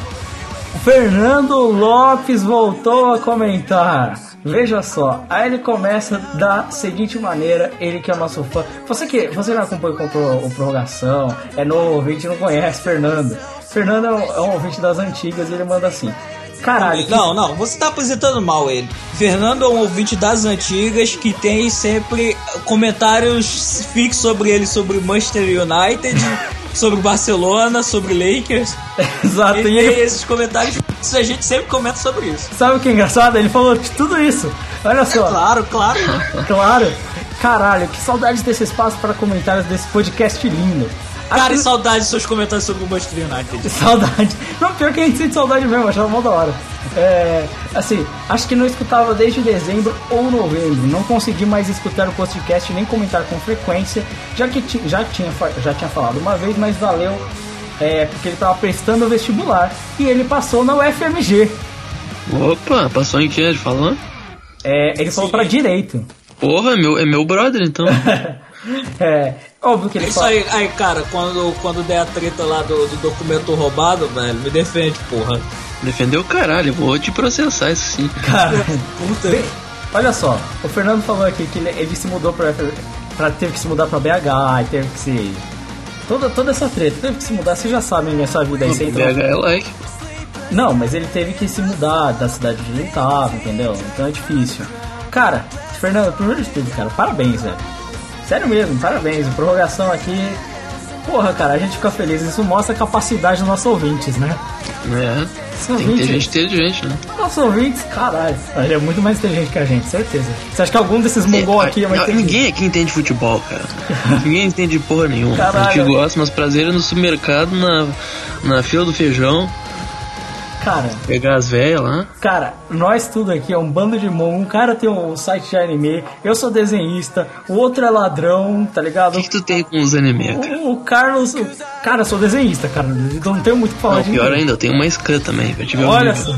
O Fernando Lopes voltou a comentar. Veja só, aí ele começa da seguinte maneira, ele que é nosso fã. Você que você não acompanha com o prorrogação, é novo ouvinte, não conhece Fernando. Fernando é um, é um ouvinte das antigas e ele manda assim. Caralho, que Não, não, você tá apresentando mal ele. Fernando é um ouvinte das antigas que tem sempre comentários fixos sobre ele, sobre Manchester United, sobre Barcelona, sobre Lakers. Exato, e tem ele esses comentários a gente sempre comenta sobre isso. Sabe o que é engraçado? Ele falou de tudo isso. Olha só, Claro, claro. claro. Caralho, que saudade desse espaço para comentários desse podcast lindo. Cara, e Acho- saudade dos seus comentários sobre o Manchester United. Saudade. Não, pior que a gente sente saudade mesmo, achava mó da hora. É, assim, acho que não escutava desde dezembro ou novembro. Não consegui mais escutar o podcast nem comentar com frequência, já que ti- já tinha, já tinha falado uma vez, mas valeu. É, porque ele tava prestando o vestibular e ele passou na UFMG. Opa, passou em que? Ele falou? É, ele falou pra direito. Porra, é meu, é meu brother então. É, óbvio que ele Isso fala. aí, aí, cara, quando, quando der a treta lá do, do documento roubado, velho, me defende, porra. Defendeu o caralho, eu vou te processar isso sim. Cara, Puta. bem, olha só, o Fernando falou aqui que ele, ele se mudou pra, pra. teve que se mudar pra BH, e teve que se. Toda, toda essa treta, teve que se mudar, vocês já sabem nessa vida aí, entrou- BH é like. Não, mas ele teve que se mudar da cidade onde ele tava, entendeu? Então é difícil. Cara, Fernando, primeiro de tudo, cara, parabéns, velho. Sério mesmo, parabéns. Prorrogação aqui. Porra, cara, a gente fica feliz. Isso mostra a capacidade dos nossos ouvintes, né? É. São Tem que ter 20. gente inteligente, né? Nossos ouvintes, caralho. Ele é muito mais inteligente que a gente, certeza. Você acha que algum desses mongol aqui vai Não, ter. Ninguém aqui entende futebol, cara. ninguém entende porra nenhuma. Caralho. A gente gosta, mas prazer é no supermercado, na, na fila do feijão, Cara, pegar as velhas lá. cara, nós tudo aqui é um bando de mongol. Um cara tem um site de anime, eu sou desenhista, o outro é ladrão, tá O ligado? que, que tu tem com os anime? O, o Carlos. o- cara, eu sou desenhista, cara. Então não tenho muito o que falar Não, de pior ninguém. ainda, eu tenho uma scan também, pra te ver o Olha nível.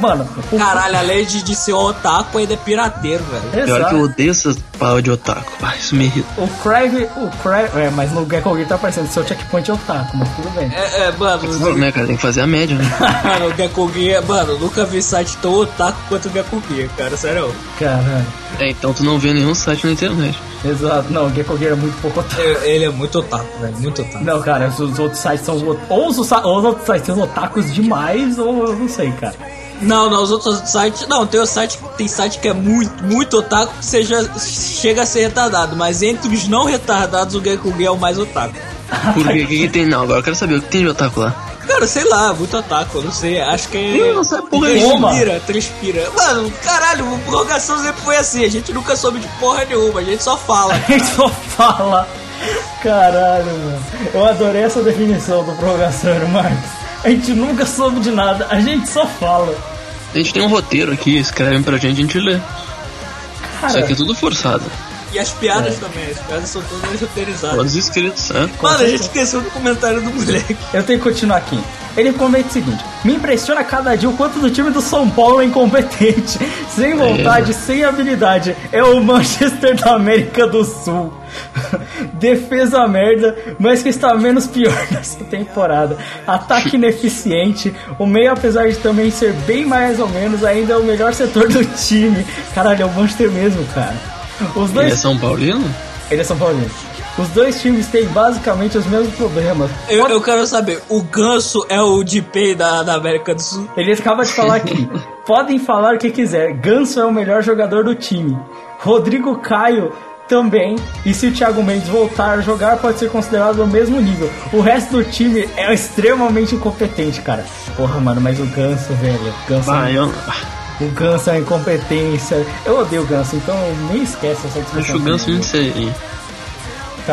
Mano, o, Caralho, além de, de ser otaku, ainda é pirateiro, velho. Pior que eu odeio essas pau de otaku. Ah, isso me irrita. O Crave, o Crave, é, mas no Gecko Gear tá aparecendo seu checkpoint é otaku, mas tudo bem. É, é, mano, Não, né, cara? Tem que fazer a média, né? mano, o Gekko Gear, mano, eu nunca vi site tão otaku quanto o Gekko Gear, cara, sério. Caralho. É, então tu não vê nenhum site na internet. Exato, não, o Gecko Gear é muito pouco otaku. É, Ele é muito otaku, velho, muito otaku. Não, cara, os, os outros sites são. Ou os, ou os outros sites são otakus demais, ou eu não sei, cara. Não, não, os outros sites. Não, tem o site, tem site que é muito, muito otaku que seja, chega a ser retardado, mas entre os não retardados, o Gear é o mais otaku. Por quê? O que, que tem? Não, agora eu quero saber o que tem de otaku lá. Cara, sei lá, muito otaku, eu não sei, acho que é. Eu não sei porra nenhuma. Transpira, transpira. Mano, caralho, a prorrogação sempre foi assim, a gente nunca soube de porra nenhuma, a gente só fala. A gente só fala. Caralho, mano. Eu adorei essa definição do prorrogação, Marcos. A gente nunca soube de nada, a gente só fala. A gente tem um roteiro aqui, escrevem pra gente, a gente lê. Isso Cara, aqui é tudo forçado. E as piadas também, as piadas são todas roteirizadas. Todos escritos, é. Mano, a gente esqueceu do comentário do moleque. eu tenho que continuar aqui. Ele comenta o seguinte: Me impressiona cada dia o quanto do time do São Paulo é incompetente, sem vontade, sem habilidade. É o Manchester da América do Sul. Defesa merda, mas que está menos pior nessa temporada. Ataque ineficiente. O meio, apesar de também ser bem mais ou menos, ainda é o melhor setor do time. Caralho, é o Manchester mesmo, cara. Os Ele dois. é São Paulino? Ele é São Paulino. Os dois times têm basicamente os mesmos problemas. Eu, eu quero saber, o Ganso é o DP da, da América do Sul? Ele acaba de falar aqui. Podem falar o que quiser. Ganso é o melhor jogador do time. Rodrigo Caio também. E se o Thiago Mendes voltar a jogar, pode ser considerado do mesmo nível. O resto do time é extremamente incompetente, cara. Porra, mano, mas o Ganso, velho. O Ganso, Ah, eu o Ganso é incompetência. Eu odeio o Ganso, então nem esquece essa discussão. acho o Ganso muito sério.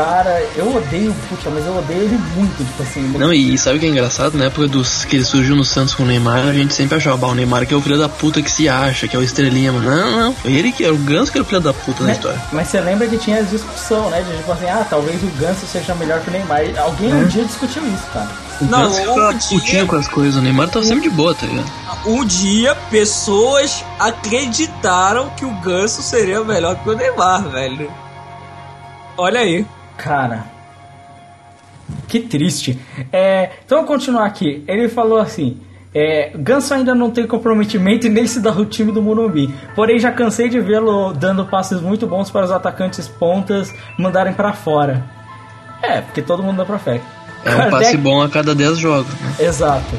Cara, eu odeio, puta, mas eu odeio ele muito, tipo assim. ele- Não, e sabe o que é engraçado? Na época dos, que ele surgiu no Santos com o Neymar, a gente sempre achava, bah, o Neymar que é o filho da puta que se acha, que é o estrelinha, mano. Não, não, foi ele que era o Ganso que era o filho da puta na né? história. Mas você lembra que tinha a discussão, né? De tipo assim, ah, talvez o Ganso seja melhor que o Neymar. Alguém um dia discutiu isso, cara. O Não, Ganso um ficava dia- putinho com as coisas, o Neymar tava sempre de boa, tá ligado? Um dia, pessoas acreditaram que o Ganso seria melhor que o Neymar, velho. Olha aí. Cara. Que triste. É, então, vamos continuar aqui. Ele falou assim: é, Ganso ainda não tem comprometimento e nem se dá o time do Morumbi. Porém, já cansei de vê-lo dando passes muito bons para os atacantes pontas mandarem pra fora. É, porque todo mundo dá pra fé. É um Kardec- passe bom a cada 10 jogos, né? Exato.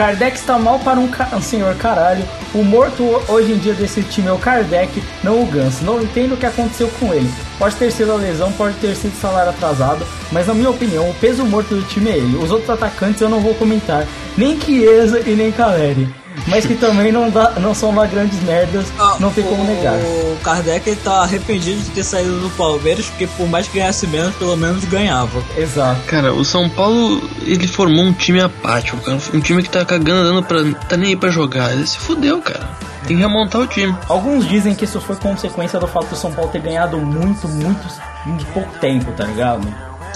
Kardec está mal para um, ca- um senhor caralho. O morto hoje em dia desse time é o Kardec, não o Ganso. Não entendo o que aconteceu com ele. Pode ter sido a lesão, pode ter sido salário atrasado, mas na minha opinião, o peso morto do time é ele. Os outros atacantes eu não vou comentar, nem Chiesa e nem Caleri. Mas que também não, dá, não são lá grandes merdas, Ah, não tem como o- negar. O Kardec ele tá arrependido de ter saído do Palmeiras, porque por mais que ganhasse menos, pelo menos ganhava. Exato. Cara, o São Paulo, ele formou um time apático, cara. Um time que tá cagando, dando pra. tá nem aí pra jogar. Ele se fudeu, cara. Tem que remontar o time. Alguns dizem que isso foi consequência do fato do São Paulo ter ganhado muito, muito, muito pouco tempo, tá ligado?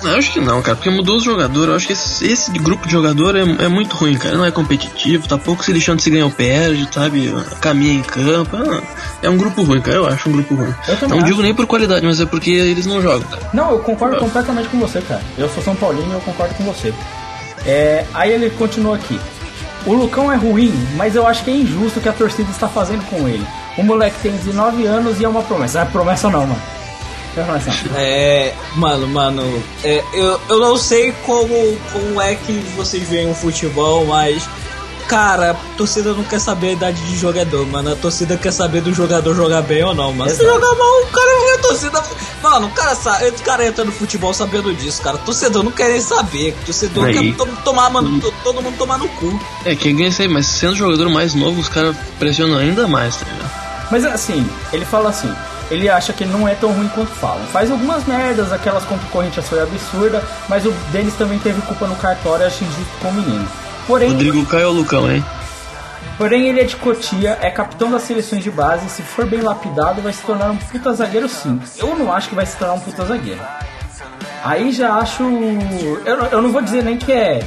Eu acho que não, cara, porque mudou os jogadores. Eu acho que esse, esse grupo de jogador é, é muito ruim, cara. Não é competitivo, tá pouco se lixando se ganha ou perde, sabe? Caminha em campo. Ah, É um grupo ruim, cara. Eu acho um grupo ruim. Eu Não acho. digo nem por qualidade, mas é porque eles não jogam, cara. Não, eu concordo completamente com você, cara. Eu sou São Paulino e eu concordo com você. É, aí ele continua aqui. O Lucão é ruim, mas eu acho que é injusto o que a torcida está fazendo com ele. O moleque tem 19 anos e é uma promessa. Não é promessa não, mano. É. Mano, mano, é, eu, eu não sei como, como é que vocês veem o futebol, mas. Cara, a torcida não quer saber a idade de jogador, mano. A torcida quer saber do jogador jogar bem ou não, mano. Se Exato. jogar mal, o cara não é torcida. Mano, o cara, sabe, o cara entra no futebol sabendo disso, cara. Torcedor não quer nem saber. Torcedor Aí. quer to- tomar, mano, to- todo mundo tomar no cu. É, quem ganha isso aí, mas sendo jogador mais novo, os caras pressionam ainda mais, tá ligado? Mas assim, ele fala assim. Ele acha que não é tão ruim quanto falam. Faz algumas merdas, aquelas contra o Corinthians foi absurda, mas o Denis também teve culpa no cartório, acho injusto com o menino. Porém, Rodrigo Caio ou Lucão, hein? Porém, ele é de Cotia, é capitão das seleções de base. Se for bem lapidado, vai se tornar um puta zagueiro sim. Eu não acho que vai se tornar um puta zagueiro. Aí já acho. Eu, não- eu não vou dizer nem que é.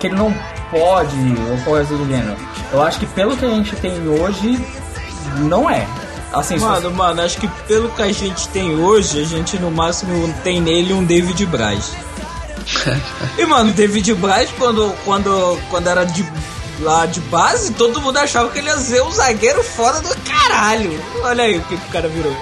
que ele não pode ou coisa do gênero. Eu acho que pelo que a gente tem hoje, não é. Assim, Mano, mano, acho que pelo que a gente tem hoje, a gente no máximo tem nele um David Braz. E mano, David Braz, quando, quando, quando era de, lá de base, todo mundo achava que ele ia ser um zagueiro fora do caralho. Olha aí o que, que o cara virou.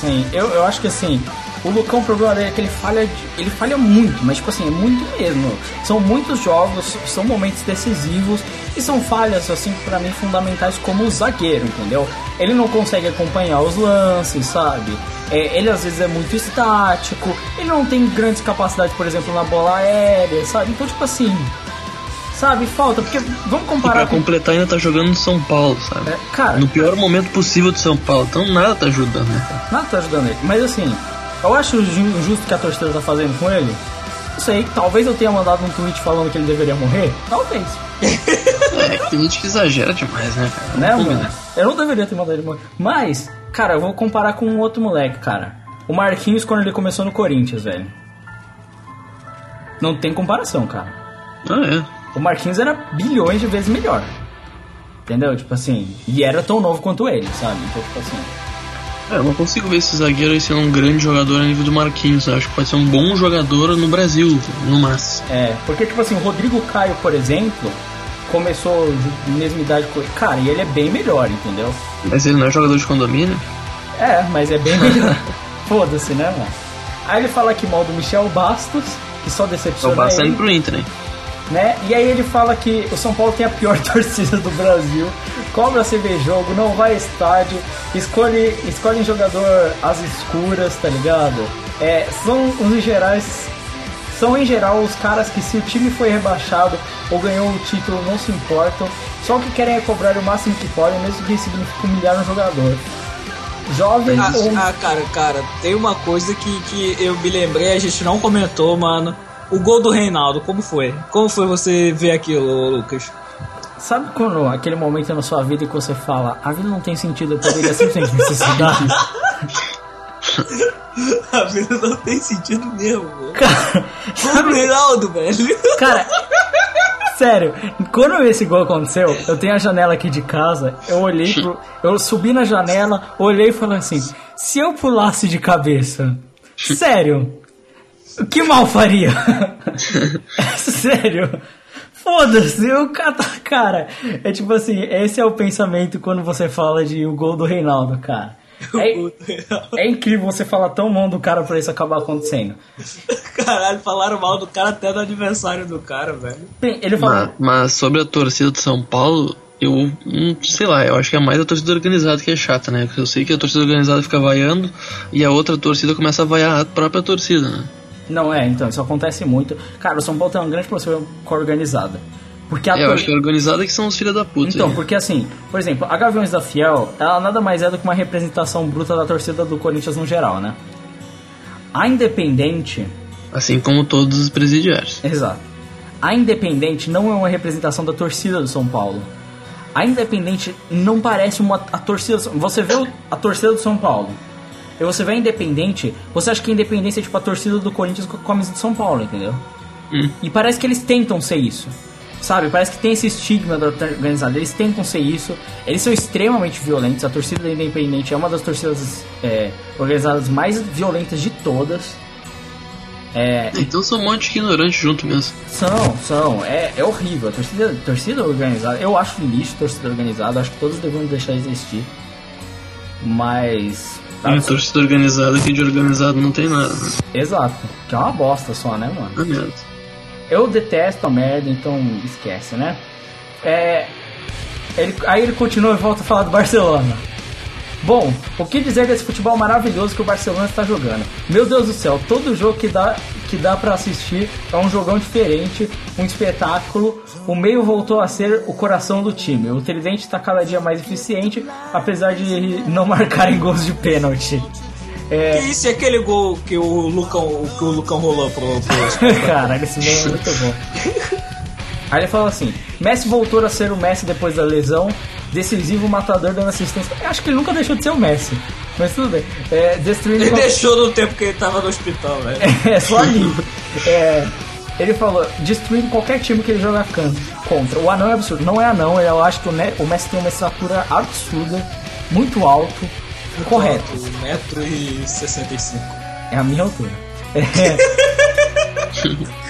Sim, eu, eu acho que assim, o Lucão, o problema dele é que ele falha, ele falha muito, mas tipo assim, é muito mesmo. São muitos jogos, são momentos decisivos e são falhas, assim, pra mim, fundamentais como zagueiro, entendeu? Ele não consegue acompanhar os lances, sabe? É, ele às vezes é muito estático, ele não tem grandes capacidades, por exemplo, na bola aérea, sabe? Então, tipo assim, sabe, falta, porque vamos E pra comparar com. completar ainda tá jogando no São Paulo, sabe? É, cara, No pior momento possível do São Paulo. Então nada tá ajudando, né? Nada tá ajudando ele. Mas assim, eu acho ju- injusto que a torcida tá fazendo com ele. Não sei, talvez eu tenha mandado um tweet falando que ele deveria morrer. Talvez. É, gente que exagera demais, né, cara? Né, mano? combinar. Eu não deveria ter mandado ele morrer. Mas, cara, eu vou comparar com um outro moleque, cara. O Marquinhos quando ele começou no Corinthians, velho. Não tem comparação, cara. Ah, é. O Marquinhos era bilhões de vezes melhor. Entendeu? Tipo assim, e era tão novo quanto ele, sabe? Então, tipo assim. É, eu não consigo ver esse zagueiro aí sendo um grande jogador a nível do Marquinhos. Eu acho que pode ser um bom jogador no Brasil, no máximo. É, porque tipo assim, o Rodrigo Caio, por exemplo, começou ju- mesma idade com ele. Cara, e ele é bem melhor, entendeu? Mas ele não é jogador de condomínio? É, mas é bem melhor. Foda-se, né, mano? Aí ele fala aqui mal do Michel Bastos, que só decepciona basta ele, indo pro Inter, né? Né? E aí ele fala que o São Paulo tem a pior torcida do Brasil, cobra ver jogo, não vai estádio, escolhe, escolhe um jogador às escuras, tá ligado? É, são os em gerais são em geral os caras que se o time foi rebaixado ou ganhou o título não se importam, só o que querem é cobrar o máximo que podem, mesmo que signifique humilhar um jogador. Jovem Ah, ou... ah, cara, cara, tem uma coisa que, que eu me lembrei, a gente não comentou, mano. O gol do Reinaldo, como foi? Como foi você ver aquilo, Lucas? Sabe quando aquele momento na sua vida que você fala, a vida não tem sentido, eu poderia simplesmente necessidade? A vida não tem sentido mesmo. Cara, Gol do Reinaldo, velho. cara, sério, quando esse gol aconteceu, eu tenho a janela aqui de casa, eu olhei pro. Eu subi na janela, olhei e falei assim: se eu pulasse de cabeça, sério, que mal faria? sério. Foda-se, eu cata, cara. É tipo assim, esse é o pensamento quando você fala de o gol do Reinaldo, cara. É, é incrível você falar tão mal do cara pra isso acabar acontecendo. Caralho, falaram mal do cara até no aniversário do cara, velho. Bem, Ele falou. Mas, mas sobre a torcida de São Paulo, eu hum, sei lá, eu acho que é mais a torcida organizada que é chata, né? Porque eu sei que a torcida organizada fica vaiando e a outra torcida começa a vaiar a própria torcida, né? Não é, então, isso acontece muito. Cara, o São Paulo tem uma grande problema com a organizada. Porque a É, eu acho que a organizada que são os filhos da puta. Então, aí. porque assim, por exemplo, a Gaviões da Fiel, ela nada mais é do que uma representação bruta da torcida do Corinthians no geral, né? A Independente, Assim como todos os presidiários. exato. A Independente não é uma representação da torcida do São Paulo. A Independente não parece uma a torcida. Você vê a torcida do São Paulo. E você a Independente, você acha que a Independência é tipo a torcida do Corinthians com a camisa do São Paulo, entendeu? Hum. E parece que eles tentam ser isso. Sabe? Parece que tem esse estigma da organizada. Eles tentam ser isso. Eles são extremamente violentos. A torcida da Independente é uma das torcidas é, organizadas mais violentas de todas. É, Então são um monte de ignorante junto mesmo. são, são. É, é horrível. A torcida, torcida organizada, eu acho lixo torcida organizada. Acho que todos deveriam deixar de existir. Mas. Uma torcida organizada que de organizado não tem nada. Né? Exato. Que é uma bosta só, né, mano? É merda. Eu detesto a merda, então esquece, né? É, ele, aí ele continua e volta a falar do Barcelona. Bom, o que dizer desse futebol maravilhoso que o Barcelona está jogando? Meu Deus do céu, todo jogo que dá, que dá para assistir é um jogão diferente, um espetáculo. O meio voltou a ser o coração do time. O tridente está cada dia mais eficiente, apesar de não marcarem gols de pênalti. É, Que isso é aquele gol que o Lucão, que o Lucão rolou pro, pro Caralho, esse meme é muito bom. Aí ele fala assim: Messi voltou a ser o Messi depois da lesão, decisivo matador dando assistência. Eu acho que ele nunca deixou de ser o Messi, mas tudo bem. É, destruindo. Ele deixou no tempo que ele tava no hospital, velho. É só ali. É, ele falou: destruindo qualquer time que ele jogar contra. O anão é absurdo. Não é anão, eu acho que o, Messi tem uma estatura absurda, muito alto, correto. 1,65m. É a minha altura. É.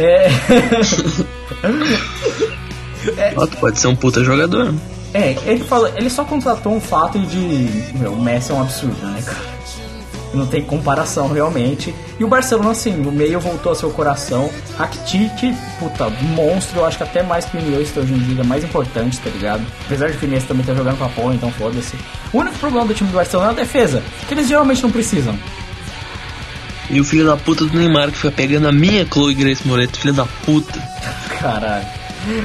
é... Tu pode ser um puta jogador. É, ele falou, ele só contratou um fato de. Meu, o Messi é um absurdo, né, cara? Não tem comparação realmente. E o Barcelona, assim, no meio voltou a seu coração. Rakitic, puta, monstro, eu acho que até mais que o Iniesta hoje em dia, é mais importante, tá ligado? Apesar de que o Iniesta também tá jogando com a porra, então foda-se. O único problema do time do Barcelona é a defesa, que eles geralmente não precisam. E o filho da puta do Neymar que foi pegando a minha Chloe Grace Moreto, filho da puta. Caralho.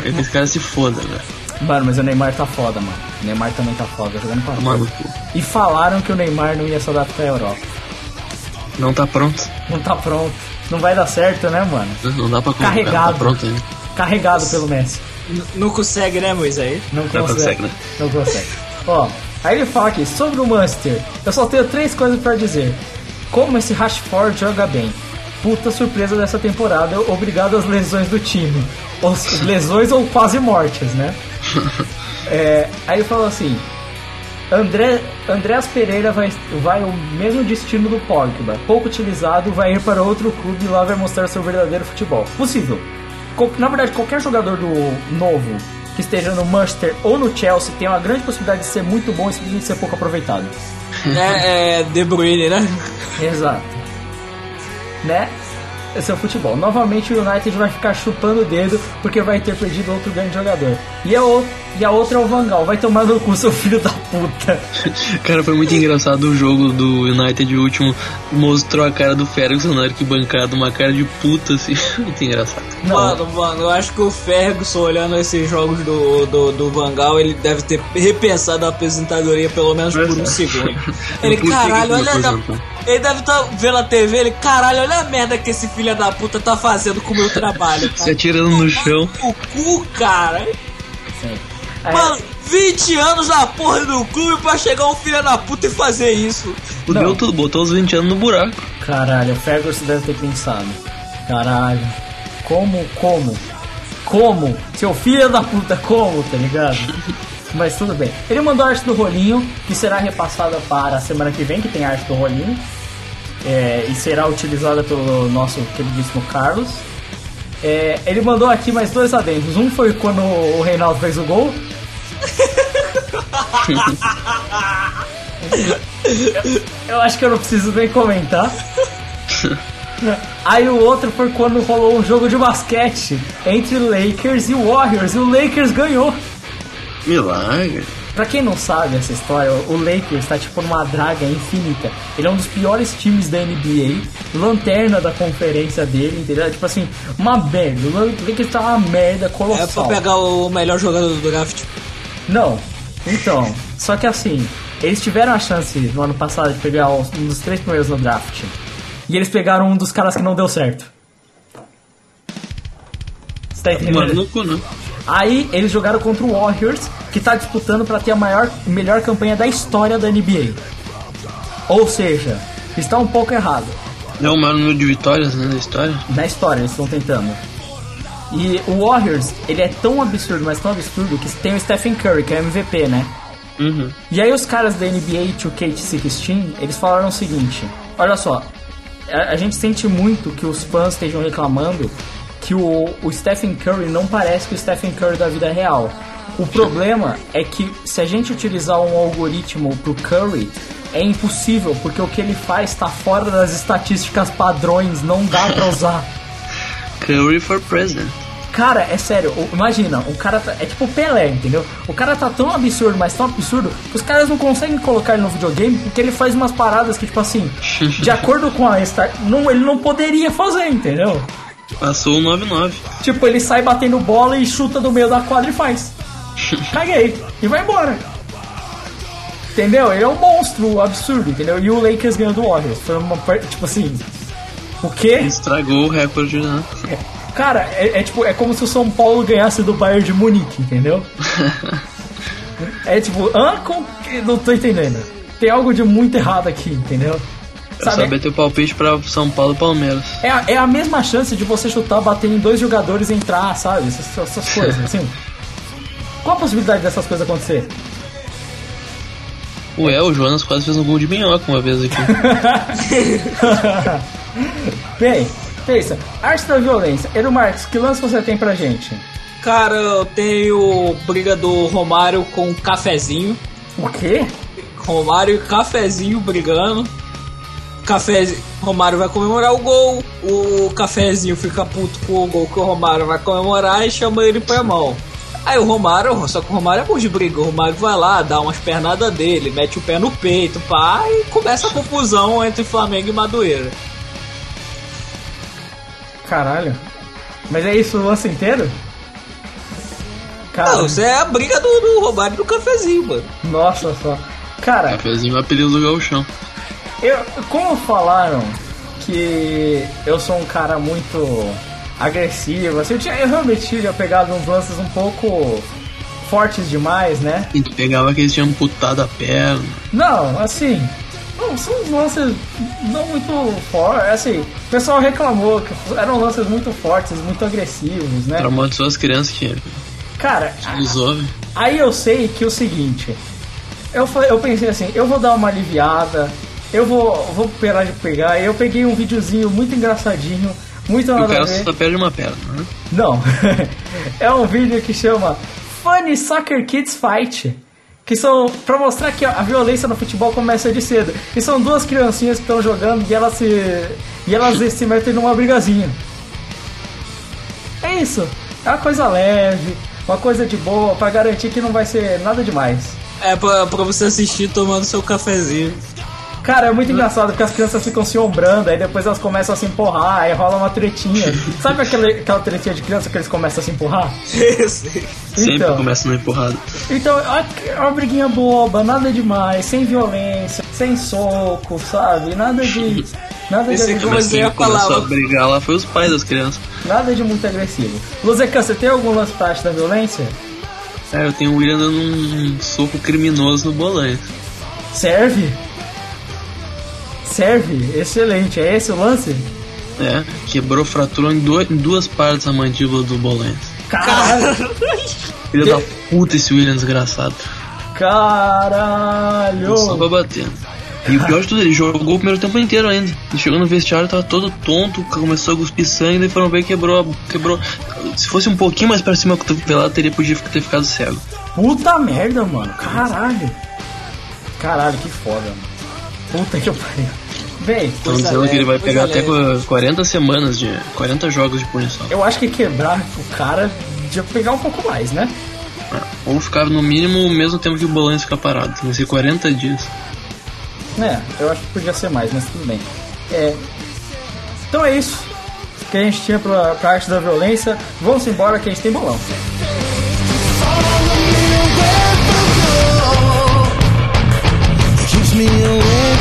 Esse cara se foda, velho. Mano, mas o Neymar tá foda, mano. O Neymar também tá foda, jogando pra Tomar no cu. E falaram que o Neymar não ia se adaptar à Europa. Não tá pronto. Não tá pronto. Não vai dar certo, né, mano? Não dá pra comprar. Carregado. Não tá pronto ainda. Carregado pelo Messi. N- Não consegue, né, Moisés? Não Não consegue. consegue, né? Não consegue. Ó, aí ele fala aqui, sobre o Manchester, eu só tenho três coisas pra dizer. Como esse Rashford joga bem. Puta surpresa dessa temporada, obrigado às lesões do time. Os lesões ou quase mortes, né? É, aí ele falou assim: André, Andréas Pereira vai, vai o mesmo destino do Pogba. Pouco utilizado, vai ir para outro clube e lá vai mostrar seu verdadeiro futebol. Possível. Na verdade, qualquer jogador do novo que esteja no Manchester ou no Chelsea tem uma grande possibilidade de ser muito bom e simplesmente ser pouco aproveitado. É, é De Bruyne, né? Exato. Né? Seu futebol. Novamente o United vai ficar chupando o dedo porque vai ter perdido outro grande jogador. E a, o, e a outra é o Vangal. Vai tomar no cu, seu filho da puta. Cara, foi muito engraçado o jogo do United último. Mostrou a cara do Ferguson na arquibancada, uma cara de puta, assim. Muito engraçado. Não. Mano, mano, eu acho que o Ferguson, olhando esses jogos do, do, do Vangal, ele deve ter repensado a apresentadoria pelo menos por um segundo. Ele, caralho, olha da... Ele deve estar vendo a TV, ele, caralho, olha a merda que esse filho da puta tá fazendo com o meu trabalho, Se cara. atirando no chão. O cu, cara. É, Mano, 20 anos na porra do clube pra chegar um filho da puta e fazer isso. Fudeu tudo, botou os 20 anos no buraco. Caralho, o Ferguson deve ter pensado. Caralho. Como, como? Como? Seu filho da puta, como, tá ligado? Mas tudo bem. Ele mandou a arte do rolinho, que será repassada para a semana que vem, que tem a arte do rolinho. É, e será utilizada pelo nosso queridíssimo Carlos. É, ele mandou aqui mais dois adendos. Um foi quando o Reinaldo fez o gol. Eu acho que eu não preciso nem comentar. Aí o outro foi quando rolou um jogo de basquete entre Lakers e Warriors e o Lakers ganhou. Milagre. Pra quem não sabe essa história, o Lakers tá tipo numa draga infinita. Ele é um dos piores times da NBA, lanterna da conferência dele, entendeu? Tipo assim, uma merda. O Lakers tá uma merda É pra colossal. pegar o melhor jogador do draft. Não. Então, só que assim, eles tiveram a chance no ano passado de pegar um dos três primeiros no draft. E eles pegaram um dos caras que não deu certo. Você tá entendendo? Né? Aí eles jogaram contra o Warriors, que tá disputando pra ter a maior, melhor campanha da história da NBA. Ou seja, está um pouco errado. É o maior número de vitórias, né, da história. Na história, eles estão tentando. E o Warriors, ele é tão absurdo, mas tão absurdo, que tem o Stephen Curry, que é o MVP, né? Uhum. E aí os caras da NBA 2K16, eles falaram o seguinte, olha só, a, a gente sente muito que os fãs estejam reclamando que o, o Stephen Curry não parece com o Stephen Curry da vida real. O problema é que se a gente utilizar um algoritmo pro Curry, é impossível, porque o que ele faz está fora das estatísticas padrões, não dá pra usar. Curry for president. Cara, é sério, imagina, o cara tá, é tipo o Pelé, entendeu? O cara tá tão absurdo, mas tão absurdo, que os caras não conseguem colocar ele no videogame porque ele faz umas paradas que, tipo assim, de acordo com a Star, não, ele não poderia fazer, entendeu? Passou o 9-9. Tipo, ele sai batendo bola e chuta do meio da quadra e faz. Caguei. E vai embora. Entendeu? Ele é um monstro absurdo, entendeu? E o Lakers ganhou do Warriors. Foi uma tipo assim. O quê? Estragou o recorde, né? Cara, é, é tipo, é como se o São Paulo ganhasse do Bayern de Munique, entendeu? é tipo? Com... Não tô entendendo. Tem algo de muito errado aqui, entendeu? É Sabe? saber teu palpite pra São Paulo e Palmeiras. É, a- é a mesma chance de você chutar, bater em dois jogadores e entrar, sabe? Essas, essas coisas, assim. Qual a possibilidade dessas coisas acontecer? Ué, o Jonas quase fez um gol de minhoca uma vez aqui. Bem, pensa, arte da violência. Edu Marques, que lance você tem pra gente? Cara, eu tenho briga do Romário com cafezinho. O quê? Romário e cafezinho brigando. Café, Romário vai comemorar o gol. O cafezinho fica puto com o gol que o Romário vai comemorar e chama ele pra mão. Aí o Romário, só que o Romário é bom de briga. O Romário vai lá, dá umas pernadas dele, mete o pé no peito, pá, e começa a confusão entre Flamengo e Madureira. Caralho. Mas é isso o lance inteiro? Cara, Não, isso é a briga do, do Romário do cafezinho, mano. nossa só. Cara, Cafézinho o apelido do gauchão. Eu, como falaram que eu sou um cara muito agressivo, assim, eu, tinha, eu realmente tinha pegado uns lances um pouco fortes demais, né? E tu pegava que eles tinham amputado a perna. Não, assim, não, são uns lances não muito fortes, assim, o pessoal reclamou que eram lances muito fortes, muito agressivos, né? Traumatizou as crianças que Cara, ouvem. Aí eu sei que é o seguinte, eu, eu pensei assim, eu vou dar uma aliviada, eu vou, vou parar de pegar, eu peguei um videozinho muito engraçadinho, muito o nada a cara ver. só perde uma perna, né? Não, é um vídeo que chama Funny Soccer Kids Fight, Que são pra mostrar que a violência no futebol começa de cedo. E são duas criancinhas que estão jogando e elas se. e elas se metem numa brigazinha. É isso. É uma coisa leve, uma coisa de boa, pra garantir que não vai ser nada demais. É pra, pra você assistir tomando seu cafezinho. Cara, é muito engraçado porque as crianças ficam se ombrando, aí depois elas começam a se empurrar, aí rola uma tretinha. Sabe aquela, aquela tretinha de criança que eles começam a se empurrar? Esse. Sempre Então. começa na empurrada. Então, é uma briguinha boba, nada demais, sem violência, sem soco, sabe? Nada de. Nada Esse de, agressivo, Mas Quem começou a brigar lá foi os pais das crianças. nada de muito agressivo. Luzecan, você tem algum lance prático da violência? É, eu tenho o William dando um soco criminoso no Bolanha. Serve? Serve? Excelente. É esse o lance? É, quebrou, fraturou em, do- em duas partes a mandíbula do Bolanha. Caralho! Filho da puta esse William desgraçado. Caralho! Só pra bater. E o pior de tudo, ele jogou o primeiro tempo inteiro ainda. Ele chegou no vestiário, tava todo tonto, começou a cuspir sangue, daí foram ver que quebrou, quebrou. Se fosse um pouquinho mais pra cima a cotovelada, teria podia ter ficado cego. Puta merda, mano. Caralho. Caralho, que foda, mano. Puta que pariu. Bem, Estão dizendo que ele vai leve, pegar até leve. qu- 40 semanas de. 40 jogos de punição. eu acho que quebrar o cara de pegar um pouco mais, né? Ou ficar no mínimo o mesmo tempo que o Bolanhos ficar parado. Vai ser 40 dias. É, eu acho que podia ser mais, mas tudo bem. É. Então é isso que a gente tinha pra, pra arte da violência. Vamos embora que a gente tem bolão. keeps me away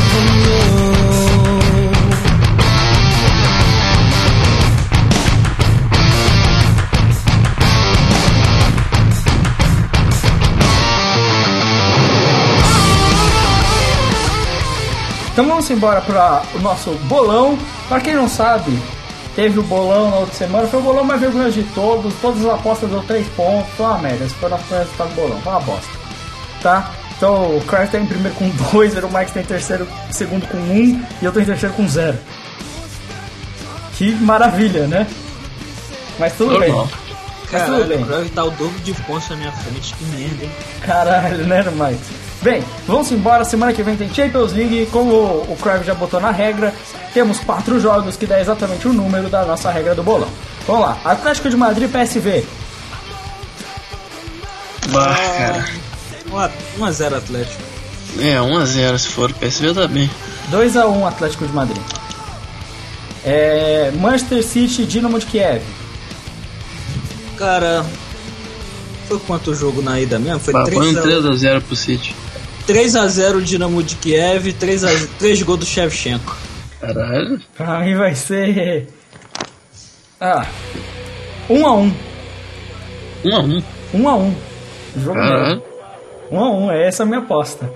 Então vamos embora para o nosso bolão. Para quem não sabe, teve o bolão na outra semana. Foi o bolão mais vergonhoso de todos. Todas as apostas deu 3 pontos. Foi uma merda. Esse foi o nosso resultado do bolão. Foi uma bosta. Tá? Então o Crash tá em primeiro com 2, o Mike tá em terceiro, segundo com 1 um, e eu tô em terceiro com 0. Que maravilha, né? Mas tudo Normal. bem. Mas tudo Caralho, bem. o Cruyff tá o dobro de pontos na minha frente. Que merda, hein? Caralho, né, Mike? Bem, vamos embora. Semana que vem tem Champions League. Como o Crave já botou na regra, temos quatro jogos que dá exatamente o número da nossa regra do bolão. Vamos lá: Atlético de Madrid PSV. Bah, cara. 1x0 Atlético. É, 1x0 se for. PSV tá bem. 2x1 Atlético de Madrid. É, Manchester City Dinamo de Kiev. Cara, foi quanto o jogo na ida mesmo? Foi Bah, põe um 3x0 3x0 pro City. 3x0 Dinamo de Kiev, 3, a, 3 gols do Shevchenko. Caralho. Pra mim vai ser. Ah. 1x1. 1x1. 1x1. Jogo Caralho. médio. 1x1, é essa a minha aposta.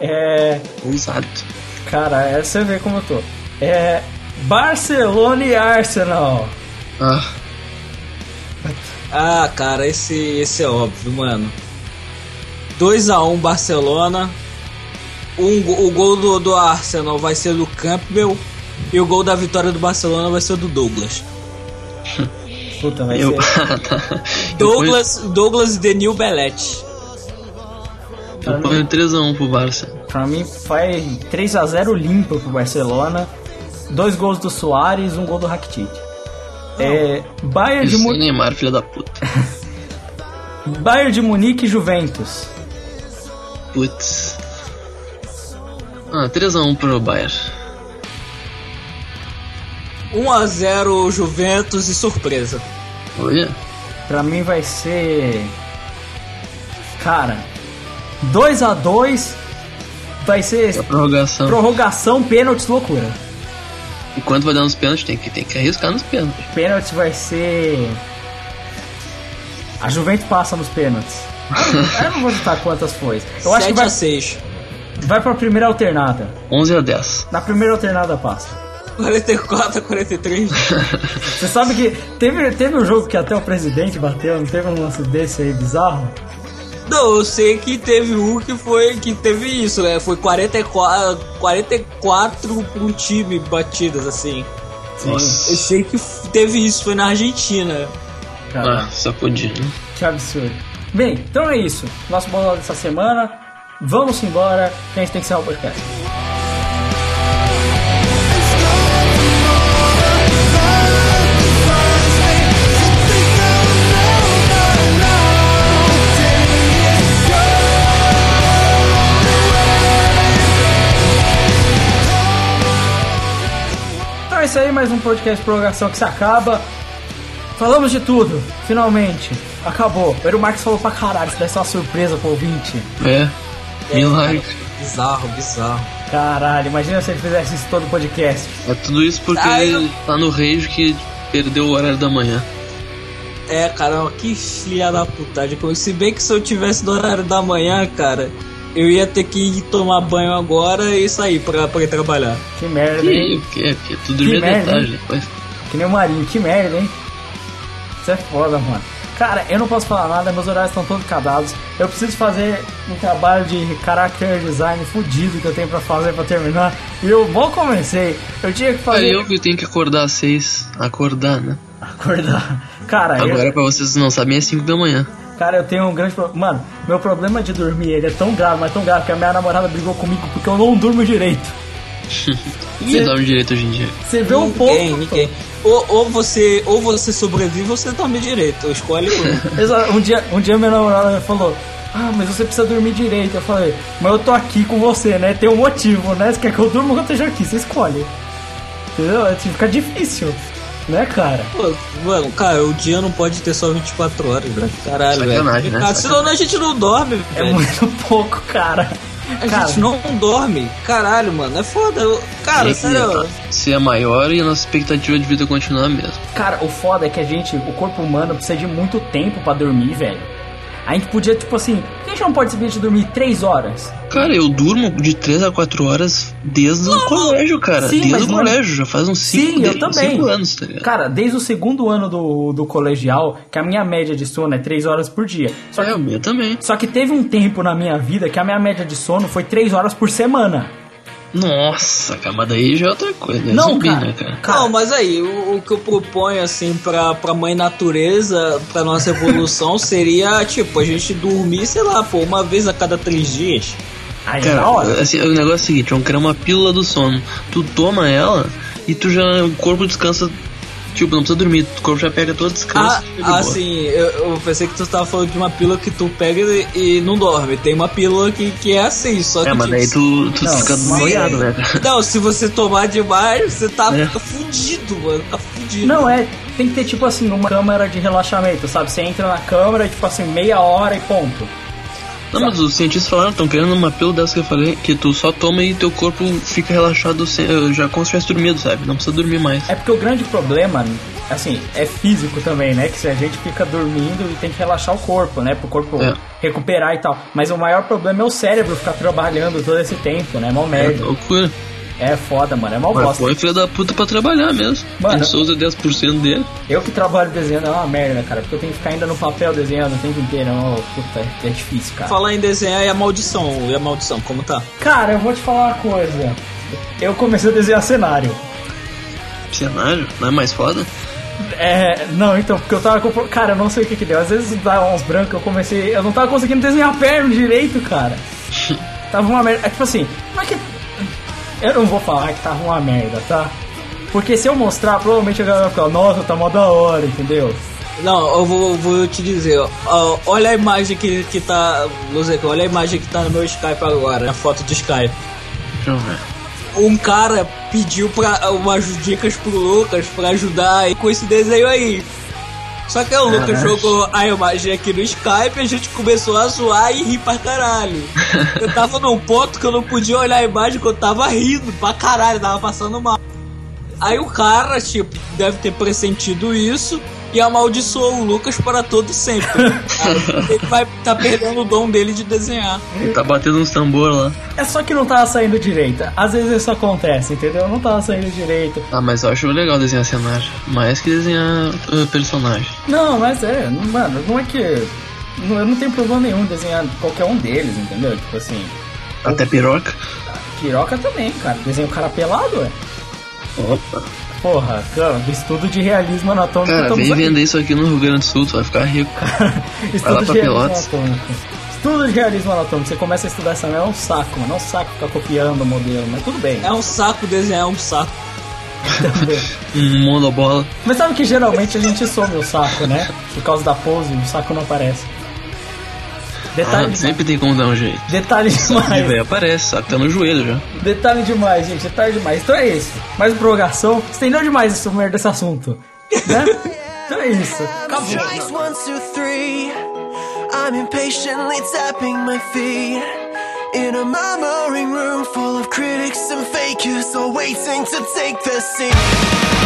É. Exato. Cara, é, você vê como eu tô. É. Barcelona e Arsenal. Ah, Ah, cara, esse, esse é óbvio, mano. 2x1 Barcelona. Um, o gol do, do Arsenal vai ser do Campbell. E o gol da vitória do Barcelona vai ser do Douglas. Puta, vai eu. ser. Douglas, Douglas e Denil Belletti. Eu ponho 3x1 pro Barça. Pra mim, vai 3x0 limpo pro Barcelona. Dois gols do Soares, um gol do Rakitic. É. Bayern de, Isso Mu sem Neymar, filha da puta. Bayern de Munique e Juventus. Putz. Ah, 3x1 pro Bayern. 1x0 Juventus e surpresa. Olha. Pra mim vai ser. Cara, 2 a 2 vai ser A prorrogação. prorrogação, pênaltis, loucura. E quanto vai dar nos pênaltis? Tem que, tem que arriscar nos pênaltis. Pênalti vai ser. A Juventus passa nos pênaltis. Eu não vou chutar quantas foi. Eu acho que 7 vai, a 6 vai pra primeira alternada. 11 a 10. Na primeira alternada passa. 44 a 43. Você sabe que teve, teve um jogo que até o presidente bateu, não teve um lance desse aí bizarro? Não, eu sei que teve um que foi que teve isso, né? Foi 44, 44 por um time batidas assim. Eu sei que teve isso, foi na Argentina. Cara, Ah, só podia, né? que absurdo. Bem, então é isso. Nosso bolão dessa semana. Vamos embora, que a gente tem que encerrar o podcast. Então é isso aí, mais um podcast de prorrogação que se acaba. Falamos de tudo, finalmente. Acabou. O Eero Marques falou pra caralho, isso deve ser uma surpresa pro ouvinte. É. Milagre. Bizarro, bizarro. Caralho, imagina se ele fizesse isso todo podcast. É tudo isso porque Ah, ele tá no rage que perdeu o horário da manhã. É, cara, que filha da putagem. Se bem que se eu tivesse no horário da manhã, cara, eu ia ter que ir tomar banho agora e sair pra, pra ir trabalhar. Que merda, Que, hein? que, que tudo Que merda, tarde hein? depois. Que nem o Marinho, que merda, hein? Isso é foda, mano. Cara, eu não posso falar nada, meus horários estão todos cadados. Eu preciso fazer um trabalho de character design fudido que eu tenho pra fazer pra terminar. E eu mal comecei. Eu tinha que fazer. Aí eu que tenho que acordar às seis. Acordar, né? Acordar. Cara, eu, Agora, pra vocês não sabem, é 5 da manhã. cara, eu tenho um grande problema. Mano, meu problema de dormir ele é tão grave, mas tão grave que a minha namorada brigou comigo porque eu não durmo direito. Ninguém dorme direito hoje em dia. Você vê um pouco. Ninguém, ninguém. Ou, ou você, ou você sobrevive ou você dorme direito. Escolhe um. Um dia, um dia minha namorada falou: Ah, mas você precisa dormir direito. Eu falei: Mas eu tô aqui com você, né? Tem um motivo, né? Você quer que eu durma ou que eu esteja aqui? Você escolhe. Entendeu? Assim, fica difícil, né, cara? Pô, mano, cara, o dia não pode ter só 24 horas, velho. Caralho, Sacanagem, velho. né? Cara, senão a gente não dorme, É velho. muito pouco, cara. A Cara, gente não dorme. Caralho, mano. É foda. Eu- Cara, sério. ser maior e a nossa expectativa de vida continuar mesmo. cara, o foda é que a gente, o corpo humano, precisa de muito tempo pra dormir, velho. A gente podia, tipo assim, por que a gente não pode simplesmente dormir 3 horas? Cara, eu durmo de 3 a 4 horas desde o colégio, cara. Sim, desde o não colégio, já faz uns 5 Sim, eu também. anos, tá ligado? Cara, desde o segundo ano do, do colegial, que a minha média de sono é 3 horas por dia. Só É, que o meu também. Só que teve um tempo na minha vida que a minha média de sono foi 3 horas por semana. Nossa, cara, mas daí já é outra coisa. É Não, zumbi, cara. né, cara? Cara, Não, mas aí, o, o que eu proponho, assim, pra, pra mãe natureza, pra nossa evolução, seria, tipo, a gente dormir, sei lá, pô, uma vez a cada três dias. aí é Cara, hora. assim, o negócio é o seguinte, vamos criar uma pílula do sono. Tu toma ela e tu já. O corpo descansa. Tipo, não precisa dormir, o corpo já pega todo o descanso. Ah, de boa. assim, eu, eu pensei que tu tava falando de uma pílula que tu pega e, e não dorme. Tem uma pílula que, que é assim, só que. É, mas tipo, daí tu, tu Não, fica sim. noiado, né? Não, se você tomar demais, você tá É. fica fudido, mano. Tá fudido. Não, é, tem que ter tipo assim, uma câmera de relaxamento, sabe? Você entra na câmera, tipo assim, meia hora e ponto. Não, mas os cientistas falaram, estão criando uma pílula dessa que eu falei, que tu só toma e teu corpo fica relaxado sem- já como se tivesse dormido, sabe? Não precisa dormir mais. É porque o grande problema, assim, é físico também, né? Que se a gente fica dormindo e tem que relaxar o corpo, né? Pro corpo É. recuperar e tal. Mas o maior problema é o cérebro ficar trabalhando todo esse tempo, né? Mó É merda. loucura. É foda, mano. É Mas bosta. põe filho da puta pra trabalhar mesmo. Mano. Só usa 10% dele. Eu que trabalho desenhando é uma merda, cara. Porque eu tenho que ficar ainda no papel desenhando o tempo inteiro. Ó, puta, é difícil, cara. Falar em desenhar e a maldição. E a maldição, como tá? Cara, eu vou te falar uma coisa. Eu comecei a desenhar cenário. Cenário, não é mais foda? É, não, então, porque eu tava com. Cara, eu não sei o que que deu. Às vezes dá uns brancos, eu comecei. Eu não tava conseguindo desenhar a perna direito, cara. tava uma merda. É tipo assim, não é que. Eu não vou falar que tava uma merda, tá? Porque se eu mostrar, provavelmente a galera vai ficar, nossa, tá mó da hora, entendeu? Não, eu vou, vou te dizer, ó, olha a imagem que, que tá. Luzeca, olha a imagem que tá no meu Skype agora, a foto do Skype. Deixa eu ver. Um cara pediu pra, umas dicas pro Lucas pra ajudar com esse desenho aí. Só que o Lucas jogou a imagem aqui no Skype e a gente começou a zoar e rir pra caralho. Eu tava num ponto que eu não podia olhar a imagem que eu tava rindo pra caralho, tava passando mal. Aí o cara, tipo, deve ter pressentido isso e amaldiçoou o Lucas para todo sempre. Aí ele vai tá perdendo o dom dele de desenhar. Ele tá batendo uns tambor lá. É só que não tava saindo direito. Às vezes isso acontece, entendeu? Não tava saindo direito. Ah, mas eu acho legal desenhar cenário. Mais que desenhar uh, personagem. Não, mas é, mano, não é que. não- Eu não tenho problema nenhum em desenhar qualquer um deles, entendeu? Tipo assim. Até piroca. Piroca também, cara. Desenho o cara pelado, é. Opa. Porra, cara, estudo de realismo anatômico Cara, vem aqui. vender isso aqui no Rio Grande do Sul, tu vai ficar rico. Estudo lá de pra realismo Pelotas. anatômico. Estudo de realismo anatômico. Você começa a estudar essa merda, é um saco, mano. É um saco ficar copiando o modelo, mas tudo bem. É um saco desenhar um saco. Um monobola. Mas sabe que geralmente a gente some o saco, né? Por causa da pose, o saco não aparece. Detalhe, Ah, demais. sempre tem como dar um jeito. Detalhe De demais. velho aparece? Tá no joelho já. Detalhe demais, gente. Detalhe demais. Então é isso. Mais prorrogação. Estendeu demais esse merda desse assunto. Né? então é isso. Acabou. I'm impatiently tapping my feet. In a murmuring room full of critics and fakers, all waiting to take their seat.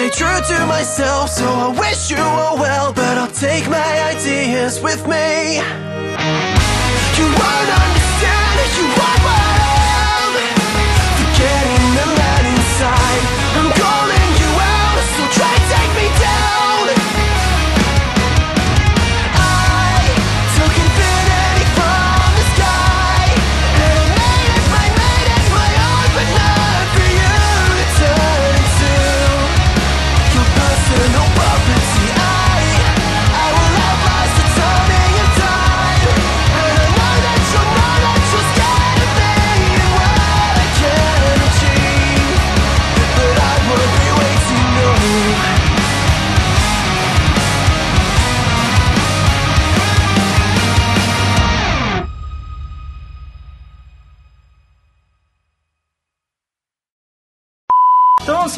Stay true to myself So I wish you all well But I'll take my ideas with me. You won't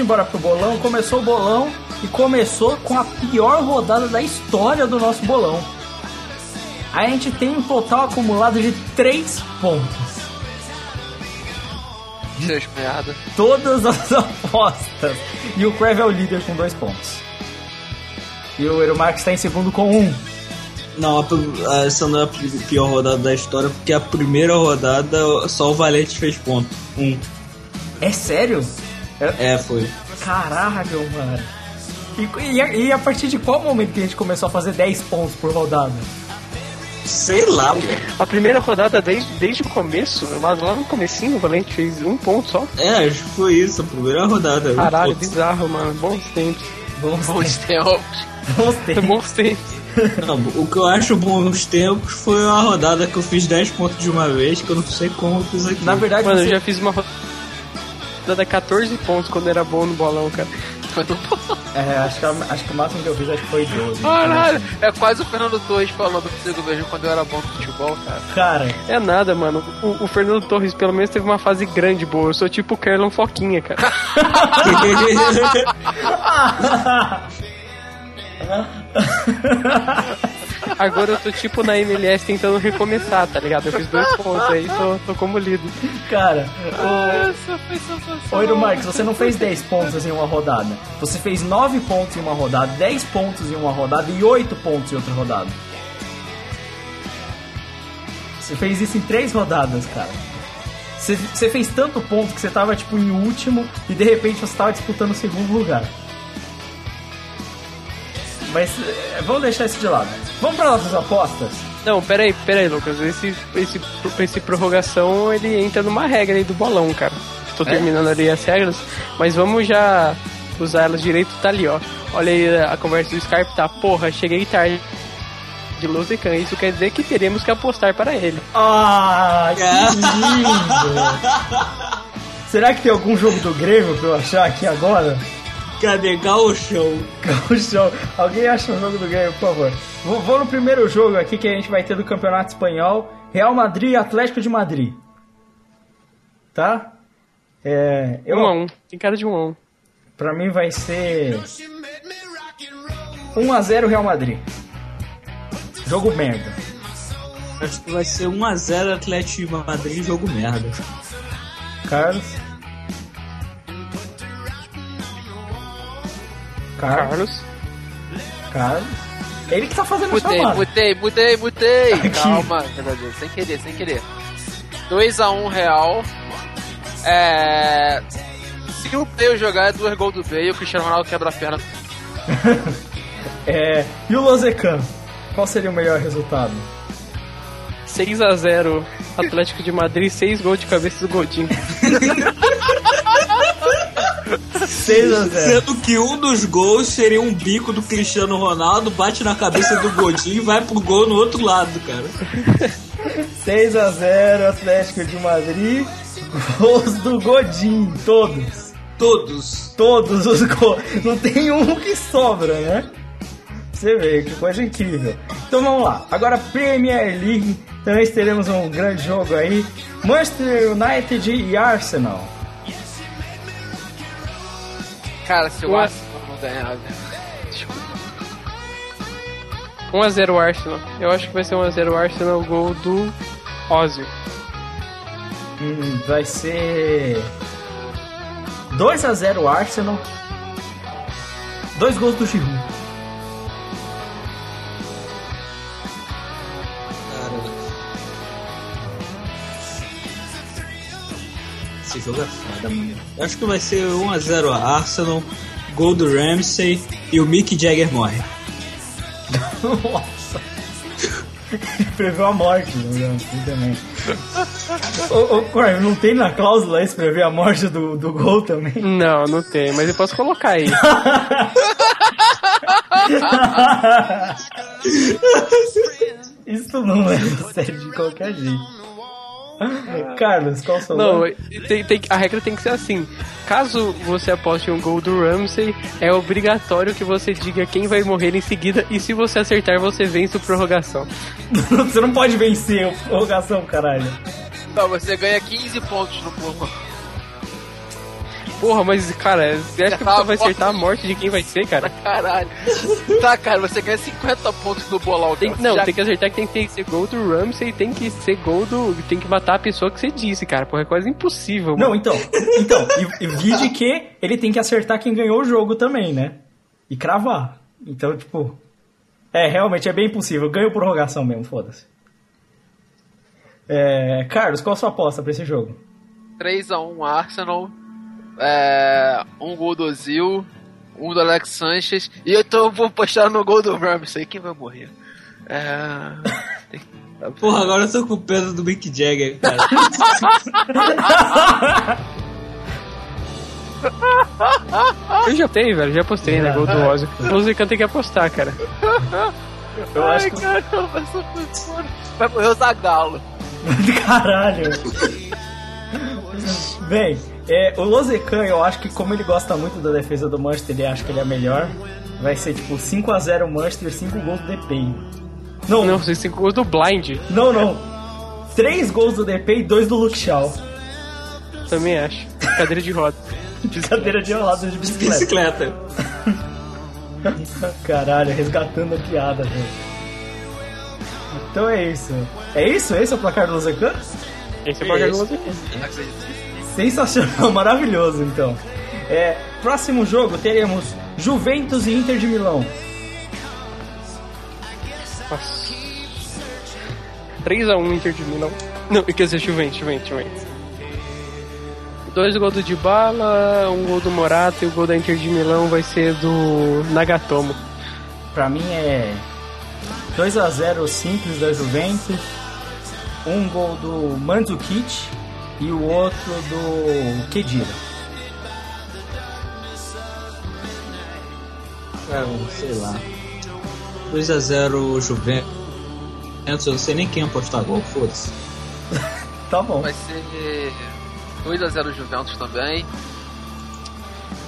embora pro bolão. Começou o bolão e começou com a pior rodada da história do nosso bolão. A gente tem um total acumulado de 3 pontos. Seus piada. Todas as apostas. E o Crave é o líder com 2 pontos. E o Eromark está em segundo com 1. Um. Não, essa não é a pi- pior rodada da história, porque a primeira rodada só o Valente fez ponto. Um. É sério? É, foi. Caralho, mano. E, e a- e a partir de qual momento que a gente começou a fazer 10 pontos por rodada? Sei lá, pô. A primeira rodada desde, desde o começo, mas lá no comecinho o Valente fez um ponto só. É, acho que foi isso, a primeira rodada. Caralho, Pô, bizarro, mano. Bons tempos. Bons ter. tempos. Vamos ter. Bons tempos. Não, o que eu acho bons tempos foi a rodada que eu fiz 10 pontos de uma vez, que eu não sei como eu fiz aqui. Na verdade, Mano, eu você... já fiz uma rodada 14 pontos quando era bom no bolão, cara. É, acho que, acho que o máximo que eu fiz acho que foi 12. Caralho, é quase o Fernando Torres falando comigo mesmo quando eu era bom no futebol, cara. Cara, É nada, mano. O, o Fernando Torres pelo menos teve uma fase grande boa. Eu sou tipo o Kerlon Foquinha, cara. Agora eu tô tipo na MLS tentando recomeçar, tá ligado? Eu fiz dois pontos aí, tô, tô como líder. cara, o... Edu Marques, você não fez 10 pontos em uma rodada. Você fez 9 pontos em uma rodada, 10 pontos em uma rodada e 8 pontos em outra rodada. Você fez isso em 3 rodadas, cara. Você, você fez tanto ponto que você tava, tipo, em último e de repente você tava disputando o segundo lugar. Mas é, vamos deixar isso de lado. Vamos para nossas apostas? Não, peraí, peraí, Lucas. Esse, esse, esse prorrogação ele entra numa regra aí do bolão, cara. Tô terminando ali as regras, mas vamos já usar elas direito, tá ali, ó. Olha aí a conversa do Skype, tá? Porra, cheguei tarde de Luzecan. Isso quer dizer que teremos que apostar para ele. Ah, que lindo! Será que tem algum jogo do Grêmio pra eu achar aqui agora? Cadê Gauchão? Gauchão. Alguém acha um jogo do Grêmio, por favor? Vou, vou no primeiro jogo aqui que a gente vai ter do Campeonato Espanhol. Real Madrid e Atlético de Madrid. Tá? É, eu, Um a um. Tem cara de um a um. Pra mim vai ser 1x0 Real Madrid. Jogo merda. Acho que vai ser 1x0 Atlético de Madrid, jogo merda. Carlos. Carlos. Carlos. Carlos. Ele que tá fazendo a Mutei, chamada. mutei, mutei, mutei. Aqui. Calma, sem querer, sem querer. 2x1 Real. É. Se o Bale jogar, é duas gols do Bale, o Cristiano Ronaldo quebra a perna. É, e o Lozecan? Qual seria o melhor resultado? 6x0 Atlético de Madrid, 6 gols de cabeça do Godinho. 6x0. Sendo que um dos gols seria um bico do Cristiano Ronaldo, bate na cabeça do Godinho e vai pro gol no outro lado, cara. 6x0 Atlético de Madrid. Gols do Godin, todos. Todos. Todos os gols. Não tem um que sobra, né? Você vê, que coisa incrível. Então vamos lá. Agora Premier League. Também teremos um grande jogo aí. Manchester United e Arsenal. Cara, se o. Arsenal não ganhar, velho. Desculpa. 1x0 Arsenal. Eu acho que vai ser 1x0 Arsenal, gol do Ozil. Hum, vai ser 2x0 Arsenal. Dois gols do Giroud. Esse jogo é foda, mano. Eu acho que vai ser 1x0 a Arsenal, gol do Ramsey e o Mick Jagger morre. Nossa. Preveu a morte, né? Assim também. ô, ô, Corey, não tem na cláusula esse prever a morte do, do gol também? Não, não tem, mas eu posso colocar aí. Isso não a sério de qualquer jeito. Carlos, qual o seu Não, nome? tem, tem- a regra tem que ser assim. Caso você aposte um gol do Ramsey, é obrigatório que você diga quem vai morrer em seguida. E se você acertar, você vence o prorrogação. Você não pode vencer a prorrogação, caralho. Não, você ganha 15 pontos no porco. Porra, mas cara, você acha que você vai acertar a morte de quem vai ser, cara? Caralho. Tá, cara, você ganha 50 pontos no bolão. Tem, não, Já- tem que acertar que tem que ser gol do Ramsey, tem que ser gol do. Tem que matar a pessoa que você disse, cara. Porra, é quase impossível. Não, mano. então, então, e, e vide que ele tem que acertar quem ganhou o jogo também, né? E cravar. Então, tipo. É, realmente é bem impossível. Ganho prorrogação mesmo, foda-se. É, Carlos, qual a sua aposta pra esse jogo? 3x1 Arsenal. É, um gol do Ozil. Um do Alex Sanches. E eu tô, vou postar no gol do Ramsey. Quem vai morrer? É, Porra, agora eu tô com o peso do Mick Jagger, cara. Eu já tenho, velho, já postei, né? Gol do Ozzy. O Luzican tem que apostar, cara. Eu acho Ai, que. caramba, essa pessoa vai morrer o Zagalo. Caralho. Bem, é, o Lozecan, eu acho que como ele gosta muito da defesa do Manchester, ele acha que ele é melhor. Vai ser tipo 5x0 Manchester, 5 gols do DP. Não, Não, vocês têm gol do Blind. não, não. 3 gols do DP e 2 do Luke Shaw. Também acho. Cadeira de roda. Cadeira de rodas de bicicleta. Bicicleta. Caralho, resgatando a piada, velho. Então é isso. É isso? Esse é o placar do Lozecan? Esse é o placar do Esse. Sensacional, maravilhoso então. É, próximo jogo teremos Juventus e Inter de Milão. Nossa. 3x1 Inter de Milão. Não, quer dizer, Juventus, Juventus, Juventus. Dois gols do Dybala, um gol do Morata e o gol da Inter de Milão vai ser do Nagatomo. Pra mim é 2 a 0 simples da Juventus, um gol do Mandzukic e o outro do Kedira. Cara, sei lá. 2x0 Juventus. Eu não sei nem quem apostar gol, foda-se. Tá bom. Vai ser 2x0 Juventus também.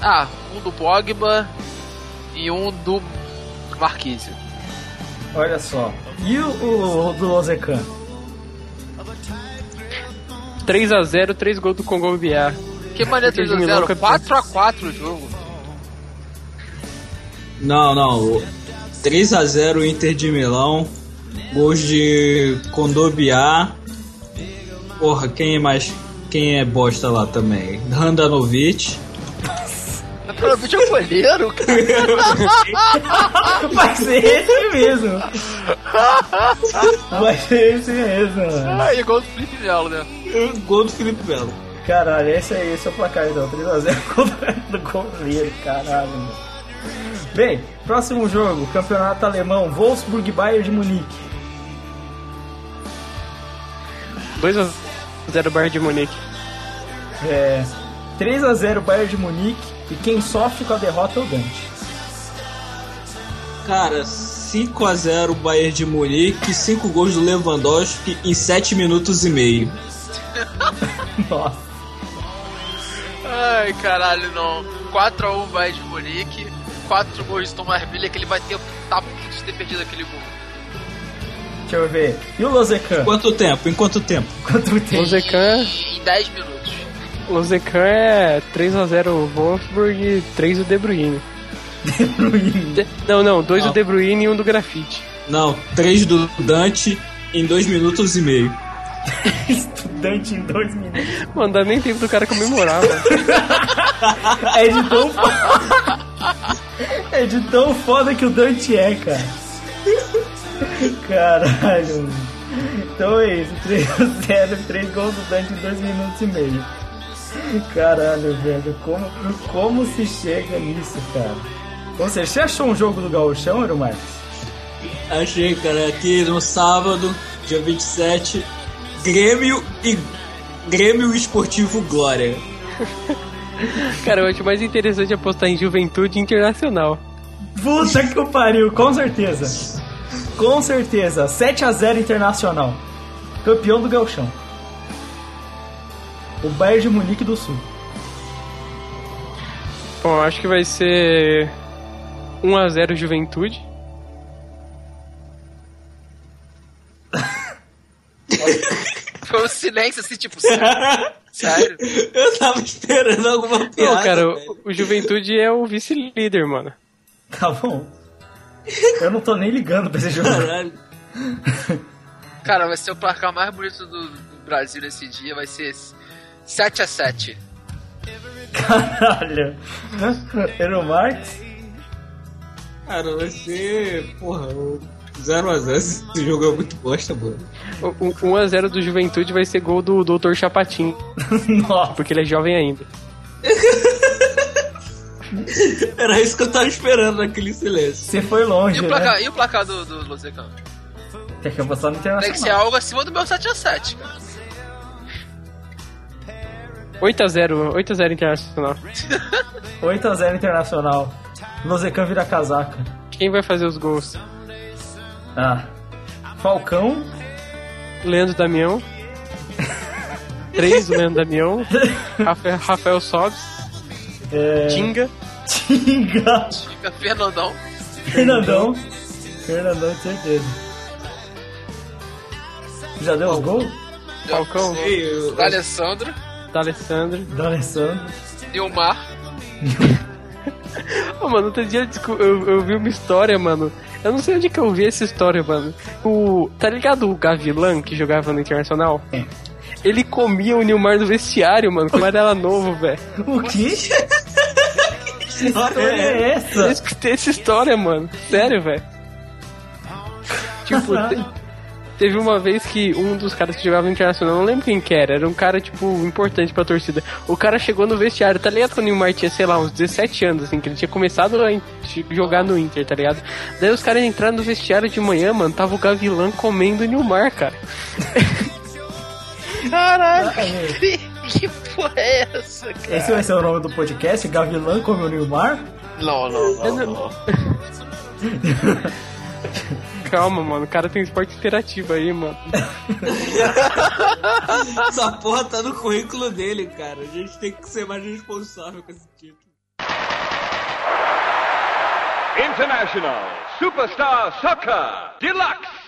Ah, um do Pogba e um do Marquise. Olha só. E o, o, o do Lozecan? 3x0, 3 gols do Congo BA. Que maneira Inter de Milão 3x0? campeão. 4x4 o jogo. Não, não. 3x0 Inter de Milão. Gols de Kondobiá. Porra, quem é mais. Quem é bosta lá também? Handanovic. Provavelmente é o goleiro, cara. Vai ser esse mesmo. Vai ser esse mesmo. mano. Ah, e gol do Felipe Melo, né? Gol do Felipe Melo. Caralho, esse aí, esse é o placar então. 3x0 contra do goleiro, caralho. mano. Bem, próximo jogo, campeonato alemão, Wolfsburg Bayern de Munique. 2x0 Bayern de Munique. É, 3x0 Bayern de Munique e quem sofre com a derrota é o Dante. Cara, 5x0 Bayern de Munique, 5 gols do Lewandowski em 7 minutos e meio. Nossa, Ai, caralho, não. 4x1 vai de Munique. 4 gols de Tomás Miller que ele vai ter tá puto de ter perdido aquele gol. deixa eu ver. E o Lozecan? Quanto tempo? Em quanto tempo? Quanto tempo? Lozecan, Em 10 minutos. Lozecan é 3x0 Wolfsburg e 3 do De Bruyne. De- Não, não, 2 do Não. De Bruyne e 1 do Grafite. Não, 3 do Dante em 2 minutos e meio. Estudante em dois minutos. Mano, dá nem tempo do cara comemorar, mano. É de tão foda. É de tão foda que o Dante é, cara. Caralho. mano. Então é isso. 3x0, 3 gols do Dante em 2 minutos e meio. Caralho, velho. Como, como se chega nisso, cara? Ou seja, você achou um jogo do Gauchão, Eero Marques? Achei, cara, aqui no sábado, dia 27, Grêmio e Grêmio Esportivo Glória. Cara, eu acho mais interessante apostar em Juventude Internacional. Puta que o pariu, com certeza. Com certeza. 7x0 Internacional. Campeão do Gauchão. O Bayern de Munique do Sul. Bom, acho que vai ser 1x0 Juventude. Foi um silêncio assim, tipo, sério? sério? Eu tava esperando alguma piada. cara, velho. o, o Juventude é o vice-líder, mano. Tá bom. Eu não tô nem ligando pra esse jogo. Caralho. Cara, vai ser o placar mais bonito do, do Brasil nesse dia. Vai ser 7x7. Caralho. Eero Marques? Cara, vai ser. Porra, 0x0. Esse jogo é muito bosta, mano. O, o 1x0 do Juventude vai ser gol do Dr. Chapatin, Nossa. porque ele é jovem ainda. Era isso que eu tava esperando naquele silêncio. Você foi longe, E o né? placar, e o placar do, do Losecan? Tem que apostar no Tem que ser algo acima do meu 7x7, cara. 8x0, 8x0 Internacional. 8x0 Internacional. Lozecan vira casaca. Quem vai fazer os gols? Ah. Falcão. Leandro Damião. 3 o Leandro Damião. Rafael, Rafael Sobes. É... Tinga. Tinga. Fica Fernandão. Fernandão. Fernandão, certeza. Já deu os gols? Falcão. Ei, eu- Alessandro. D'Alessandro. Do Alessandro. Nilmar. Ô, mano, outro dia eu, eu vi uma história, mano. Eu não sei onde que eu vi essa história, mano. O. Tá ligado o Gavilan que jogava no Internacional? É. Ele comia o Nilmar no vestiário, mano, quando era novo, velho. O quê? Que história é Eu essa. escutei essa história, mano. Sério, velho. Tipo, teve uma vez que um dos caras que jogava no Internacional, não lembro quem que era, era um cara, tipo, importante pra torcida. O cara chegou no vestiário, tá ligado? Quando o Neymar tinha, sei lá, uns 17 anos, assim, que ele tinha começado a in- jogar no Inter, tá ligado? Daí os caras entraram no vestiário de manhã, mano, tava o Gavilã comendo o Nilmar, cara. Caralho. que porra é essa, cara? Esse vai ser o nome do podcast? Gavilã come o Nilmar? Não, não, não. não. Calma, mano, o cara tem esporte interativo aí, mano. Essa porra tá no currículo dele, cara. A gente tem que ser mais responsável com esse título. International Superstar Soccer Deluxe.